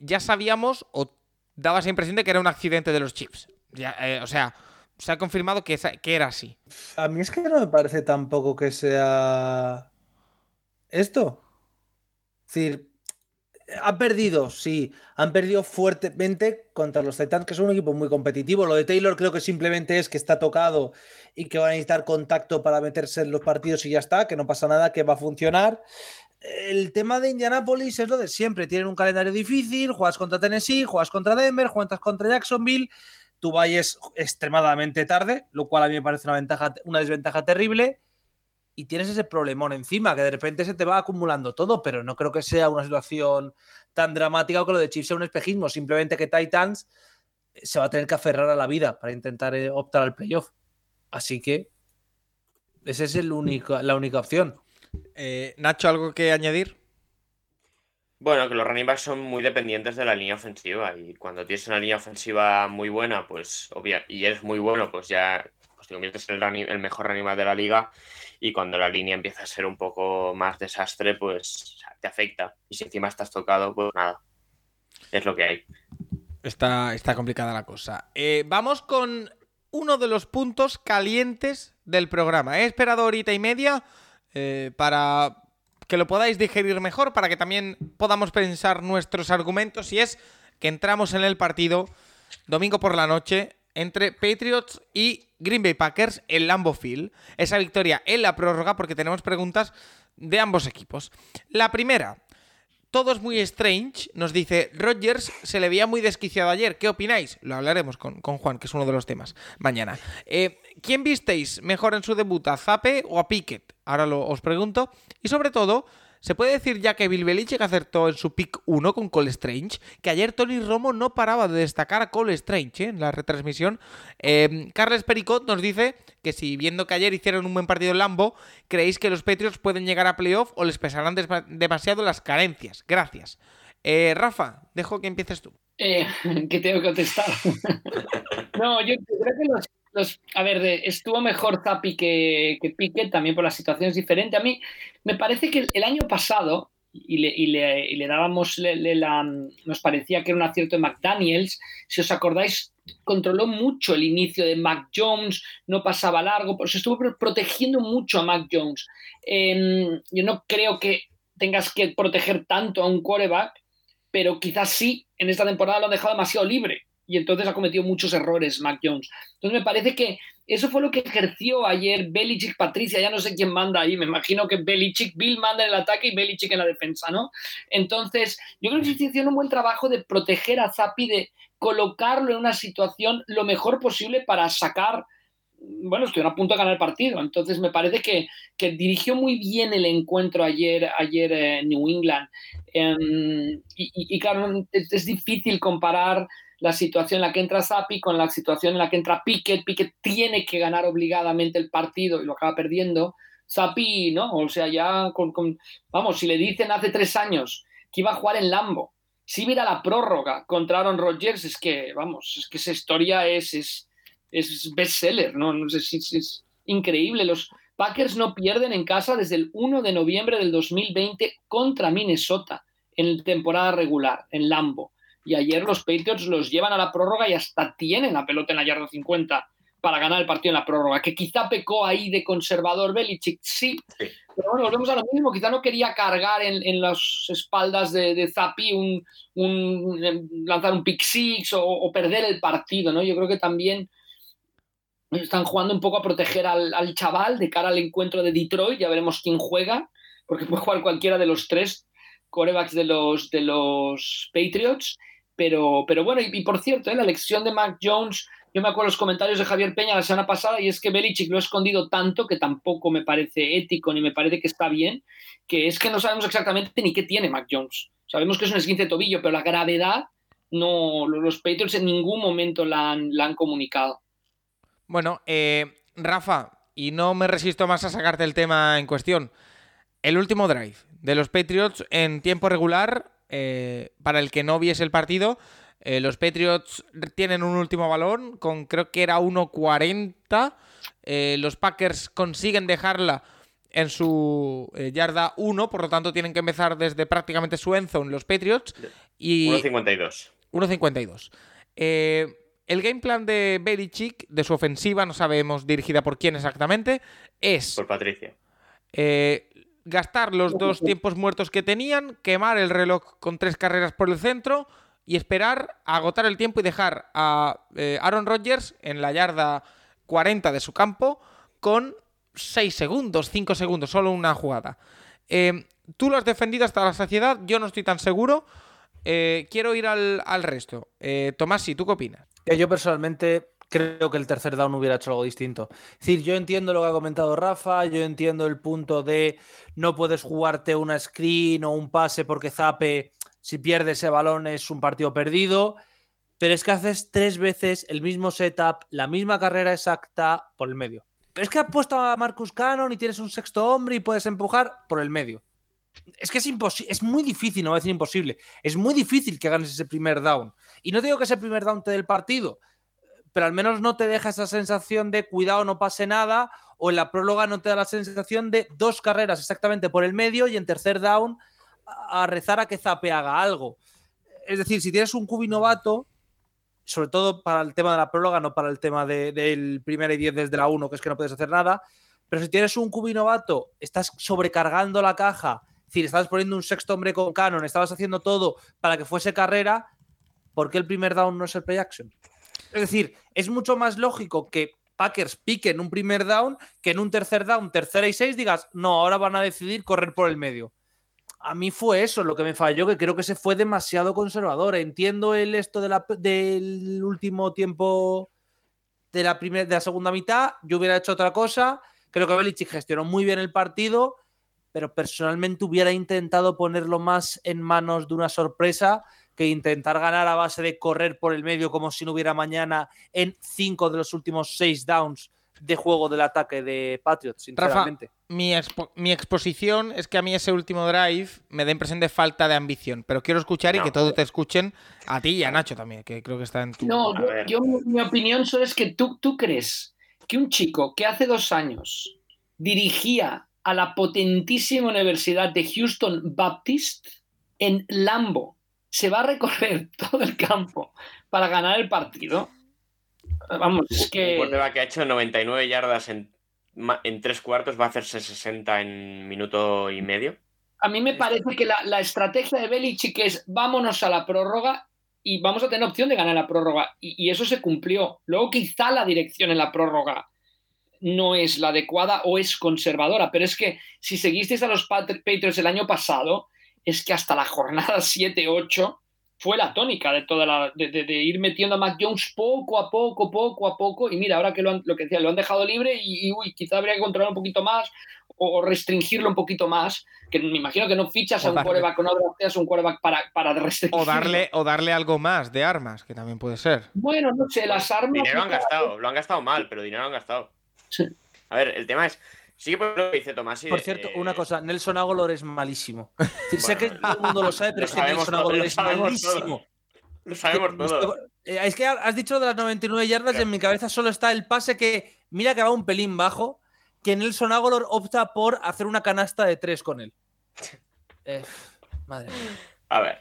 Ya sabíamos o daba esa impresión de que era un accidente de los Chips. o sea, se ha confirmado que, que era así. A mí es que no me parece tampoco que sea esto. Es decir, han perdido, sí, han perdido fuertemente contra los Titans, que son un equipo muy competitivo. Lo de Taylor creo que simplemente es que está tocado y que va a necesitar contacto para meterse en los partidos y ya está, que no pasa nada, que va a funcionar. El tema de Indianapolis es lo de siempre. Tienen un calendario difícil, juegas contra Tennessee, juegas contra Denver, juegas contra Jacksonville. Tu vayas extremadamente tarde, lo cual a mí me parece una, ventaja, una desventaja terrible y tienes ese problemón encima, que de repente se te va acumulando todo, pero no creo que sea una situación tan dramática o que lo de Chiefs sea un espejismo, simplemente que Titans eh, se va a tener que aferrar a la vida para intentar eh, optar al playoff. Así que esa es la única opción. Eh, Nacho, ¿algo que añadir? Bueno, que los running backs son muy dependientes de la línea ofensiva y cuando tienes una línea ofensiva muy buena, pues obvia, y eres muy bueno, pues ya pues te conviertes en el, el mejor running back de la liga y cuando la línea empieza a ser un poco más desastre, pues te afecta. Y si encima estás tocado, pues nada, es lo que hay. Está, está complicada la cosa. Eh, vamos con uno de los puntos calientes del programa. He esperado horita y media eh, para que lo podáis digerir mejor, para que también podamos pensar nuestros argumentos, y es que entramos en el partido domingo por la noche entre Patriots y Green Bay Packers en Lambeau Field. Esa victoria en la prórroga, porque tenemos preguntas de ambos equipos. La primera, todo es muy strange, nos dice Rogers, se le veía muy desquiciado ayer. ¿Qué opináis? Lo hablaremos con, Juan, que es uno de los temas, mañana. Eh, ¿Quién visteis mejor en su debut, a Zape o a Pickett? Ahora lo, os pregunto. Y sobre todo, ¿Se puede decir ya que Bill Belichick acertó en su pick 1 con Cole Strange? Que ayer Tony Romo no paraba de destacar a Cole Strange ¿eh? en la retransmisión. Eh, Carles Pericot nos dice que si viendo que ayer hicieron un buen partido en Lambo, creéis que los Patriots pueden llegar a playoff o les pesarán demasiado las carencias. Gracias. Eh, Rafa, dejo que empieces tú. que tengo que contestar. no, yo creo que los a ver, estuvo mejor Zapi que, que Piquet, también por las situaciones diferentes. A mí me parece que el año pasado, y le, dábamos, la, nos parecía que era un acierto de McDaniels, si os acordáis, controló mucho el inicio de Mac Jones, no pasaba largo, pues estuvo protegiendo mucho a Mac Jones. Em, yo no creo que tengas que proteger tanto a un quarterback, pero quizás sí, en esta temporada lo han dejado demasiado libre y entonces ha cometido muchos errores Mac Jones. Entonces me parece que eso fue lo que ejerció ayer Belichick, Patricia, ya no sé quién manda ahí, me imagino que Belichick, Bill manda en el ataque y Belichick en la defensa, ¿no? Entonces, yo creo que se hicieron un buen trabajo de proteger a Zappi, de colocarlo en una situación lo mejor posible para sacar bueno, estuvieron a punto de ganar el partido. Entonces me parece que, dirigió muy bien el encuentro ayer, ayer en New England. Em, y, claro, es, difícil comparar la situación en la que entra Sapi con la situación en la que entra Piquet. Piquet tiene que ganar obligadamente el partido y lo acaba perdiendo. Sapi, ¿no? O sea, ya con, Vamos, si le dicen hace tres años que iba a jugar en Lambo, si mira la prórroga contra Aaron Rodgers, es que, vamos, es que esa historia es, es, es bestseller, ¿no? no sé si es, increíble. Los Packers no pierden en casa desde el 1 de noviembre del 2020 contra Minnesota en temporada regular, en Lambo. Y ayer los Patriots los llevan a la prórroga y hasta tienen la pelota en la yarda 50 para ganar el partido en la prórroga. Que quizá pecó ahí de conservador Belichick, sí. Pero bueno, volvemos a lo mismo. Quizá no quería cargar en, las espaldas de, de Zappi un, lanzar un pick six o, perder el partido, ¿no? Yo creo que también están jugando un poco a proteger al, al, chaval de cara al encuentro de Detroit. Ya veremos quién juega, porque puede jugar cualquiera de los tres corebacks de los, de los Patriots. Pero, pero bueno, y, por cierto, ¿eh? la elección de Mac Jones, yo me acuerdo los comentarios de Javier Peña la semana pasada y es que Belichick lo ha escondido tanto que tampoco me parece ético ni me parece que está bien, que es que no sabemos exactamente ni qué tiene Mac Jones. Sabemos que es un esguince de tobillo, pero la gravedad no, los Patriots en ningún momento la han, comunicado. Bueno, eh, Rafa, y no me resisto más a sacarte el tema en cuestión. El último drive de los Patriots en tiempo regular eh, para el que no viese el partido, eh, los Patriots tienen un último balón con creo que era 1.40. Eh, los Packers consiguen dejarla en su yarda 1, por lo tanto tienen que empezar desde prácticamente su en los Patriots. Y 1.52. 1.52. el game plan de Belichick, de su ofensiva, no sabemos dirigida por quién exactamente, es... Por Patricia gastar los dos tiempos muertos que tenían, quemar el reloj con tres carreras por el centro y esperar a agotar el tiempo y dejar a eh, Aaron Rodgers en la yarda 40 de su campo con 6 segundos, 5 segundos, solo una jugada. Eh, tú lo has defendido hasta la saciedad, yo no estoy tan seguro. Eh, quiero ir al, al resto. Tomás, ¿y tú qué opinas? Yo personalmente creo que el tercer down hubiera hecho algo distinto. Es decir, yo entiendo lo que ha comentado Rafa, yo entiendo el punto de no puedes jugarte una screen o un pase porque Zape, si pierde ese balón es un partido perdido, pero es que haces tres veces el mismo setup, la misma carrera exacta por el medio. Pero es que has puesto a Marcus Cannon y tienes un sexto hombre y puedes empujar por el medio. Es que es imposible, es muy difícil, no voy a decir imposible, es muy difícil que ganes ese primer down. Y no digo que ese primer down te el partido, pero al menos no te deja esa sensación de cuidado, no pase nada, o en la próloga no te da la sensación de dos carreras exactamente por el medio y en tercer down a rezar a que Zape haga algo. Es decir, si tienes un cubi novato, sobre todo para el tema de la próloga, no para el tema del primer y 10 desde la 1, que es que no puedes hacer nada. Pero si tienes un cubi novato, estás sobrecargando la caja, es decir, estabas poniendo un sexto hombre con canon, estabas haciendo todo para que fuese carrera, ¿por qué el primer down no es el play action? Es decir, es mucho más lógico que Packers piquen un primer down que en un tercer down, tercera y seis, digas, no, ahora van a decidir correr por el medio a mí fue eso lo que me falló, que creo que se fue demasiado conservador. Entiendo el esto del último tiempo de la, de la segunda mitad, yo hubiera hecho otra cosa. Creo que Belichick gestionó muy bien el partido, pero personalmente hubiera intentado ponerlo más en manos de una sorpresa que intentar ganar a base de correr por el medio como si no hubiera mañana en cinco de los últimos seis downs de juego del ataque de Patriots, sinceramente. mi, mi, exposición es que a mí ese último drive me da impresión de falta de ambición, pero quiero escuchar y que todos te escuchen a ti y a Nacho también, que creo que está en tu... No, yo, mi opinión solo es que tú, tú crees que un chico que hace dos años dirigía a la potentísima Universidad de Houston Baptist en Lambo se va a recorrer todo el campo para ganar el partido. Vamos, es que. Un que ha hecho 99 yardas en, en tres cuartos va a hacerse 60 en minuto y medio. A mí me parece que la, estrategia de Belichick es vámonos a la prórroga y vamos a tener opción de ganar la prórroga. Y, eso se cumplió. Luego quizá la dirección en la prórroga no es la adecuada o es conservadora, pero es que si seguisteis a los Patriots el año pasado, es que hasta la jornada 7-8 fue la tónica de toda la, de, ir metiendo a Mac Jones poco a poco, poco a poco, y mira, ahora que lo, lo que decía, lo han dejado libre y, uy, quizá habría que controlar un poquito más o, restringirlo un poquito más, que me imagino que no fichas a un quarterback o no drafteas un quarterback para, para restringir. O darle, o darle algo más de armas, que también puede ser. Bueno, no sé, las armas... Dinero han gastado, lo han gastado mal, pero dinero han gastado. Sí. A ver, el tema es, Sí, por lo que dice Tomás. Por cierto, una cosa, Nelson Agolor es malísimo. sé que todo el mundo lo sabe, pero es que Nelson Agolor es malísimo. Lo sabemos todo. Eh, es que has dicho de las 99 yardas y en mi cabeza solo está el pase que, mira que va un pelín bajo, que Nelson Agolor opta por hacer una canasta de tres con él. Eh, madre mía. A ver.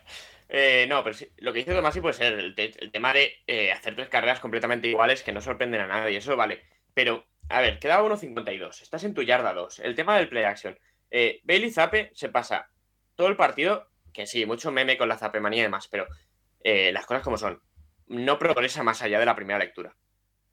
Eh, no, pero lo que dice Tomás sí puede ser el, tema de hacer tres carreras completamente iguales que no sorprenden a nadie. Eso vale. Pero a ver, queda 1.52. Estás en tu yarda 2. El tema del play action. Eh, Bailey Zape se pasa todo el partido, que sí, mucho meme con la zapemanía y demás, pero eh, las cosas como son. No progresa más allá de la primera lectura.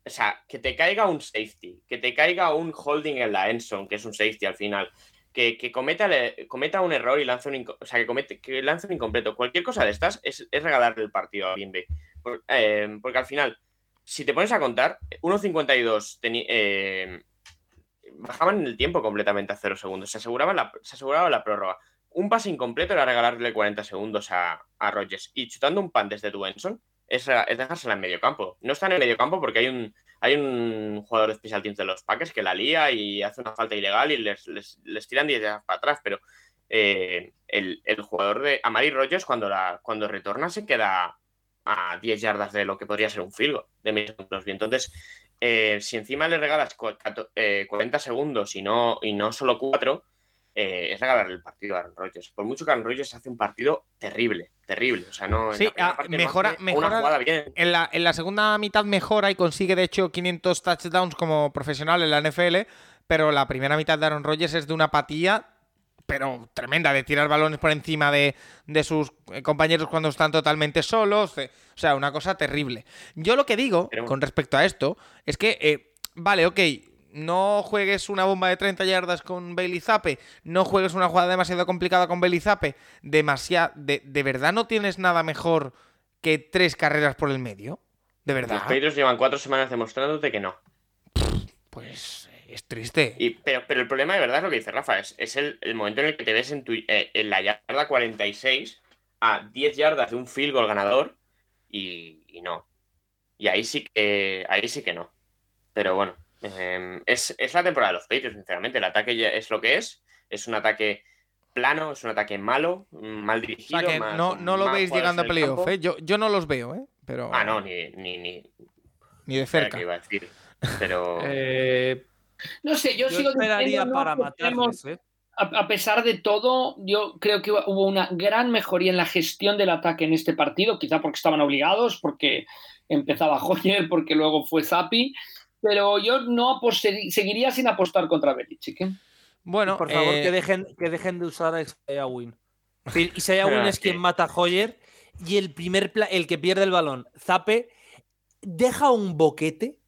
O sea, que te caiga un safety, que te caiga un holding en la endzone, que es un safety al final, que, cometa, cometa un error y lance un, o sea, que, comete, que lance un incompleto. Cualquier cosa de estas es, regalarle el partido a Green eh, porque al final si te pones a contar, 1.52 eh, bajaban el tiempo completamente a 0 segundos. Se aseguraba la, se aseguraba la prórroga. Un pase incompleto era regalarle 40 segundos a, a Rogers. Y chutando un pan desde tu Enson es, es dejársela en medio campo. No está en el medio campo porque hay un, hay un jugador de Special Teams de los Packers que la lía y hace una falta ilegal y les, les, tiran 10 para atrás. Pero eh, el, jugador de Amari Rogers, cuando, la, cuando retorna, se queda a 10 yardas de lo que podría ser un field de mis Entonces, eh, si encima le regalas 40 eh, segundos y no, y no solo 4, eh, es regalar el partido a Aaron Rodgers. Por mucho que Aaron Rodgers hace un partido terrible, terrible. O sea, no. Sí, ah, mejora, mejora bien. En, la, en la segunda mitad mejora y consigue, de hecho, 500 touchdowns como profesional en la NFL, pero la primera mitad de Aaron Rodgers es de una apatía pero tremenda, de tirar balones por encima de, sus eh, compañeros cuando están totalmente solos. Eh, o sea, una cosa terrible. Yo lo que digo con respecto a esto es que, eh, vale, ok, no juegues una bomba de 30 yardas con Bailey Zappe, no juegues una jugada demasiado complicada con Bailey Zappe, demasiado, de, de, verdad no tienes nada mejor que tres carreras por el medio? ¿De verdad? Los Patriots llevan cuatro semanas demostrándote que no. Pues es triste. Y, pero, pero, el problema de verdad es lo que dice Rafa, es, es el, momento en el que te ves en, tu, eh, en la yarda 46 a 10 yardas de un field goal ganador y, no. Y ahí sí que ahí sí que no. Pero bueno, em, es, la temporada de los Patriots, sinceramente. El ataque ya es lo que es. Es un ataque plano, es un ataque malo, mal dirigido. no, no lo veis llegando a playoff, ¿eh? Yo, yo no los veo, ¿eh? Pero... Ah, no, ni, ni, ni... de cerca. Iba a decir. Pero... eh, no sé, yo, sigo esperaría para matarles, ¿eh? a, pesar de todo, yo creo que hubo una gran mejoría en la gestión del ataque en este partido, quizá porque estaban obligados, porque empezaba Hoyer porque luego fue Zappi, pero yo no seguiría sin apostar contra Belichick. ¿eh? Bueno, por favor, que, dejen, que dejen de usar a Isaiah Win. Isaiah Win es quien mata a Hoyer y el primer el que pierde el balón, Zape, deja un boquete.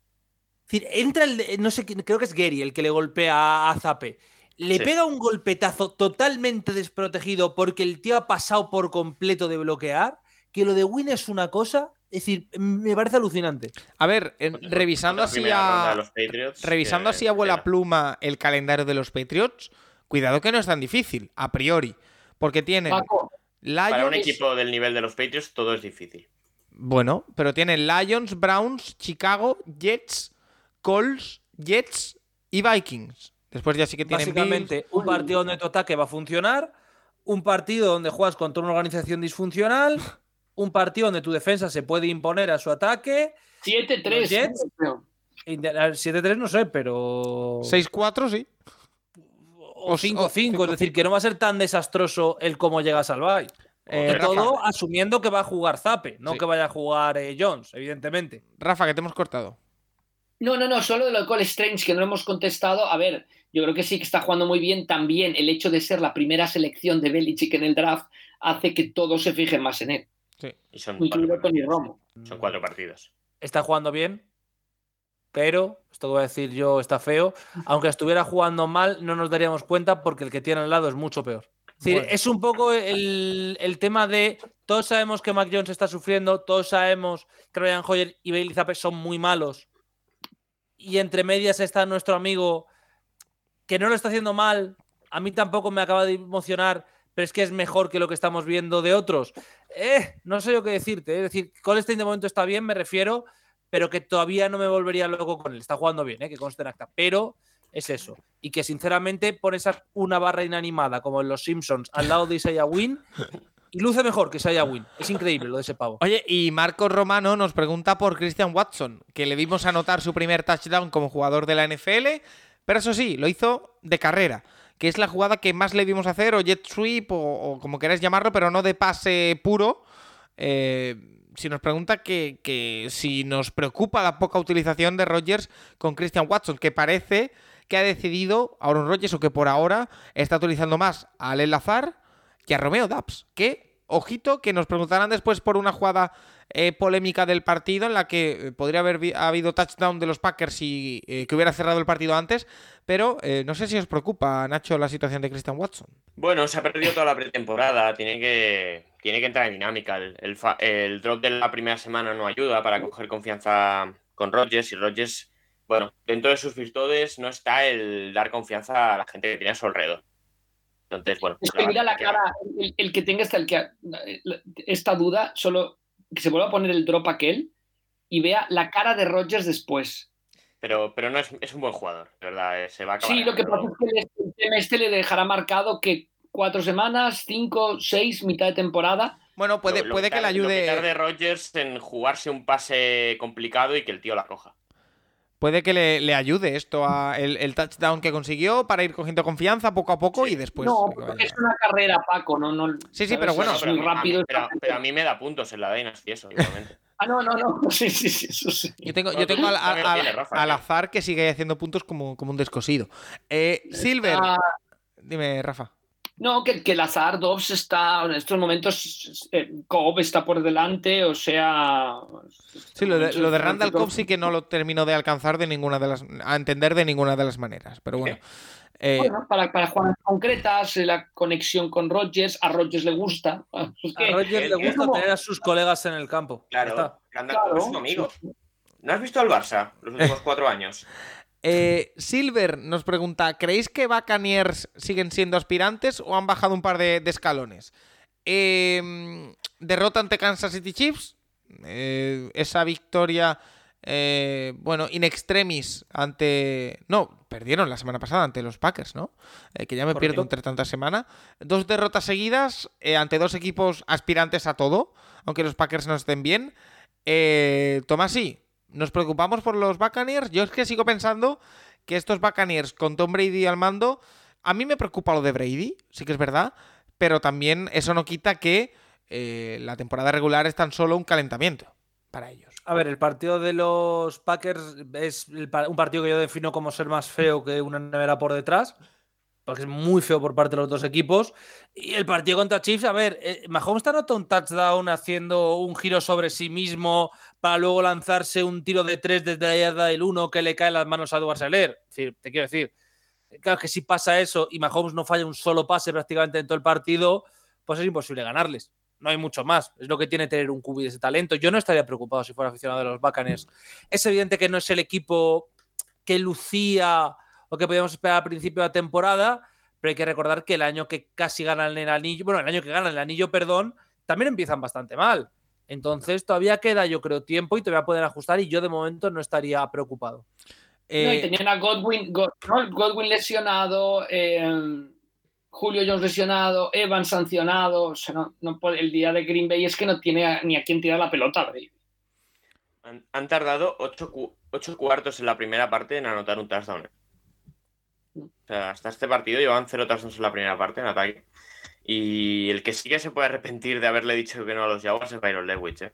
Entra el, no sé, creo que es Gary el que le golpea a, Zape. Le pega un golpetazo totalmente desprotegido porque el tío ha pasado por completo de bloquear. Que lo de Win es una cosa es decir, me parece alucinante. A ver, revisando así a. revisando así a vuela pluma el calendario de los Patriots, cuidado que no es tan difícil, a priori. Porque tienen. Para un equipo del nivel de los Patriots, todo es difícil. Bueno, pero tienen Lions, Browns, Chicago, Jets, Colts, Jets y Vikings. Después ya sí que tienen. Básicamente, un partido donde tu ataque va a funcionar, un partido donde juegas contra una organización disfuncional un partido donde tu defensa se puede imponer a su ataque. 7-3. 7-3 no sé, pero. 6-4 sí. O 5-5, es decir, que no va a ser tan desastroso el cómo llega a salvar. Eh, todo asumiendo que va a jugar Zape, no que vaya a jugar eh, Jones, evidentemente. Rafa, que te hemos cortado. No, no, no, solo de lo de Cole Strange, que no hemos contestado. A ver, yo creo que sí que está jugando muy bien. También el hecho de ser la primera selección de Belichick en el draft hace que todos se fijen más en él. Y son cuatro, son cuatro partidos. Está jugando bien, pero, esto que voy a decir yo está feo. Aunque estuviera jugando mal, no nos daríamos cuenta porque el que tiene al lado es mucho peor. Es, un poco el, tema de todos sabemos que Mac Jones está sufriendo, todos sabemos que Ryan Hoyer y Bailey Zappe son muy malos. Y entre medias está nuestro amigo que no lo está haciendo mal. A mí tampoco me acaba de emocionar, pero es que es mejor que lo que estamos viendo de otros. Eh, no sé yo qué decirte. Es decir, de momento está bien, me refiero, pero que todavía no me volvería loco con él. Está jugando bien, ¿eh? que conste en acta. Pero es eso. Y que sinceramente pones una barra inanimada como en los Simpsons al lado de Isaiah Win y luce mejor que Isaiah Win. Es increíble lo de ese pavo. Oye, y Marcos Romano nos pregunta por Christian Watson, que le vimos anotar su primer touchdown como jugador de la NFL, pero eso sí, lo hizo de carrera que es la jugada que más le vimos hacer, o jet sweep, o, como queráis llamarlo, pero no de pase puro. Eh, si nos pregunta que, si nos preocupa la poca utilización de Rodgers con Christian Watson, que parece que ha decidido Aaron Rodgers o que por ahora está utilizando más a Ale Lazar que a Romeo Dubs, que, ojito, que nos preguntarán después por una jugada eh, polémica del partido en la que eh, podría haber habido touchdown de los Packers y eh, que hubiera cerrado el partido antes, pero no sé si os preocupa, Nacho, la situación de Christian Watson. Bueno, se ha perdido toda la pretemporada, tiene que, tiene que entrar en dinámica. El, drop de la primera semana no ayuda para coger confianza con Rodgers y Rodgers, bueno, dentro de sus virtudes no está el dar confianza a la gente que tiene a su alrededor. Entonces, bueno. Es que mira la cara, el, que tenga esta, el que, esta duda, solo que se vuelva a poner el drop aquel y vea la cara de Rogers después. Pero, pero no es, es un buen jugador, verdad. Eh, se va a sí, lo que pasa es que el tema este le dejará marcado que cuatro semanas, cinco, seis, mitad de temporada. Bueno, puede, puede que, le ayude. Lo que Rogers en jugarse un pase complicado y que el tío la coja puede que le, ayude esto a el, touchdown que consiguió para ir cogiendo confianza poco a poco y después. No, porque es una carrera, Paco, no, no. Sí, sí, pero bueno. Pero, rápido pero, a mí me da puntos en la Dynasty eso, igualmente. ah, no, no, no. Sí, sí, sí, eso sí. Yo tengo, yo tengo al, al, azar que sigue haciendo puntos como, como un descosido. Eh, Silver. Dime, Rafa. No, que, que Lazar Dobbs está en estos momentos, eh, Cobb está por delante, o sea. Sí, lo de, lo de Randall Cobb sí que no lo terminó de alcanzar de ninguna de las. a entender de ninguna de las maneras, pero bueno. Eh, bueno, para, para jugadas concretas, la conexión con Rodgers, a Rodgers le gusta. a Rodgers le gusta tener a sus colegas en el campo. Claro, Randall Cobb es un amigo. ¿No has visto al Barça los últimos cuatro años? Eh, Silver nos pregunta: ¿Creéis que Buccaneers siguen siendo aspirantes o han bajado un par de, escalones? Em, derrota ante Kansas City Chiefs. Eh, esa victoria, eh, bueno, in extremis ante. No, perdieron la semana pasada ante los Packers, ¿no? que ya me pierdo entre tanta semana. Dos derrotas seguidas ante dos equipos aspirantes a todo, aunque los Packers no estén bien. Tomasi, nos preocupamos por los Buccaneers. Yo es que sigo pensando que estos Buccaneers con Tom Brady al mando, a mí me preocupa lo de Brady, sí que es verdad, pero también eso no quita que eh, la temporada regular es tan solo un calentamiento para ellos. A ver, el partido de los Packers es un partido que yo defino como ser más feo que una nevera por detrás, porque es muy feo por parte de los dos equipos. Y el partido contra Chiefs, a ver, eh, Mahomes está notando un touchdown haciendo un giro sobre sí mismo para luego lanzarse un tiro de tres desde la yarda del uno que le cae en las manos a Edward Seller. Te quiero decir, claro que si pasa eso y Mahomes no falla un solo pase prácticamente en todo el partido, pues es imposible ganarles no hay mucho más. Es lo que tiene tener un QB de ese talento. Yo no estaría preocupado si fuera aficionado de los Buccaneers. Es evidente que no es el equipo que lucía o que podíamos esperar al principio de la temporada, pero hay que recordar que el año que casi ganan el anillo, bueno, el año que ganan el anillo, perdón, también empiezan bastante mal. Entonces todavía queda, yo creo, tiempo y todavía pueden ajustar y yo de momento no estaría preocupado. no, y eh, tenían a Godwin, Godwin lesionado, eh, Julio Jones lesionado, Evan sancionado, o sea, no, el día de Green Bay es que no tiene ni a quién tirar la pelota, Han, tardado ocho, cuartos en la primera parte en anotar un touchdown. O sea, hasta este partido llevan cero touchdowns en la primera parte en ataque. Y el que sí que se puede arrepentir de haberle dicho que no a los Jaguars es Byron Lewis, ¿eh?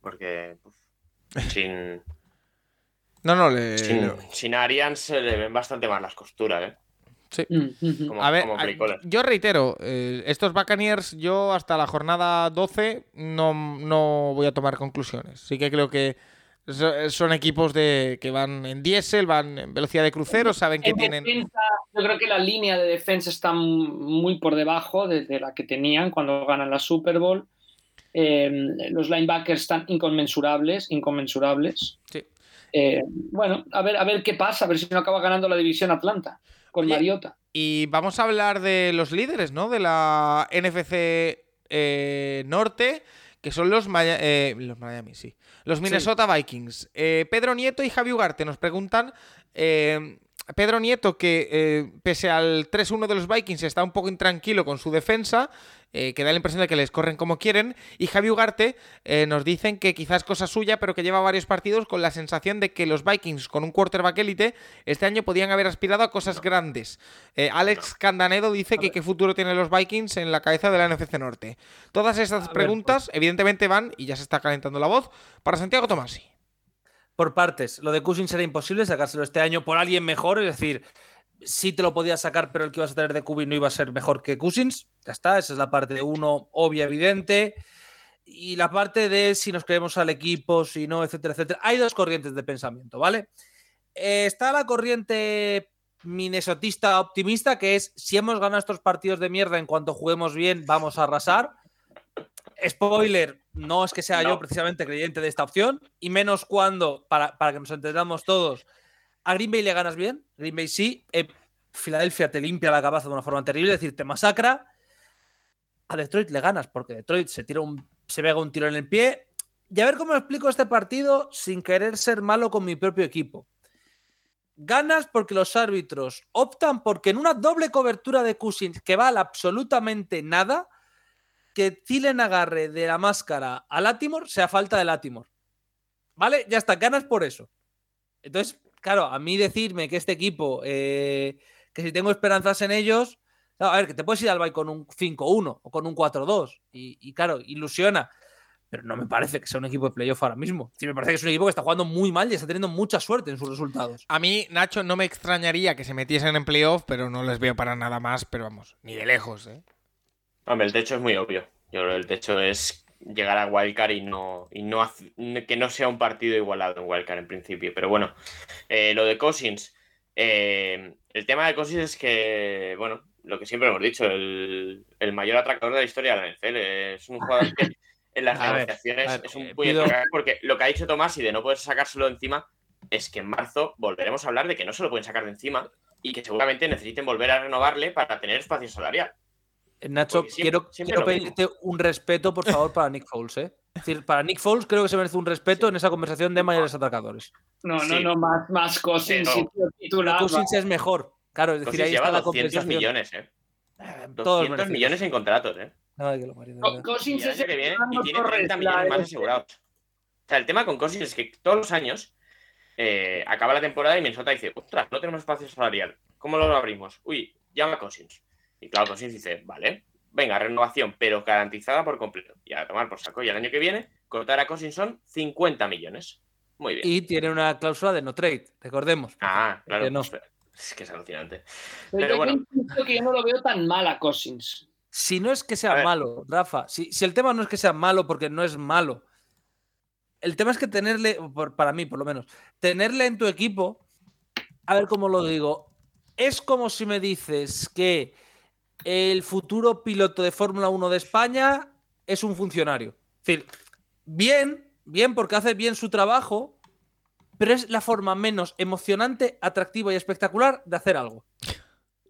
Porque sin... No, no, le... sin, sin Arians se le ven bastante mal las costuras, ¿eh? Sí. Mm, a ver, yo reitero, eh, estos Buccaneers, yo hasta la jornada 12 no, no, voy a tomar conclusiones. Sí que creo que son equipos de que van en diésel, van en velocidad de crucero, saben que tienen. yo creo que la línea de defensa está muy por debajo de, la que tenían cuando ganan la Super Bowl. Em, los linebackers están inconmensurables, inconmensurables. Sí. Eh, bueno, a ver, a ver qué pasa, a ver si no acaba ganando la división Atlanta con Mariota. Y vamos a hablar de los líderes, ¿no? De la NFC eh, Norte, que son los, eh, los Miami, sí. Los Minnesota Vikings. Eh, Pedro Nieto y Javi Ugarte nos preguntan. Pedro Nieto, que pese al 3-1 de los Vikings está un poco intranquilo con su defensa, eh, que da la impresión de que les corren como quieren. Y Javi Ugarte eh, nos dicen que quizás es cosa suya, pero que lleva varios partidos con la sensación de que los Vikings, con un quarterback élite, este año podían haber aspirado a cosas grandes. Eh, Alex Candanedo dice que qué futuro tienen los Vikings en la cabeza de la NFC Norte. Todas estas preguntas, pues. evidentemente, van, y ya se está calentando la voz, para Santiago Tomasi. Por partes, lo de Cousins era imposible sacárselo este año por alguien mejor, es decir, sí te lo podías sacar, pero el que ibas a tener de Cubi no iba a ser mejor que Cousins. Ya está, esa es la parte de uno, obvia, evidente. Y la parte de si nos creemos al equipo, si no, etcétera, etcétera. Hay dos corrientes de pensamiento, ¿vale? Eh, está la corriente minnesotista optimista, que es si hemos ganado estos partidos de mierda en cuanto juguemos bien, vamos a arrasar. Spoiler, no es que sea yo precisamente creyente de esta opción, y menos cuando, para, para que nos entendamos todos, a Green Bay le ganas bien, Green Bay sí. Eh, Filadelfia te limpia la cabeza de una forma terrible, es decir, te masacra. A Detroit le ganas, porque Detroit se tira un, se pega un tiro en el pie. Y a ver cómo explico este partido sin querer ser malo con mi propio equipo. Ganas porque los árbitros optan porque en una doble cobertura de Cousins que vale absolutamente nada, que Thielen agarre de la máscara a Latimore sea falta de Latimore. ¿Vale? Ya está, ganas por eso. Entonces, claro, a mí decirme que este equipo, eh, que si tengo esperanzas en ellos, a ver, que te puedes ir al bay con un 5-1 o con un 4-2 y, claro, ilusiona. Pero no me parece que sea un equipo de playoff ahora mismo. Sí, me parece que es un equipo que está jugando muy mal y está teniendo mucha suerte en sus resultados. A mí, Nacho, no me extrañaría que se metiesen en playoff, pero no les veo para nada más, pero vamos, ni de lejos, ¿eh? Hombre, el techo es muy obvio. Yo creo que el techo es llegar a Wildcard y no, y no que no sea un partido igualado en Wildcard en principio. Pero bueno, eh, lo de Cousins. Eh, el tema de Cousins es que, bueno, lo que siempre hemos dicho, el, mayor atracador de la historia de la NFL. Es un jugador que en las negociaciones es un puñetero porque lo que ha dicho Tomás y de no poder sacárselo encima es que en marzo volveremos a hablar de que no se lo pueden sacar de encima y que seguramente necesiten volver a renovarle para tener espacio salarial. Nacho, quiero, pedirte un respeto, por favor, para Nick Foles. ¿eh? Es decir, para Nick Foles creo que se merece un respeto en esa conversación de mayores atacadores. No, no, no, más, más Cousins. Cousins es mejor. Claro, es decir, ahí está la 200 millones, ¿eh? 200 eh, millones en contratos, ¿eh? Cousins es el que viene y tiene 30 millones más asegurados. O sea, el tema con Cousins es que todos los años eh, acaba la temporada y Minnesota dice, ostras, no tenemos espacio salarial. ¿Cómo lo abrimos? Uy, llama a Cousins. Y claro, Cousins dice, vale, venga, renovación, pero garantizada por completo. Y a tomar por saco. Y el año que viene, cortar a Cousins son 50 millones. Muy bien. Y tiene una cláusula de no trade, recordemos. Ah, claro. no. Es que es alucinante. Pero, Pero yo bueno. que yo no lo veo tan mal a Cousins. Si no es que sea malo, Rafa, si, si el tema no es que sea malo porque no es malo, el tema es que tenerle, por- para mí por lo menos, tenerle en tu equipo, a ver cómo lo digo, es como si me dices que el futuro piloto de Fórmula 1 de España es un funcionario. Es decir, bien, bien porque hace bien su trabajo, pero es la forma menos emocionante, atractiva y espectacular de hacer algo.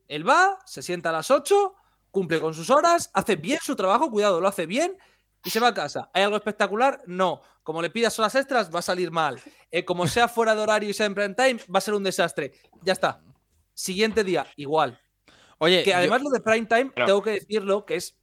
Él va, se sienta a las 8, cumple con sus horas, hace bien su trabajo, cuidado, lo hace bien y se va a casa. ¿Hay algo espectacular? No. Como le pidas horas extras, va a salir mal. Eh, como sea fuera de horario y sea en prime time, va a ser un desastre. Ya está. Siguiente día, igual. Oye, Que yo- además lo de prime time, tengo que decirlo, que es,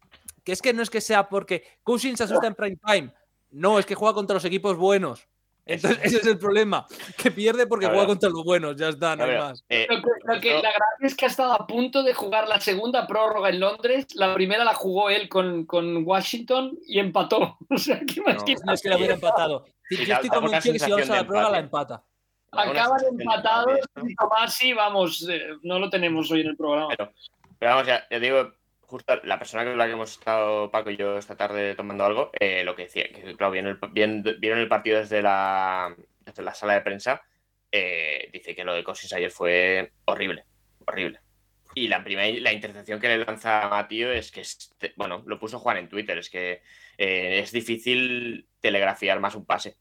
que es que no es que sea porque Cousins se asusta en prime time. No, es que juega contra los equipos buenos. Entonces, ese es el problema. Que pierde porque juega contra los buenos. Ya está, no hay más. eh, Lo que, lo que- la gracia es que ha estado a punto de jugar la segunda prórroga en Londres. La primera la jugó él con, con Washington y empató. O sea, ¿qué más No. quieres? No es que la hubiera empatado. Sí, yo estoy convencido que si vamos a la prueba la empata. Acaban empatados y Tomasi, vamos, eh, no lo tenemos hoy en el programa. Pero, pero vamos, ya, ya digo, justo la persona con la que hemos estado, Paco y yo, esta tarde tomando algo, eh, lo que decía, que claro, vieron el, vien- vieron el partido desde la, desde la sala de prensa, eh, dice que lo de Cosis ayer fue horrible, horrible. Y la primera la intercepción que le lanza a Matío es que, es- bueno, lo puso Juan en Twitter, es que es difícil telegrafiar más un pase.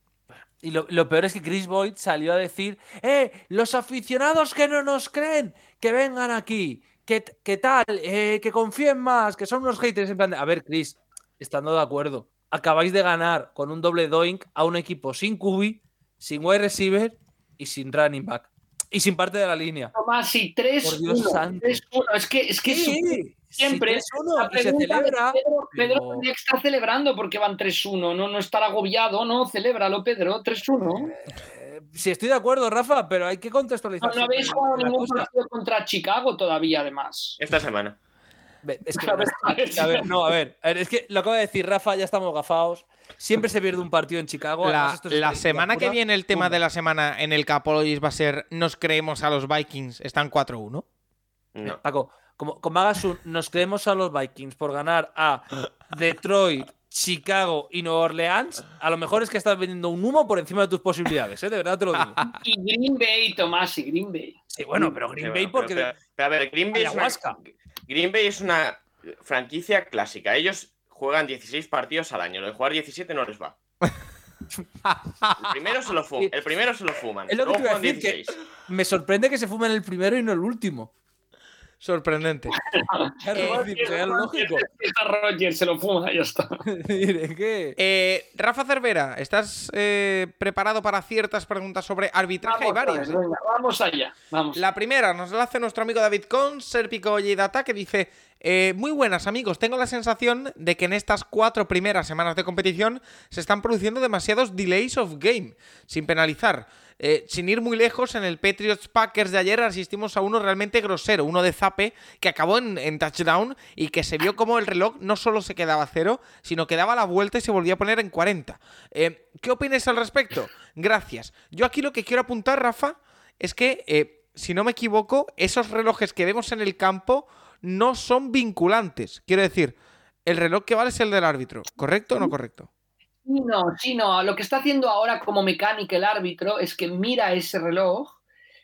Y lo, lo peor es que Chris Boyd salió a decir: ¡Eh! Los aficionados que no nos creen, que vengan aquí. ¿Qué, qué tal? Eh, que confíen más, que son unos haters. En plan de, a ver, Chris, estando de acuerdo. Acabáis de ganar con un doble doink a un equipo sin QB, sin wide receiver y sin running back. Y sin parte de la línea. Por Dios 3-1. santo. 3-1. Es que es que Sí, siempre si 3-1 la se pregunta de celebra. Pedro, Pedro pero- tendría que estar celebrando porque van 3-1, no, no estar agobiado, no, celébralo, Pedro, 3-1. eh, Sí, estoy de acuerdo, Rafa, pero hay que contextualizar. No, no habéis jugado ningún cosa. partido contra Chicago todavía, además. Esta semana. Es que, A ver, no, a ver, a ver, es que lo acaba de decir Rafa, ya estamos gafados. Siempre se pierde un partido en Chicago. La, además esto es la semana que viene, el tema de la semana en el Capologist va a ser Nos creemos a los Vikings, están 4-1. No. Paco, como, como hagas un. Nos creemos a los Vikings por ganar a Detroit, Chicago y Nueva Orleans. A lo mejor es que estás vendiendo un humo por encima de tus posibilidades, ¿eh? De verdad te lo digo. Y Green Bay, Tomás, y Green Bay. Sí, bueno, pero Green Sí, Bay bueno, porque. pero- pero- pero a ver, Green Bay, es una, Ayahuasca. Green Bay es una franquicia clásica. Ellos juegan 16 partidos al año. Lo de jugar 17 no les va. El primero se lo, el primero se lo fuman. Es lo que te iba a decir, que 16. me sorprende que se fumen el primero y no el último. Sorprendente. Eh, es lógico. Roger, se lo fuma, ya está. Es que- Eh, Rafa Cervera, ¿estás eh, preparado para ciertas preguntas sobre arbitraje? Hay Vamos, varias. ¿eh? venga, vamos allá, vamos. La primera nos la hace nuestro amigo David Con, Serpico y Data, que dice: eh, Muy buenas, amigos. Tengo la sensación de que en estas cuatro primeras semanas de competición se están produciendo demasiados delays of game, sin penalizar. Eh, sin ir muy lejos, en el Patriots Packers de ayer asistimos a uno realmente grosero, uno de Zape, que acabó en, en touchdown y que se vio como el reloj no solo se quedaba a cero, sino que daba la vuelta y se volvía a poner en 40. Eh, ¿Qué opinas al respecto? Gracias. Yo aquí lo que quiero apuntar, Rafa, es que, eh, si no me equivoco, esos relojes que vemos en el campo no son vinculantes. Quiero decir, el reloj que vale es el del árbitro, ¿correcto o no correcto? Sí, no, sí, no. Lo que está haciendo ahora como mecánica el árbitro es que mira ese reloj,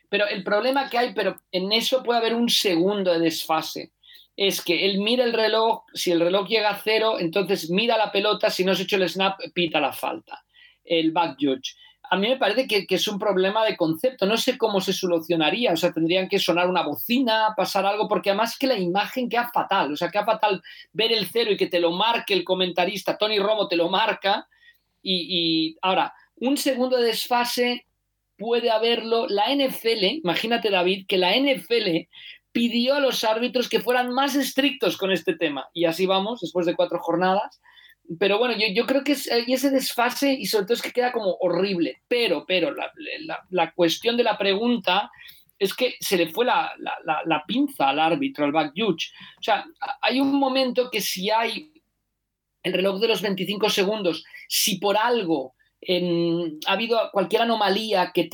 pero el problema que hay, pero en eso puede haber un segundo de desfase. Es que él mira el reloj, si el reloj llega a cero, entonces mira la pelota, si no se ha hecho el snap, pita la falta. El back judge. A mí me parece que, que es un problema de concepto. No sé cómo se solucionaría. O sea, tendrían que sonar una bocina, pasar algo, porque además que la imagen queda fatal. O sea, queda fatal ver el cero y que te lo marque el comentarista, Tony Romo te lo marca. Y, ahora, un segundo de desfase puede haberlo. La NFL, imagínate David, que la NFL pidió a los árbitros que fueran más estrictos con este tema. Y así vamos, después de cuatro jornadas. Pero bueno, yo, yo creo que es, y ese desfase y sobre todo es que queda como horrible. Pero, pero, la, la, la cuestión de la pregunta es que se le fue la, pinza al árbitro, al back judge. O sea, hay un momento que si hay el reloj de los 25 segundos, si por algo ha habido cualquier anomalía que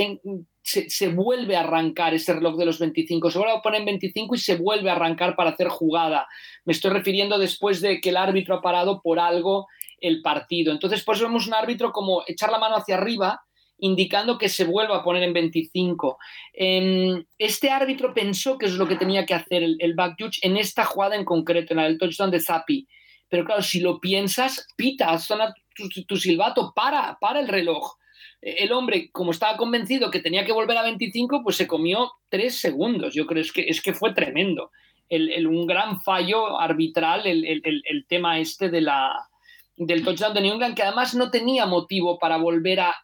se, vuelve a arrancar ese reloj de los 25, se vuelve a poner en 25 y se vuelve a arrancar para hacer jugada. Me estoy refiriendo después de que el árbitro ha parado por algo el partido. Entonces, por eso vemos un árbitro como echar la mano hacia arriba indicando que se vuelva a poner en 25. Em, este árbitro pensó que es lo que tenía que hacer el, judge en esta jugada en concreto, en el touchdown de Zappi. Pero claro, si lo piensas, pita, suena tu, silbato, para, para el reloj. El hombre, como estaba convencido que tenía que volver a 25, pues se comió tres segundos. Yo creo que, es que fue tremendo. un gran fallo arbitral, el tema este de la, del touchdown de New England, que además no tenía motivo para volver a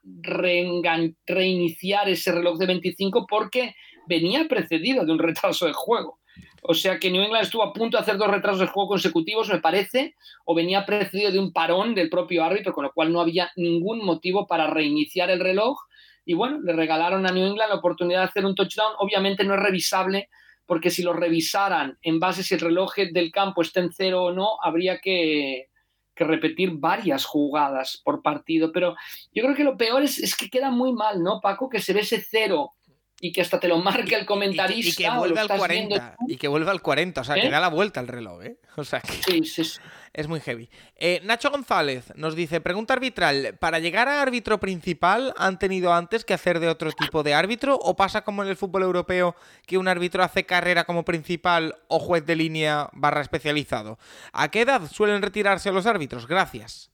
reiniciar ese reloj de 25 porque venía precedido de un retraso de juego. O sea que New England estuvo a punto de hacer dos retrasos de juego consecutivos, me parece, o venía precedido de un parón del propio árbitro, con lo cual no había ningún motivo para reiniciar el reloj. Y bueno, le regalaron a New England la oportunidad de hacer un touchdown. Obviamente no es revisable, porque si lo revisaran en base si el reloj del campo está en cero o no, habría que, que repetir varias jugadas por partido. Pero yo creo que lo peor es, que queda muy mal, ¿no, Paco? Que se ve ese cero y que hasta te lo marque el comentarista. Y que, vuelva al 40. Y que vuelva al 40. O sea, que ¿Eh? da la vuelta el reloj, ¿eh? O sea, que sí, sí, es muy heavy. Eh, Nacho González nos dice: Pregunta arbitral. ¿Para llegar a árbitro principal han tenido antes que hacer de otro tipo de árbitro? ¿O pasa como en el fútbol europeo que un árbitro hace carrera como principal o juez de línea barra especializado? ¿A qué edad suelen retirarse los árbitros? Gracias.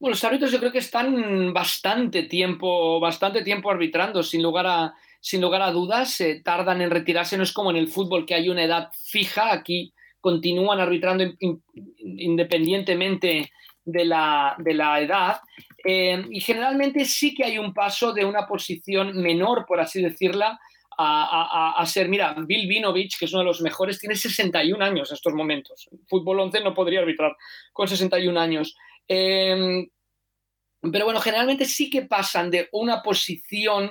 Bueno, los árbitros yo creo que están bastante tiempo, bastante tiempo arbitrando, sin lugar a, sin lugar a dudas, se tardan en retirarse, no es como en el fútbol que hay una edad fija, aquí continúan arbitrando independientemente de la, de la edad. Eh, y generalmente sí que hay un paso de una posición menor, por así decirla, a, a, ser, mira, Bill Vinovich, que es uno de los mejores, tiene 61 años en estos momentos. fútbol 11 no podría arbitrar con 61 años. Em, pero bueno, generalmente sí que pasan de una posición,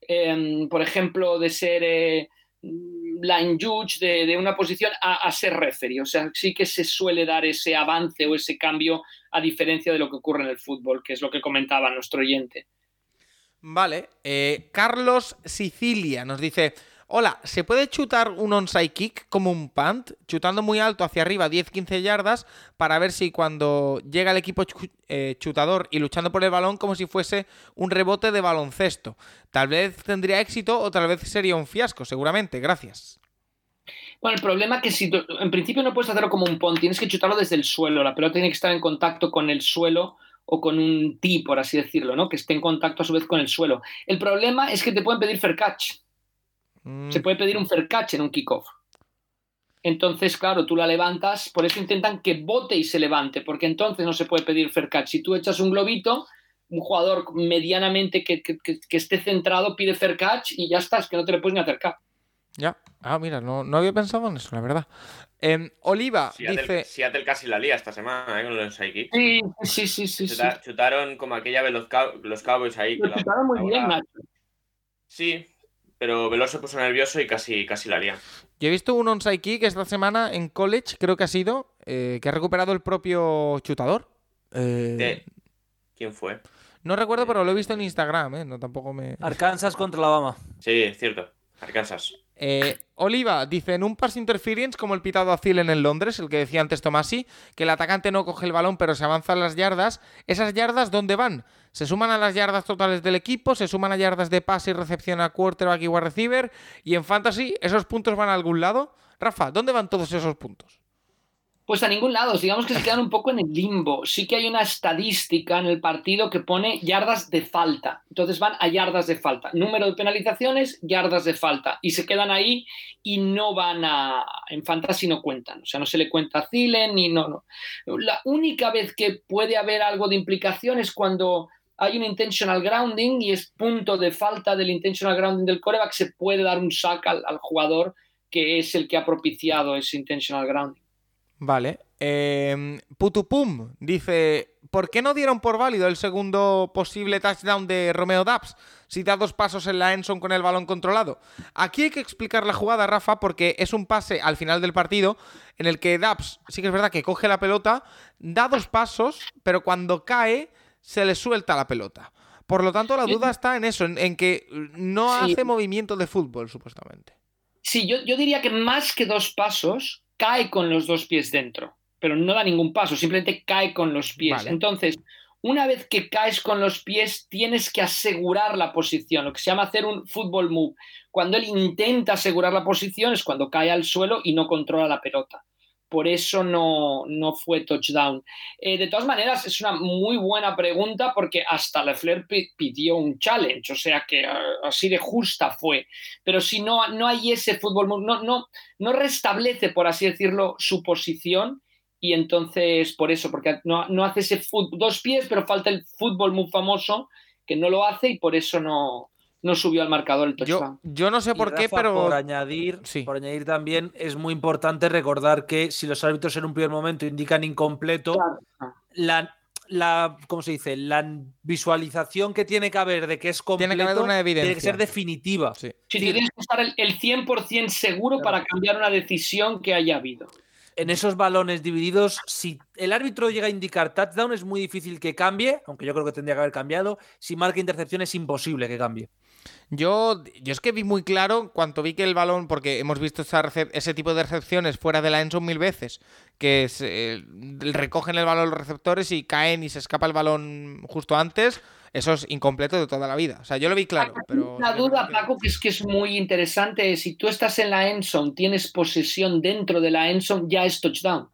em, por ejemplo, de ser eh, line judge, de, una posición a, ser referee. O sea, sí que se suele dar ese avance o ese cambio a diferencia de lo que ocurre en el fútbol, que es lo que comentaba nuestro oyente. Vale, eh, Carlos Sicilia nos dice, Hola, ¿se puede chutar un onside kick como un punt, chutando muy alto hacia arriba 10-15 yardas para ver si cuando llega el equipo eh, chutador y luchando por el balón como si fuese un rebote de baloncesto? Tal vez tendría éxito o tal vez sería un fiasco, seguramente. Gracias. Bueno, el problema es que si en principio no puedes hacerlo como un punt, tienes que chutarlo desde el suelo. La pelota tiene que estar en contacto con el suelo o con un tee, por así decirlo, ¿no? Que esté en contacto a su vez con el suelo. El problema es que te pueden pedir fair catch. Se mm. puede pedir un fair catch en un kickoff. Entonces, claro, tú la levantas, por eso intentan que bote y se levante, porque entonces no se puede pedir fair catch. Si tú echas un globito, un jugador medianamente que, esté centrado pide fair catch y ya estás, que no te le puedes ni acercar. Ya, ah, mira, no, había pensado en eso, la verdad. Em, Oliva dice. Seattle casi la lía esta semana ¿eh? con los Sí, sí, sí, sí. Chutaron como aquella vez los, los Cowboys ahí. Lo chutaron muy bien, Nacho. Sí, pero Veloso se puso nervioso y casi, casi la lía. Yo he visto un onside kick esta semana en college, creo que ha sido, eh, que ha recuperado el propio chutador. Eh, ¿Quién fue? No recuerdo, pero lo he visto en Instagram, ¿eh? No, tampoco me... Arkansas contra Alabama. Sí, es cierto. Arkansas. Eh, Oliva dice, en un pass interference como el pitado a Zielen en Londres, el que decía antes Tomasi, que el atacante no coge el balón pero se avanzan las yardas, ¿esas yardas dónde van? ¿Se suman a las yardas totales del equipo? ¿Se suman a yardas de pase y recepción a quarterback y wide receiver? ¿Y en fantasy esos puntos van a algún lado? Rafa, ¿dónde van todos esos puntos? Pues a ningún lado, digamos que se quedan un poco en el limbo. Sí que hay una estadística en el partido que pone yardas de falta. Entonces van a yardas de falta. Número de penalizaciones, yardas de falta. Y se quedan ahí y no van a. En fantasy no cuentan. O sea, no se le cuenta a Zilen ni no, no. La única vez que puede haber algo de implicación es cuando hay un intentional grounding y es punto de falta del intentional grounding del coreback, se puede dar un sack al, jugador que es el que ha propiciado ese intentional grounding. Vale. Eh, Putupum dice: ¿Por qué no dieron por válido el segundo posible touchdown de Romeo Dubs? si da dos pasos en la Enson con el balón controlado. Aquí hay que explicar la jugada, Rafa, porque es un pase al final del partido en el que Daps, sí que es verdad que coge la pelota, da dos pasos, pero cuando cae se le suelta la pelota. Por lo tanto, la duda está en eso, en, que no hace movimiento de fútbol, supuestamente. Sí, yo, yo diría que más que dos pasos, cae con los dos pies dentro, pero no da ningún paso, simplemente cae con los pies. Entonces, una vez que caes con los pies, tienes que asegurar la posición, lo que se llama hacer un football move. Cuando él intenta asegurar la posición es cuando cae al suelo y no controla la pelota por eso no, fue touchdown. Eh, de todas maneras, es una muy buena pregunta porque hasta Lefler pidió un challenge, o sea que ah, así de justa fue. Pero si no, no hay ese fútbol, no, no, no restablece, por así decirlo, su posición. Y entonces, por eso, porque no, no hace ese dos pies, pero falta el fútbol muy famoso, que no lo hace y por eso no, no subió al marcador el touchdown. Yo, no sé por qué, pero. Por añadir, por añadir también, es muy importante recordar que si los árbitros en un primer momento indican incompleto, la, la, ¿cómo se dice? La visualización que tiene que haber de que es completo tiene que, una evidencia. tiene que ser definitiva. Sí. tienes que estar el, 100% seguro para cambiar una decisión que haya habido. En esos balones divididos, si el árbitro llega a indicar touchdown, es muy difícil que cambie, aunque yo creo que tendría que haber cambiado. Si marca intercepción, es imposible que cambie. Yo, yo es que vi muy claro cuando vi que el balón, porque hemos visto ese tipo de recepciones fuera de la Enson mil veces, que se, recogen el balón los receptores y caen y se escapa el balón justo antes. Eso es incompleto de toda la vida. O sea, yo lo vi claro. Pero una duda, Paco, que es que es muy interesante. Si tú estás en la Enson, tienes posesión dentro de la Enson, ya es touchdown.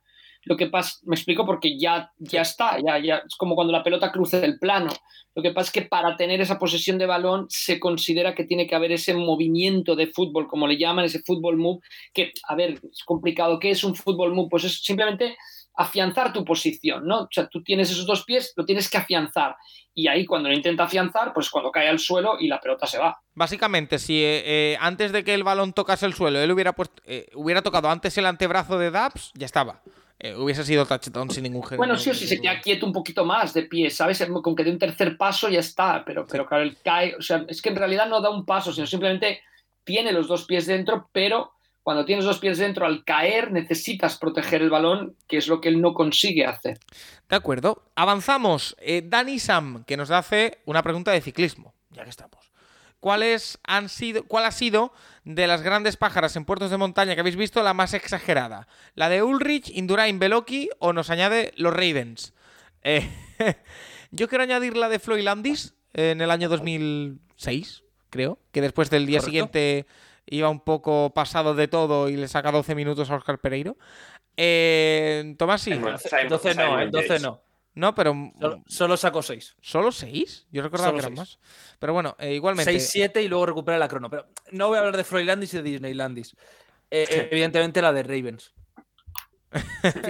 Lo que pasa, me explico porque ya, ya está, ya, ya es como cuando la pelota cruce el plano. Lo que pasa es que para tener esa posesión de balón se considera que tiene que haber ese movimiento de fútbol, como le llaman, ese fútbol move, que, a ver, es complicado. ¿Qué es un fútbol move? Pues es simplemente afianzar tu posición, ¿no? O sea, tú tienes esos dos pies, lo tienes que afianzar. Y ahí cuando lo intenta afianzar, pues cuando cae al suelo y la pelota se va. Básicamente, si eh, eh, antes de que el balón tocase el suelo, él hubiera, puesto, eh, hubiera tocado antes el antebrazo de Dabs, ya estaba. Eh, hubiese sido touchdown sin ningún género. Bueno, sí o sí, se queda quieto un poquito más de pie, ¿sabes? Con que de un tercer paso ya está, pero, pero claro, él cae, o sea, es que en realidad no da un paso, sino simplemente tiene los dos pies dentro, pero cuando tienes dos pies dentro, al caer necesitas proteger el balón, que es lo que él no consigue hacer. De acuerdo, avanzamos. Eh, Dani Sam, que nos hace una pregunta de ciclismo, ya que estamos. ¿Cuáles han sido, ¿Cuál ha sido de las grandes pájaras en puertos de montaña que habéis visto la más exagerada? ¿La de Ulrich, Indurain, Beloki o nos añade los Ravens? Eh, yo quiero añadir la de Floyd Landis en el año 2006, creo, que después del día siguiente iba un poco pasado de todo y le saca 12 minutos a Oscar Pereiro. Eh, Tomás, sí. 12 no, 12 no. No, pero. Solo, sacó 6. ¿Solo 6? Yo recordaba que eran más. Pero bueno, eh, igualmente. 6-7 y luego recupera la crono. Pero no voy a hablar de Freudlandis y de Disneylandis. Eh, evidentemente la de Ravens.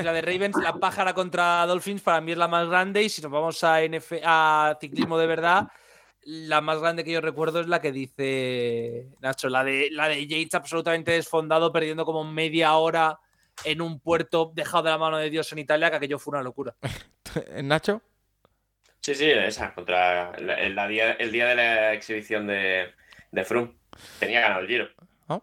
la de Ravens, la pájara contra Dolphins, para mí es la más grande. Y si nos vamos a, NF, a ciclismo de verdad, la más grande que yo recuerdo es la que dice Nacho, la de, la de Yates absolutamente desfondado, perdiendo como media hora en un puerto dejado de la mano de Dios en Italia, que aquello fue una locura. ¿Nacho? Sí, sí, esa, contra el, día, el día de la exhibición de, de Froome. Tenía ganado el giro. Oh.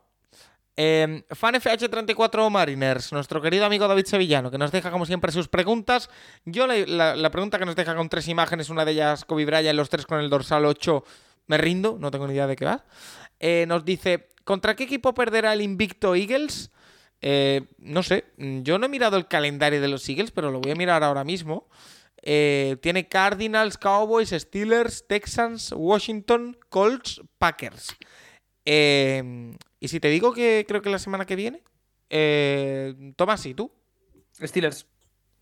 Em, FanFH34 Mariners, nuestro querido amigo David Sevillano, que nos deja como siempre sus preguntas. Yo la, pregunta que nos deja con tres imágenes, una de ellas Kobe Bryant, los tres con el dorsal 8, me rindo, no tengo ni idea de qué va. Eh, nos dice, ¿contra qué equipo perderá el invicto Eagles? Eh, no sé, yo no he mirado el calendario de los Eagles, pero lo voy a mirar ahora mismo. Eh, tiene Cardinals, Cowboys, Steelers, Texans, Washington, Colts, Packers. Eh, y si te digo que creo que la semana que viene, Tomás, ¿y tú? Steelers.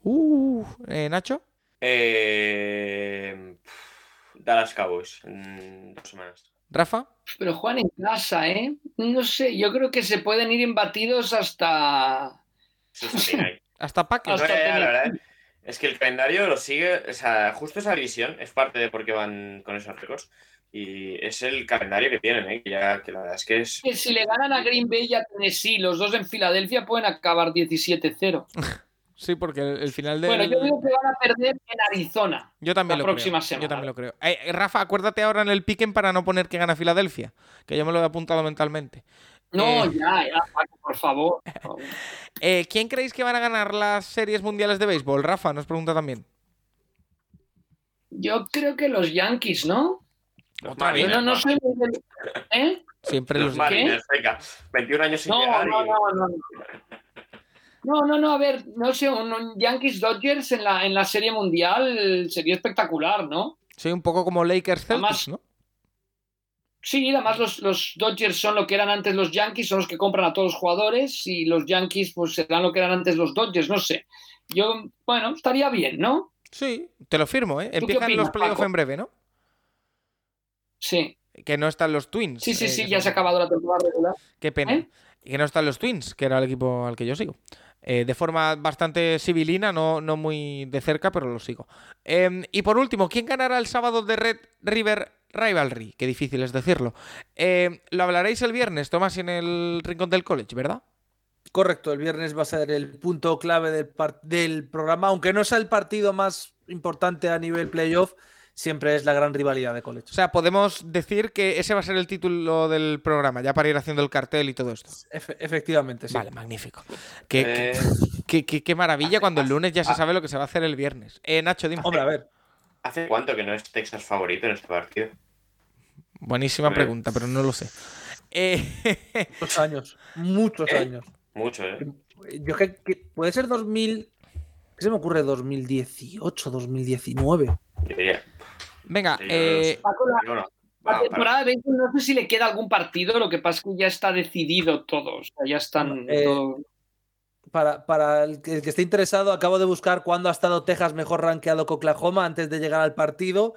Uh, Nacho. Dallas Cowboys en dos semanas. Rafa. Pero Juan en casa, ¿eh? No sé, yo creo que se pueden ir imbatidos hasta. hasta Packers. es que el calendario lo sigue, o sea, justo esa división es parte de por qué van con esos récords. Y es el calendario que tienen, ¿eh? que, ya, que la verdad es que es. si le ganan a Green Bay y a Tennessee, los dos en Filadelfia pueden acabar 17-0. Sí, porque el, el final del. Bueno, yo digo que van a perder en Arizona. Yo también la lo próxima creo. semana. Yo también lo creo. Eh, eh, Rafa, acuérdate ahora en el piquen para no poner que gana Filadelfia, que yo me lo he apuntado mentalmente. No, Eh. ya, ya, Paco, por favor. Eh, ¿Quién creéis que van a ganar las series mundiales de béisbol? Rafa nos pregunta también. Yo creo que los Yankees, ¿no? Los Otra vez. Yo no, no soy muy del- ¿Eh? Siempre Los los. Venga. 21 años sin No, llegar no, y... no, no. No, no, no, a ver, no sé, un, un Yankees Dodgers en la, en la serie mundial sería espectacular, ¿no? Soy un poco como Lakers Celtics, Además- ¿no? Sí, además los, los Dodgers son lo que eran antes los Yankees, son los que compran a todos los jugadores y los Yankees pues serán lo que eran antes los Dodgers, no sé. Yo, bueno, estaría bien, ¿no? Sí, te lo firmo, ¿eh? Empiezan opinas, los playoffs en breve, ¿no? Sí, Que no están los Twins. sí, sí, eh, sí, ya se ha acabado la temporada regular. Qué pena. ¿Eh? Y que no están los Twins, que era el equipo al que yo sigo. Eh, de forma bastante civilina, no, no muy de cerca, pero lo sigo. Em, y por último, ¿quién ganará el sábado de Red River Rivalry? Qué difícil es decirlo. Em, lo hablaréis el viernes, Tomás, en el Rincón del College, ¿verdad? Correcto, el viernes va a ser el punto clave del, del programa, aunque no sea el partido más importante a nivel playoff, siempre es la gran rivalidad de college. O sea, podemos decir que ese va a ser el título del programa, ya para ir haciendo el cartel y todo esto. Efe- efectivamente, sí. Vale, magnífico. Qué, qué- Eh, qué- qué- qué maravilla cuando el lunes ya se sabe lo que se va a hacer el viernes. Eh, Nacho, dime. Hombre, a ver, ¿Hace cuánto que no es Texas favorito en este partido? Buenísima pregunta, pero no lo sé. Eh, muchos años, muchos ¿Eh? años. Mucho, ¿eh? Yo que, que puede ser 2000, ¿qué se me ocurre? 2018, 2019. Yo diría. Venga, Sí, eh. Paco, la, temporada de béisbol no sé si le queda algún partido, lo que pasa es que ya está decidido todo, o sea, ya están Eh, todo- Para, para el, que, el que esté interesado, acabo de buscar cuándo ha estado Texas mejor rankeado que Oklahoma antes de llegar al partido.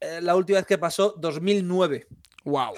Eh, la última vez que pasó, 2009. wow.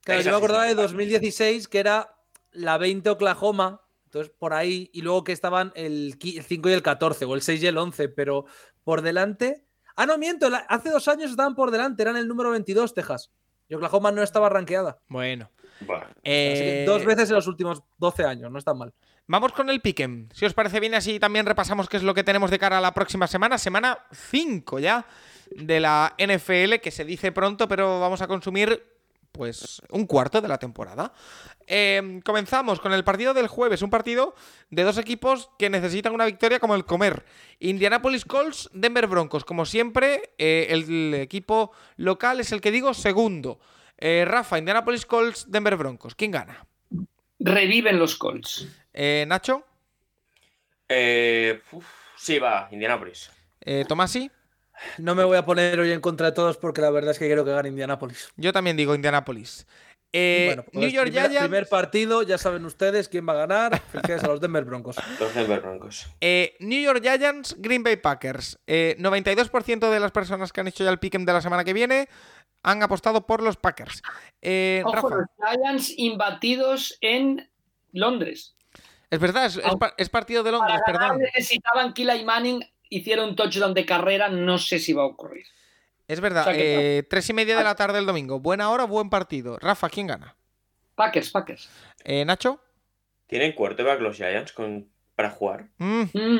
Claro, yo me acordaba de una 2016, que era la 20 Oklahoma, entonces por ahí, y luego que estaban el 5 y el 14, o el 6 y el 11, pero por delante. Ah, no, miento, hace dos años estaban por delante, eran el número 22, Texas. Y Oklahoma no estaba rankeada. Bueno. Bueno, Así que eh, dos veces en los últimos 12 años, no está mal. Vamos con el piquen. Si os parece bien, así también repasamos qué es lo que tenemos de cara a la próxima semana. Semana 5 ya de la NFL, que se dice pronto, pero vamos a consumir pues un cuarto de la temporada. Eh, comenzamos con el partido del jueves, un partido de dos equipos que necesitan una victoria como el comer. Indianapolis Colts, Denver Broncos. Como siempre, eh, el equipo local es el que digo segundo. Eh, Rafa, Indianapolis Colts, Denver Broncos. ¿Quién gana? reviven los Colts. Eh, Nacho, eh, uf, sí, va, Indianapolis. eh, Tomasi. No me voy a poner hoy en contra de todos porque la verdad es que quiero que gane Indianapolis. Yo también digo Indianapolis. Eh, Bueno, pues New York primer, Giants. primer partido, ya saben ustedes quién va a ganar. Felicidades a los Denver Broncos. Los Denver Broncos. eh, New York Giants, Green Bay Packers. Eh, 92% de las personas que han hecho ya el pick'em de la semana que viene han apostado por los Packers. Eh, Ojo, Rafa, los Giants imbatidos en Londres. es verdad, es, es pa- es partido de Londres, Para ganar perdón. necesitaban Kila y Manning, hicieron un touchdown de carrera, no sé si va a ocurrir. Es verdad, o sea que- eh, tres y media de la tarde el domingo. Buena hora, buen partido. Rafa, ¿quién gana? Packers, Packers. Eh, Nacho, ¿Tienen quarterback los Giants con, para jugar? Mm, Mm,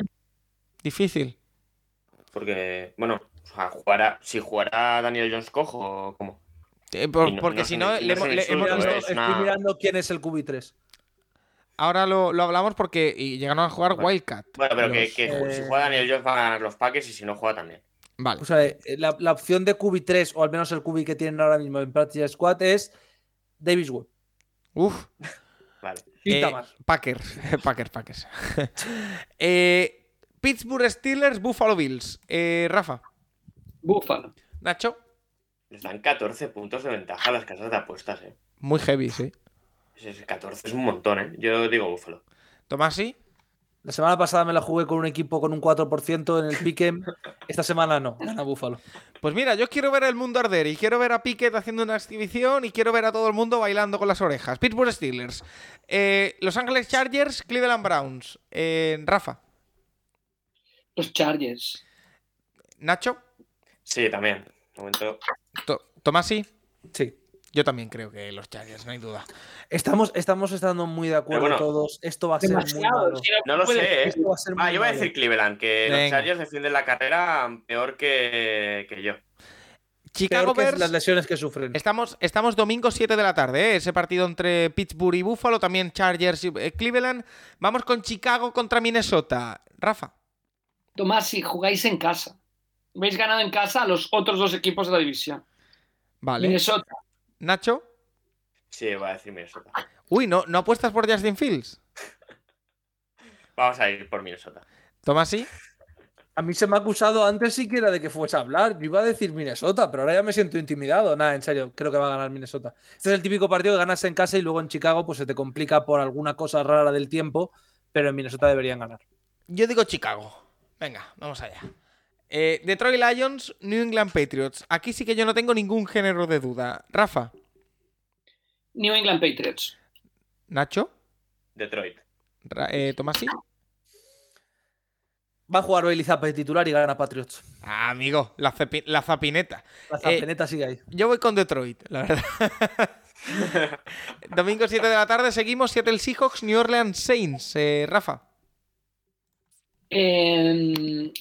difícil. Porque, bueno, o sea, jugará, si jugará Daniel Jones cojo o cómo. Eh, por- Y no- porque no si no, le hemos- le visto- es Estoy una- mirando quién es el QB3. Ahora lo, lo hablamos porque y llegaron a jugar Bueno. Wildcat. Bueno, pero que, Los- que ju- si eh, juega Daniel Jones van a ganar los Packers y si no juega también. Vale. O sea, eh, la, la opción de QB3, o al menos el QB que tienen ahora mismo en Practice Squad, es Davis Webb. Uf. Vale. Pinta Eh, más. Packers, Packers, Packers. Eh, Pittsburgh Steelers, Buffalo Bills. Eh, Rafa, Buffalo. Nacho, Les dan 14 puntos de ventaja a las casas de apuestas, ¿eh? muy heavy, sí. Ese- ese 14 es un montón, ¿eh? Yo digo Búfalo. Tomasi, La semana pasada me la jugué con un equipo con un 4% en el Pick'em. Esta semana no, gana Buffalo. pues mira, yo quiero ver el mundo arder y quiero ver a Pickett haciendo una exhibición y quiero ver a todo el mundo bailando con las orejas. Pittsburgh Steelers, Eh, Los Angeles Chargers, Cleveland Browns. Eh, Rafa, Los Chargers. Nacho, Sí, también. De momento. Sí. Yo también creo que los Chargers, no hay duda. Estamos, estamos estando muy de acuerdo bueno, todos. Esto va a ser muy malo. si No lo puede- sé, ¿eh? Esto va a ser Ah, muy yo voy a decir Cleveland, que los. Chargers defienden la carrera peor que, que yo. Chicago que Bears. las lesiones que sufren. Estamos, estamos domingo 7 de la tarde, ¿eh? ese partido entre Pittsburgh y Buffalo, también Chargers y eh, Cleveland. Vamos con Chicago contra Minnesota. Rafa. Tomás, si jugáis en casa, habéis ganado en casa a los otros dos equipos de la división. Vale. Minnesota. Nacho. Sí, voy a decir Minnesota. Uy, ¿no, ¿no apuestas por Justin Fields? Vamos a ir por Minnesota. Tomasi. A mí se me ha acusado antes siquiera de que fuese a hablar. Yo iba a decir Minnesota, pero ahora ya me siento intimidado. Nada, en serio, creo que va a ganar Minnesota. Este es el típico partido que ganas en casa y luego en Chicago pues se te complica por alguna cosa rara del tiempo, pero en Minnesota deberían ganar. Yo digo Chicago. Venga, vamos allá. Eh, Detroit Lions, New England Patriots. Aquí sí que yo no tengo ningún género de duda. Rafa. New England Patriots. Nacho. Detroit. Ra- eh, Tomasi. Va a jugar Bailey Zappa de titular y gana Patriots. Ah, amigo, la, la zapineta. La Eh, zapineta sigue ahí. Yo voy con Detroit, la verdad. Domingo 7 de la tarde seguimos Seattle Seahawks, New Orleans Saints. Eh, Rafa. Eh, eh,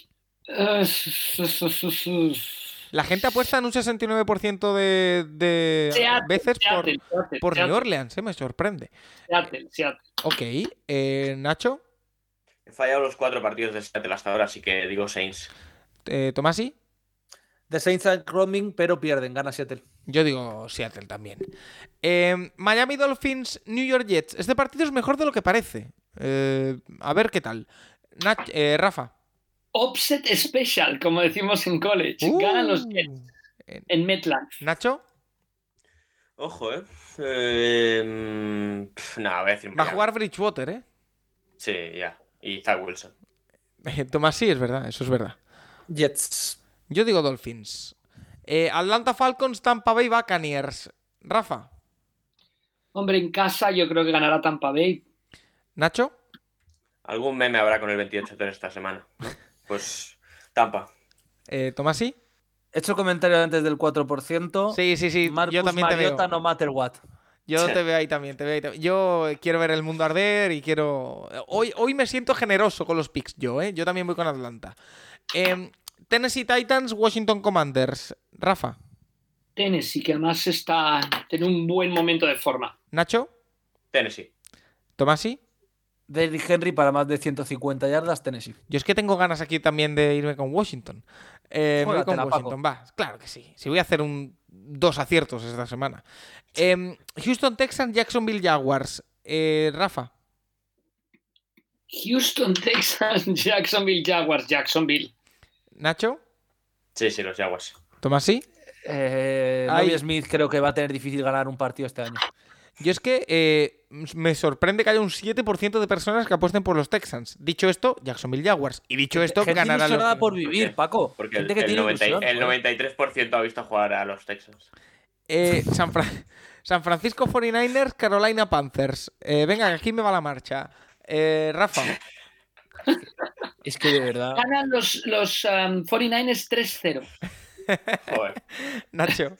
La gente apuesta en un 69% de, de Seattle, veces por, Seattle, Seattle, por New Orleans, eh, me sorprende. Seattle, Seattle. Ok, eh, Nacho, He fallado los cuatro partidos de Seattle hasta ahora, así que digo Saints. eh, Tomasi. The Saints are roaming, pero pierden, gana Seattle. Yo digo Seattle también. Eh, Miami Dolphins, New York Jets. Este partido es mejor de lo que parece. Eh, a ver qué tal. Nach- eh, Rafa. Offset Special, como decimos en college. Ganan los Uh, Jets en MetLife. Nacho. Ojo, ¿eh? eh pf, no, voy a decir Va a jugar Bridgewater, ¿eh? Sí, ya. Y Zach Wilson. Eh, Tomás sí, es verdad, eso es verdad. Jets. Yo digo Dolphins. Eh, Atlanta Falcons, Tampa Bay Buccaneers. Rafa. Hombre, en casa yo creo que ganará Tampa Bay. Nacho. Algún meme habrá con el 28-3 esta semana. Pues Tampa. Eh, Tomás sí. He hecho comentario antes del 4%. Sí, sí, sí. Marcus yo también te veo. No matter what. Yo Sí. te veo ahí también, te veo ahí también. Yo quiero ver el mundo arder y quiero. Hoy, hoy me siento generoso con los picks, yo, ¿eh? Yo también voy con Atlanta. Em, Tennessee Titans, Washington Commanders. Rafa. Tennessee, que además está en un buen momento de forma. Nacho. Tennessee. Tomasi. Derrick Henry para más de 150 yardas, Tennessee. Yo es que tengo ganas aquí también de irme con Washington. Eh, me voy con. Washington, va. Claro que sí. Si voy a hacer un dos aciertos esta semana. Em, Houston Texans, Jacksonville Jaguars. Eh, Rafa. Houston, Texas, Jacksonville, Jaguars, Jacksonville. Nacho. Sí, sí, los Jaguars. Tomasi. Eh, Ay. Bobby Smith creo que va a tener difícil ganar un partido este año. Yo es que eh, me sorprende que haya un 7% de personas que apuesten por los Texans. Dicho esto, Jacksonville Jaguars. Y dicho esto, Gente ganarán los. por vivir, Paco. Porque el, Gente que el tiene 90 ilusión, el joder. 93% ha visto jugar a los Texans. Eh, San, Fra- San Francisco 49ers, Carolina Panthers. Eh, venga, que aquí me va la marcha. Eh, Rafa. Es que de verdad. Ganan los, los um, 49ers 3-0. Joder. Nacho.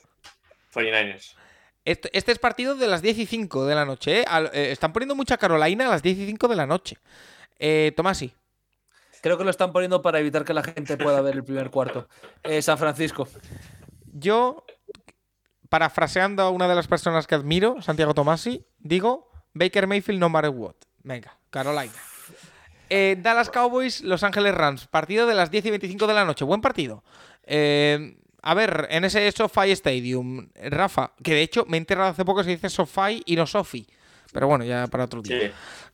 49ers. Este, este es partido de las 10 y 5 de la noche. ¿eh? Al- eh, están poniendo mucha Carolina a las 10 y 5 de la noche. Eh, Tomasi. Creo que lo están poniendo para evitar que la gente pueda ver el primer cuarto. Eh, San Francisco. Yo, parafraseando a una de las personas que admiro, Santiago Tomasi, digo Baker Mayfield no matter what. Venga, Carolina. Dallas Cowboys, Los Ángeles Rams. Partido de las 10 y 25 de la noche. Buen partido. Eh, a ver, en ese SoFi Stadium, Rafa, que de hecho me he enterado hace poco que se dice SoFi y no Sofi. Pero bueno, ya para otro día. Sí.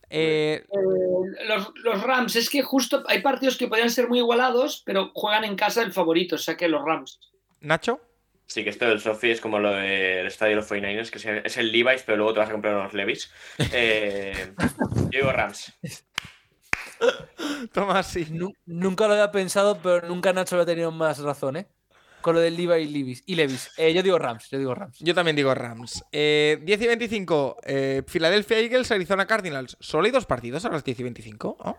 Eh, Eh, los, los Rams, es que justo hay partidos que podrían ser muy igualados, pero juegan en casa el favorito, o sea que los Rams. Nacho, Sí, que esto del Sofi es como lo del estadio de los 49ers, que es- el Levi's, pero luego te vas a comprar unos Levi's. Eh, yo digo Rams. Tomasi. Nu- nunca lo había pensado, pero nunca Nacho había tenido más razón, ¿eh? Con lo del Levi y Levis. Y Levis. Eh, yo digo Rams, yo digo Rams. Yo también digo Rams. Eh, 10 y 25, eh, Philadelphia Eagles, Arizona Cardinals. Solo hay dos partidos a las 10 y 25. ¿no?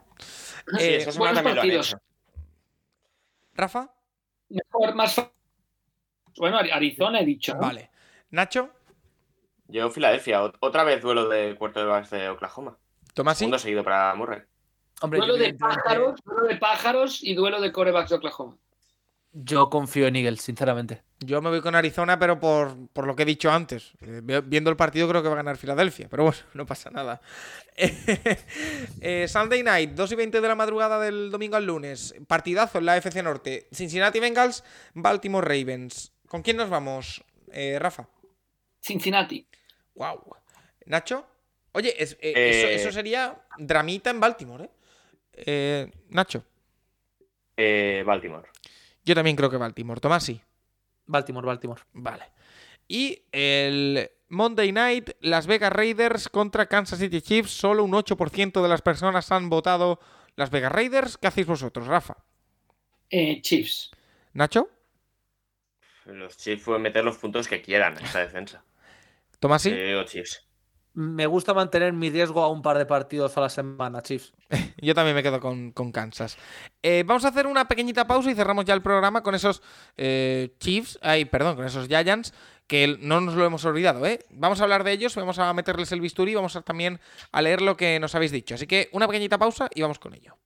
Sí, Eh, esta semana buenos partidos. Rafa, Mejor, más Bueno, Ari- Arizona he dicho. ¿no? vale. Nacho, Yo, Filadelfia, otra vez duelo de cuarto de base de Oklahoma. Tomás, Segundo seguido para Murray. Hombre, duelo de pájaros, duelo de pájaros y duelo de corebacks de Oklahoma. Yo confío en Eagles, sinceramente. Yo me voy con Arizona, pero por, lo que he dicho antes. Eh, viendo el partido creo que va a ganar Filadelfia, pero bueno, no pasa nada. Eh, Sunday Night, 2 y 20 de la madrugada del domingo al lunes. Partidazo en la FC Norte. Cincinnati Bengals, Baltimore Ravens. ¿Con quién nos vamos, eh, Rafa? Cincinnati. Wow. Nacho. Oye, eso, eso, sería dramita en Baltimore, ¿eh? Nacho. Baltimore. Yo también creo que Baltimore. Tomás, sí. Baltimore, Baltimore. Vale. Y el Monday Night, Las Vegas Raiders contra Kansas City Chiefs. Solo un 8% de las personas han votado Las Vegas Raiders. ¿Qué hacéis vosotros, Rafa? Eh, Chiefs. ¿Nacho? Los Chiefs pueden meter los puntos que quieran en esa defensa. ¿Tomás, sí? Chiefs me gusta mantener mi riesgo a un par de partidos a la semana, Chiefs. Yo también me quedo con, Kansas. Eh, vamos a hacer una pequeñita pausa y cerramos ya el programa con esos eh, Chiefs, ay, perdón, con esos Giants, que no nos lo hemos olvidado, ¿eh? Vamos a hablar de ellos, vamos a meterles el bisturí y vamos a, también a leer lo que nos habéis dicho. Así que una pequeñita pausa y vamos con ello.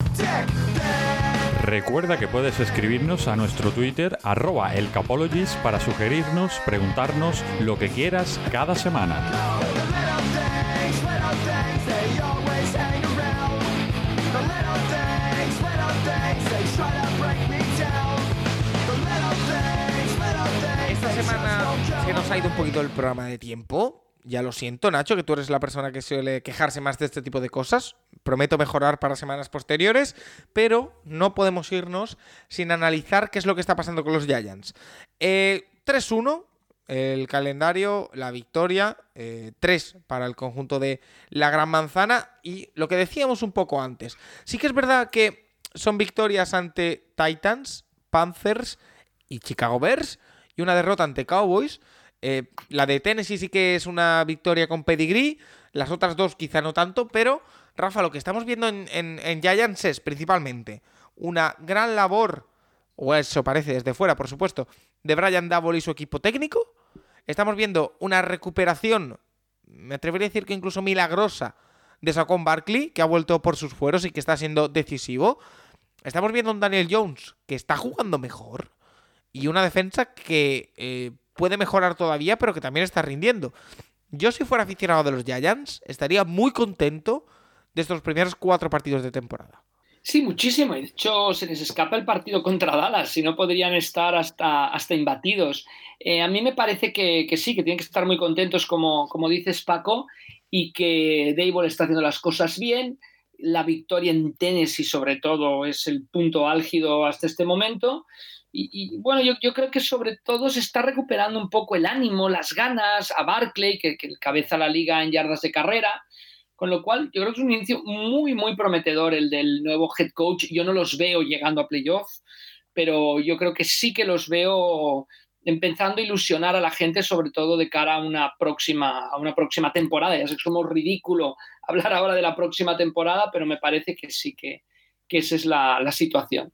Recuerda que puedes escribirnos a nuestro Twitter, arroba elcapologist, para sugerirnos, preguntarnos lo que quieras cada semana. Semana se nos ha ido un poquito el programa de tiempo. Ya lo siento, Nacho, que tú eres la persona que suele quejarse más de este tipo de cosas. Prometo mejorar para semanas posteriores, pero no podemos irnos sin analizar qué es lo que está pasando con los Giants. 3-1, eh, el calendario, la victoria, 3 eh, para el conjunto de la Gran Manzana y lo que decíamos un poco antes. Sí que es verdad que son victorias ante Titans, Panthers y Chicago Bears y una derrota ante Cowboys. Eh, la de Tennessee sí que es una victoria con pedigree, las otras dos quizá no tanto, pero Rafa, lo que estamos viendo en, Giants es principalmente una gran labor, o eso parece desde fuera, por supuesto, de Brian Double y su equipo técnico. Estamos viendo una recuperación, me atrevería a decir que incluso milagrosa, de Saquon Barkley, que ha vuelto por sus fueros y que está siendo decisivo. Estamos viendo un Daniel Jones que está jugando mejor y una defensa que eh, puede mejorar todavía, pero que también está rindiendo. Yo si fuera aficionado de los Giants, estaría muy contento de estos primeros cuatro partidos de temporada. Sí, muchísimo. De hecho, se les escapa el partido contra Dallas, si no podrían estar hasta, hasta imbatidos. Eh, a mí me parece que, sí, que tienen que estar muy contentos, como, como dices Paco, y que Dable está haciendo las cosas bien. La victoria en Tennessee, sobre todo, es el punto álgido hasta este momento. Y, bueno, yo, creo que sobre todo se está recuperando un poco el ánimo, las ganas a Barclay, que, que cabeza la liga en yardas de carrera. Con lo cual, yo creo que es un inicio muy, muy prometedor el del nuevo head coach. Yo no los veo llegando a playoff, pero yo creo que sí que los veo empezando a ilusionar a la gente, sobre todo de cara a una próxima, a una próxima temporada. Ya sé que somos ridículo hablar ahora de la próxima temporada, pero me parece que sí que, esa es la, situación.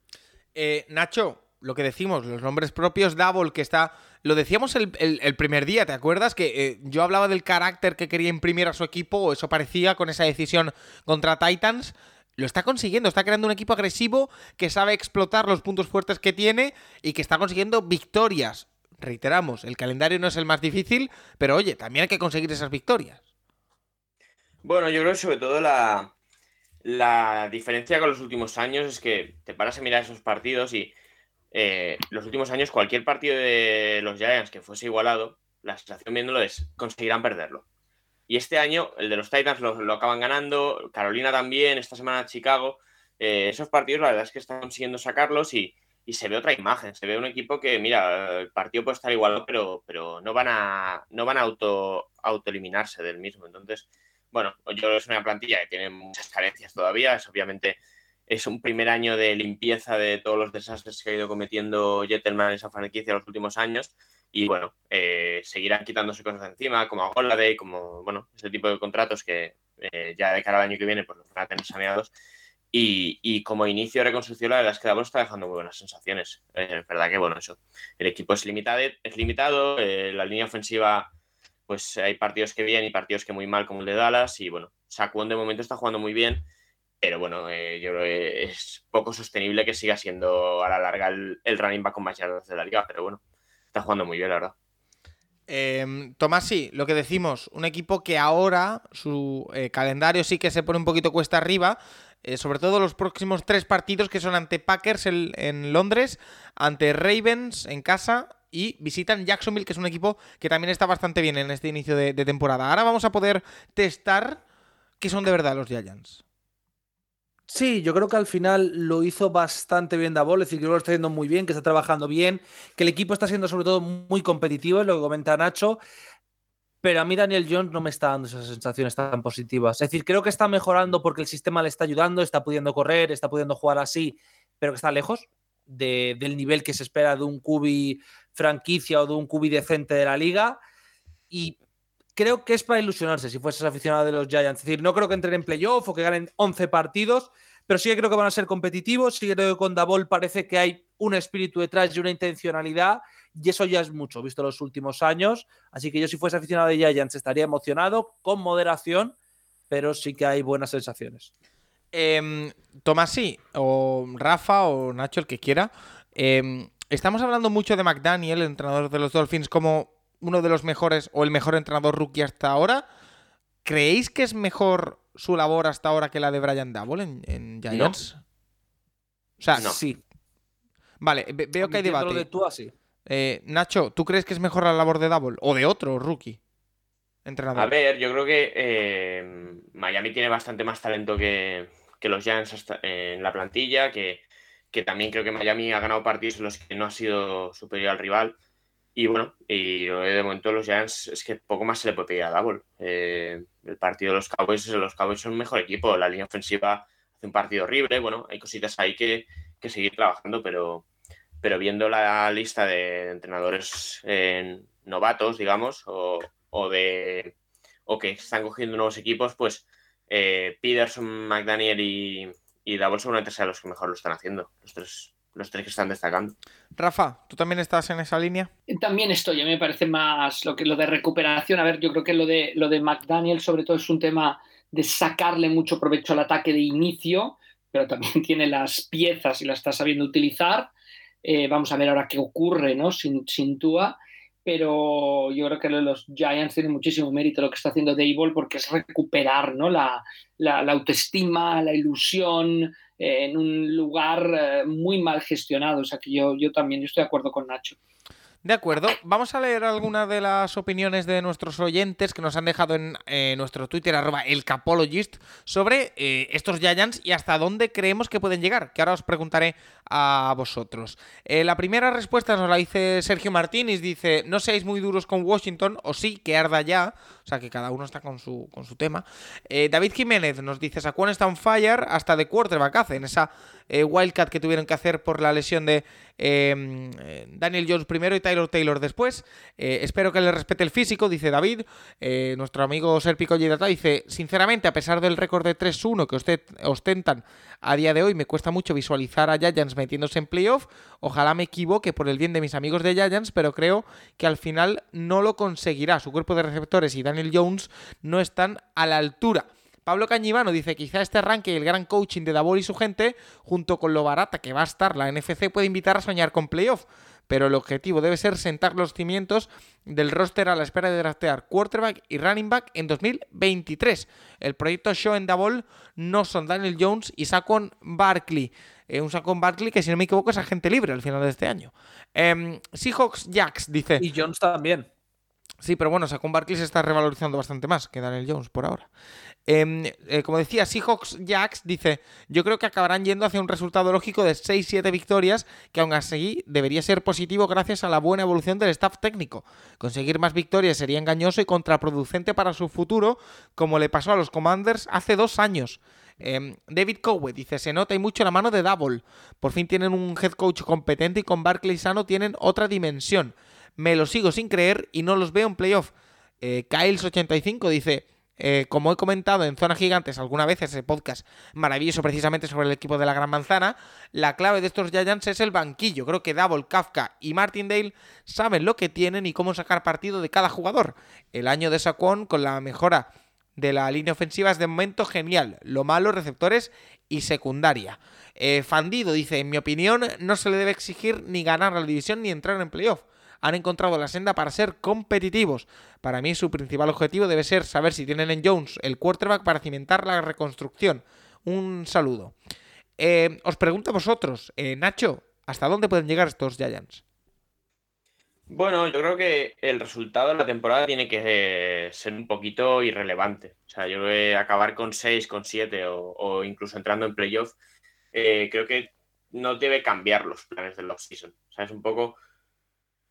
Eh, Nacho, lo que decimos, los nombres propios, Double, que está. Lo decíamos el, primer día, ¿te acuerdas? Que eh, yo hablaba del carácter que quería imprimir a su equipo, o eso parecía con esa decisión contra Titans. Lo está consiguiendo, está creando un equipo agresivo que sabe explotar los puntos fuertes que tiene y que está consiguiendo victorias. Reiteramos, el calendario no es el más difícil, pero oye, también hay que conseguir esas victorias. Bueno, yo creo que sobre todo la, la diferencia con los últimos años es que te paras a mirar esos partidos y eh, los últimos años cualquier partido de los Giants que fuese igualado, la sensación viéndolo es conseguirán perderlo. Y este año el de los Titans lo, acaban ganando, Carolina también, esta semana Chicago. Eh, esos partidos la verdad es que están consiguiendo sacarlos y, se ve otra imagen, se ve un equipo que, mira, el partido puede estar igualado, pero, pero no van a, no van a auto, autoeliminarse del mismo. Entonces, bueno, yo creo que es una plantilla que tiene muchas carencias todavía, es obviamente es un primer año de limpieza de todos los desastres que ha ido cometiendo Jettelman en esa franquicia en los últimos años. Y bueno, eh, seguirán quitándose cosas encima, como a Holiday, como bueno, ese tipo de contratos que eh, ya de cara al año que viene pues los van a tener saneados. Y, como inicio de reconstrucción, la verdad es que Davos está dejando muy buenas sensaciones. Eh, es verdad que, bueno, eso. El equipo es limitado, es limitado la línea ofensiva pues hay partidos que bien y partidos que muy mal, como el de Dallas. Y bueno, Saquon de momento está jugando muy bien, pero bueno, eh, yo creo que es poco sostenible que siga siendo a la larga el, running back con más yardas de la liga, pero bueno, está jugando muy bien, la verdad. Eh, Tomás, sí, lo que decimos, un equipo que ahora su eh, calendario sí que se pone un poquito cuesta arriba, eh, sobre todo los próximos tres partidos que son ante Packers en, Londres, ante Ravens en casa y visitan Jacksonville, que es un equipo que también está bastante bien en este inicio de, temporada. Ahora vamos a poder testar qué son de verdad los Giants. Sí, yo creo que al final lo hizo bastante bien Davol, es decir, que lo está haciendo muy bien, que está trabajando bien, que el equipo está siendo sobre todo muy competitivo, es lo que comenta Nacho. Pero a mí Daniel Jones no me está dando esas sensaciones tan positivas. Es decir, creo que está mejorando porque el sistema le está ayudando, está pudiendo correr, está pudiendo jugar así, pero que está lejos del nivel que se espera de un cubi franquicia o de un cubi decente de la liga. Y creo que es para ilusionarse si fueses aficionado de los Giants. Es decir, no creo que entren en playoff o que ganen 11 partidos, pero sí que creo que van a ser competitivos. Sí que creo que con Davol parece que hay un espíritu detrás y una intencionalidad y eso ya es mucho, visto los últimos años. Así que yo si fuese aficionado de Giants estaría emocionado, con moderación, pero sí que hay buenas sensaciones. Eh, Tomás, sí, o Rafa o Nacho, el que quiera. Em, estamos hablando mucho de McDaniel, el entrenador de los Dolphins, como uno de los mejores o el mejor entrenador rookie hasta ahora. ¿Creéis que es mejor su labor hasta ahora que la de Brian Double en, Giants? O sea, sí. Vale, veo que hay debate. De tú así. Eh, Nacho, ¿tú crees que es mejor la labor de Double o de otro rookie? Entrenador. A ver, yo creo que eh, Miami tiene bastante más talento que, los Giants en la plantilla, que, también creo que Miami ha ganado partidos en los que no ha sido superior al rival. Y bueno, y de momento los Giants es que poco más se le puede pedir a Double. Eh, el partido de los Cowboys, los Cowboys son un mejor equipo. La línea ofensiva hace un partido horrible. Bueno, hay cositas ahí que, que seguir trabajando, pero, pero viendo la lista de entrenadores eh, novatos, digamos, o, de o que están cogiendo nuevos equipos, pues eh, Peterson, McDaniel y, y Davos seguramente sean los que mejor lo están haciendo, los tres, los tres que están destacando. Rafa, ¿tú también estás en esa línea? También estoy, a mí me parece más lo que lo de recuperación. A ver, yo creo que lo de lo de McDaniel sobre todo es un tema de sacarle mucho provecho al ataque de inicio, pero también tiene las piezas y las está sabiendo utilizar. Eh, vamos a ver ahora qué ocurre ¿no? sin, sin Tua. Pero yo creo que los Giants tienen muchísimo mérito lo que está haciendo Dable porque es recuperar ¿no? la, la, autoestima, la ilusión eh, en un lugar eh, muy mal gestionado. O sea que yo, yo también estoy de acuerdo con Nacho. De acuerdo, vamos a leer algunas de las opiniones de nuestros oyentes que nos han dejado en eh, nuestro Twitter, arroba elcapologist, sobre eh, estos Giants y hasta dónde creemos que pueden llegar, que ahora os preguntaré a vosotros. Eh, la primera respuesta nos la dice Sergio Martínez, dice, no seáis muy duros con Washington, o sí, que arda ya, o sea que cada uno está con su, con su tema. David Jiménez nos dice, Saquon está on fire hasta de quarterback hace en esa wildcat que tuvieron que hacer por la lesión de Em, Daniel Jones primero y Tyler Taylor después. Eh, espero que le respete el físico, dice David. Eh, nuestro amigo Serpico Yedata dice, sinceramente, a pesar del récord de 3-1 que usted ostentan a día de hoy, me cuesta mucho visualizar a Giants metiéndose en playoff. Ojalá me equivoque por el bien de mis amigos de Giants, pero creo que al final no lo conseguirá. Su cuerpo de receptores y Daniel Jones no están a la altura. Pablo Cañivano dice, quizá este arranque y el gran coaching de Davor y su gente, junto con lo barata que va a estar la NFC, puede invitar a soñar con playoff. Pero el objetivo debe ser sentar los cimientos del roster a la espera de draftear quarterback y running back en 2023. El proyecto Show en Davol no son Daniel Jones y Saquon Barkley. Eh, un Saquon Barkley que, si no me equivoco, es agente libre al final de este año. Em, Seahawks Jacks dice. Y Jones también. Sí, pero bueno, Saquon Barkley se está revalorizando bastante más que Daniel Jones por ahora. Em, eh, como decía, Seahawks Jacks dice: Yo creo que acabarán yendo hacia un resultado lógico de 6-7 victorias, que aún así debería ser positivo gracias a la buena evolución del staff técnico. Conseguir más victorias sería engañoso y contraproducente para su futuro, como le pasó a los Commanders hace dos años. Em, David Cowe dice: Se nota y mucho la mano de Double. Por fin tienen un head coach competente y con Barkley sano tienen otra dimensión. Me lo sigo sin creer y no los veo en playoff. Eh, Kyles85 dice: Eh, como he comentado en Zona Gigantes alguna vez, ese podcast maravilloso precisamente sobre el equipo de la Gran Manzana, la clave de estos Giants es el banquillo. Creo que Double, Kafka y Martindale saben lo que tienen y cómo sacar partido de cada jugador. El año de Saquon con la mejora de la línea ofensiva es de momento genial. Lo malo, receptores y secundaria. Eh, Fandido dice, en mi opinión, no se le debe exigir ni ganar la división ni entrar en playoff han encontrado la senda para ser competitivos. Para mí su principal objetivo debe ser saber si tienen en Jones el quarterback para cimentar la reconstrucción. Un saludo. Eh, os pregunto a vosotros, eh, Nacho, ¿hasta dónde pueden llegar estos Giants? Bueno, yo creo que el resultado de la temporada tiene que eh, ser un poquito irrelevante. O sea, yo creo que acabar con 6, con 7 o, incluso entrando en playoff, creo que no debe cambiar los planes del off-season. O sea, es un poco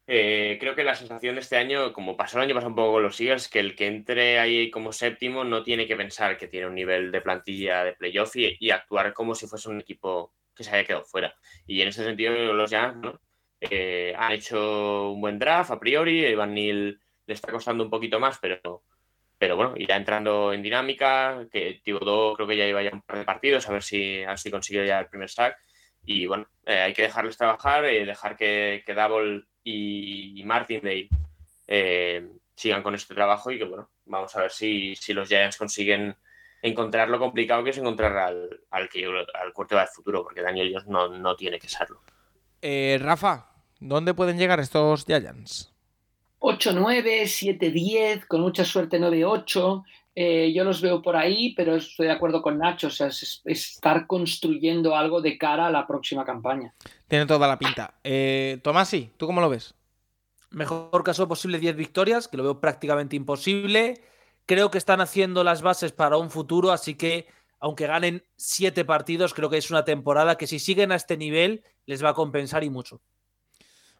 eh, creo que la sensación de este año, como pasó el año pasado un poco con los Eagles, que el que entre ahí como séptimo no tiene que pensar que tiene un nivel de plantilla de playoff y, actuar como si fuese un equipo que se haya quedado fuera. Y en ese sentido, los Giants ¿no? Eh, han hecho un buen draft a priori. Evan Neal le está costando un poquito más, pero, pero bueno, irá entrando en dinámica. Que Thibodeau creo que ya iba ya un par de partidos, a ver si, a si consigue ya el primer sack. Y bueno, eh, hay que dejarles trabajar, y dejar que, que Double y, Martin Day eh, sigan con este trabajo y que bueno, vamos a ver si, los Giants consiguen encontrar lo complicado que es encontrar al, al, que, al corte del futuro, porque Daniel Jones no, no tiene que serlo. Eh, Rafa, ¿dónde pueden llegar estos Giants? 8-9, 7-10, con mucha suerte 9-8. Eh, yo los veo por ahí, pero estoy de acuerdo con Nacho, o sea, es, estar construyendo algo de cara a la próxima campaña. Tiene toda la pinta. Eh, Tomasi, ¿tú cómo lo ves? Mejor caso posible 10 victorias, que lo veo prácticamente imposible. Creo que están haciendo las bases para un futuro, así que aunque ganen 7 partidos, creo que es una temporada que si siguen a este nivel les va a compensar y mucho.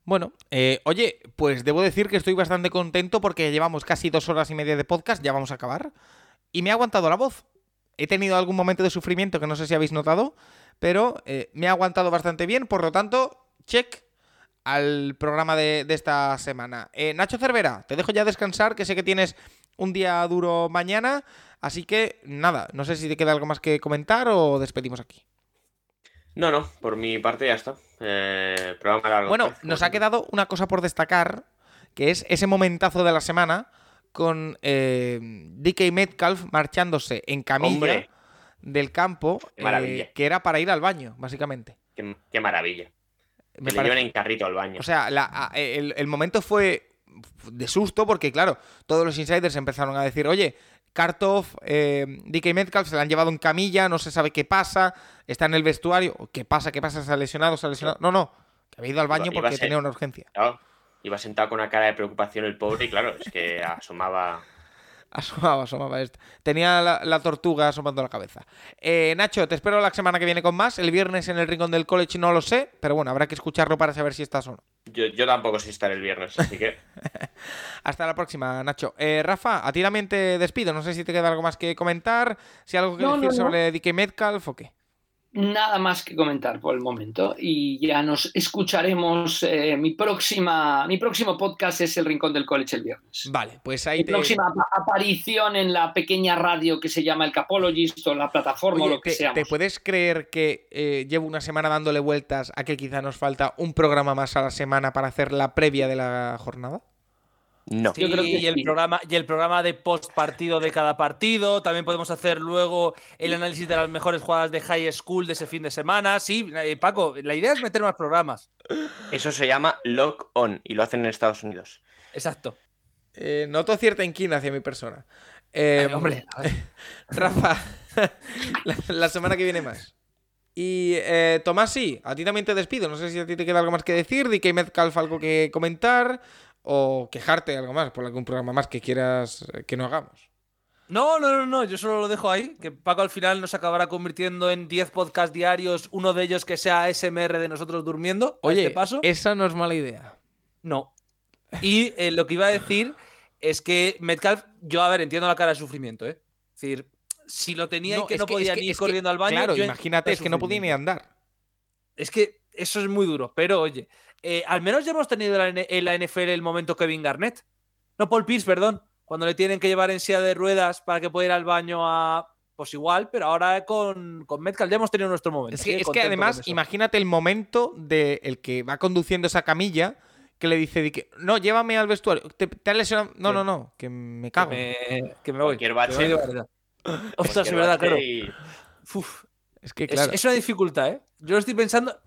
Bueno, eh, oye, pues debo decir que estoy bastante contento porque llevamos casi dos horas y media de podcast, ya vamos a acabar, y me ha aguantado la voz. He tenido algún momento de sufrimiento que no sé si habéis notado, pero eh, me ha aguantado bastante bien, por lo tanto, check al programa de, esta semana. Eh, Nacho Cervera, te dejo ya descansar, que sé que tienes un día duro mañana, así que nada, no sé si te queda algo más que comentar o despedimos aquí. No, no, por mi parte ya está. Eh, bueno, nos ha quedado una cosa por destacar, que es ese momentazo de la semana con eh, DK Metcalf marchándose en camilla del campo, eh, que era para ir al baño, básicamente. Qué, maravilla. Me llevan en carrito al baño. O sea, el, el momento fue de susto porque, claro, todos los insiders empezaron a decir, oye, Kartov, eh, DK Metcalf se la han llevado en camilla, no se sabe qué pasa, está en el vestuario. ¿Qué pasa? ¿Qué pasa? ¿Se ha lesionado? ¿Se ha lesionado? No, no, que había ido al baño porque tenía una urgencia. Claro, iba sentado con una cara de preocupación el pobre y claro, es que asomaba Asomaba, asomaba esto. Tenía la, tortuga asomando la cabeza. Eh, Nacho, te espero la semana que viene con más. El viernes en el Rincón del College no lo sé, pero bueno, habrá que escucharlo para saber si estás o no. Yo, tampoco sé estar el viernes, así que. Hasta la próxima, Nacho. Eh, Rafa, a ti también te despido. No sé si te queda algo más que comentar, si algo que decir sobre DK Metcalf o qué nada más que comentar por el momento y ya nos escucharemos. Eh, mi, próxima, mi próximo podcast es El Rincón del College el viernes. Vale, pues ahí mi próxima aparición en la pequeña radio que se llama El Capologist o la plataforma o lo que sea. ¿Te puedes creer que eh, llevo una semana dándole vueltas a que quizá nos falta un programa más a la semana para hacer la previa de la jornada? No. y, el programa, y el programa de post partido de cada partido. También podemos hacer luego el análisis de las mejores jugadas de high school de ese fin de semana. Sí, eh, Paco, la idea es meter más programas. Eso se llama lock on y lo hacen en Estados Unidos. Exacto. Eh, noto cierta inquina hacia mi persona. Eh, hombre, Rafa, la, semana que viene más. Y Tomás, sí, a ti también te despido. No sé si a ti te queda algo más que decir. DK Metcalf algo que comentar o quejarte algo más por algún programa más que quieras eh, que no hagamos. No, no, no, no, yo solo lo dejo ahí, que Paco al final nos acabará convirtiendo en 10 podcasts diarios, uno de ellos que sea SMR de nosotros durmiendo. Oye, este paso. esa no es mala idea. No. Y eh, lo que iba a decir es que Metcalf, yo a ver, entiendo la cara de sufrimiento, ¿eh? Es decir, si lo tenía y que no podía ni ir corriendo al baño. Claro, imagínate, es que no podía ni andar. Es que eso es muy duro, pero oye, eh, al menos ya hemos tenido en la NFL el momento Kevin Garnett. No, Paul Pierce, perdón. cuando le tienen que llevar en silla de ruedas para que pueda ir al baño a. Pues igual, pero ahora con, con Metcalf ya hemos tenido nuestro momento. Es que, sí, es que además, imagínate el momento de el que va conduciendo esa camilla que le dice, que, no, llévame al vestuario. ¿Te, te has lesionado? No, Sí. no, no, que me cago. Que me, que me voy. Cualquier que bache. me voy de verdad. Ostras, es verdad, claro. y- Uf, Es que, es- claro. es, una dificultad, ¿eh? Yo estoy pensando.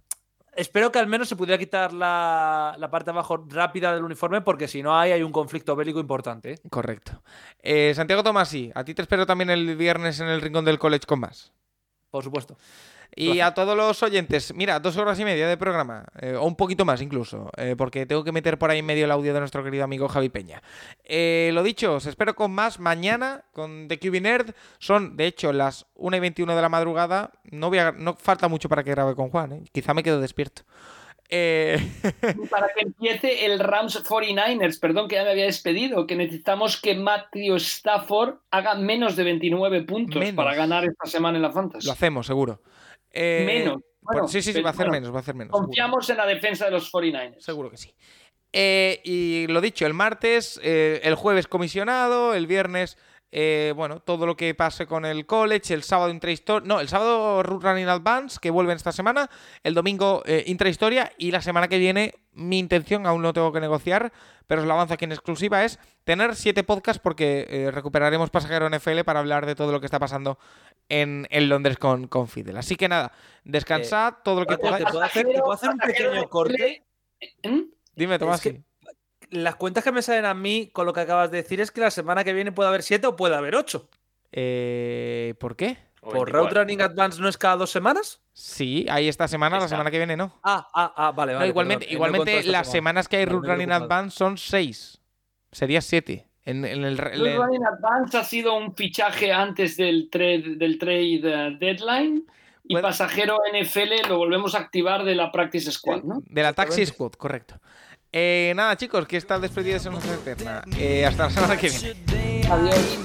Espero que al menos se pudiera quitar la, la parte de abajo rápida del uniforme, porque si no hay, hay un conflicto bélico importante. ¿eh? Correcto. Eh, Santiago Tomasi, a ti te espero también el viernes en el rincón del college con más. Por supuesto. Y a todos los oyentes, mira, dos horas y media de programa, eh, o un poquito más incluso, eh, porque tengo que meter por ahí en medio el audio de nuestro querido amigo Javi Peña. Eh, lo dicho, os espero con más mañana con The QB Nerd. Son, de hecho, las 1 y 21 de la madrugada. No, voy a- no falta mucho para que grabe con Juan, ¿eh? quizá me quedo despierto. Eh, Para que empiece el Rams 49ers, perdón que ya me había despedido, que necesitamos que Matthew Stafford haga menos de 29 puntos Menos. para ganar esta semana en la Fantasy. lo hacemos, seguro. Eh, Menos. por- sí, sí, sí, va a hacer bueno, menos, va a hacer menos. seguro. Confiamos en la defensa de los 49ers. Seguro que sí. Eh, y lo dicho, el martes, eh, el jueves comisionado, el viernes, eh, bueno, todo lo que pase con el college, el sábado intrahistoria, no, el sábado Root Running Advance, que vuelven esta semana, el domingo eh, intrahistoria y la semana que viene mi intención, aún no tengo que negociar, pero os lo avanzo aquí en exclusiva, es tener siete podcasts porque eh, recuperaremos Pasajero NFL para hablar de todo lo que está pasando en, en Londres con, con Fidel. Así que nada, descansad, todo lo que podáis. ¿te puedo hacer, te puedo hacer un pequeño corte? ¿Mm? Dime, Tomás. que- Las cuentas que me salen a mí con lo que acabas de decir es que la semana que viene puede haber siete o puede haber ocho. Eh, ¿Por qué? ¿Por 24. Route Running Advance no es cada dos semanas? Sí, hay esta semana, la semana que viene no. Ah, ah, ah, vale, No, vale. igualmente, perdón, eh, igualmente las semana. semanas que hay he Running. Advance son seis. Sería siete. En, el, Running Advance ha sido un fichaje antes del trade, del trade eh, deadline y pasajero NFL lo volvemos a activar de la Practice Squad, ¿no? de la Taxi. Squad, correcto. Eh, nada, chicos, que esta despedida se nos eterna. Eh, hasta la semana que viene. Adiós.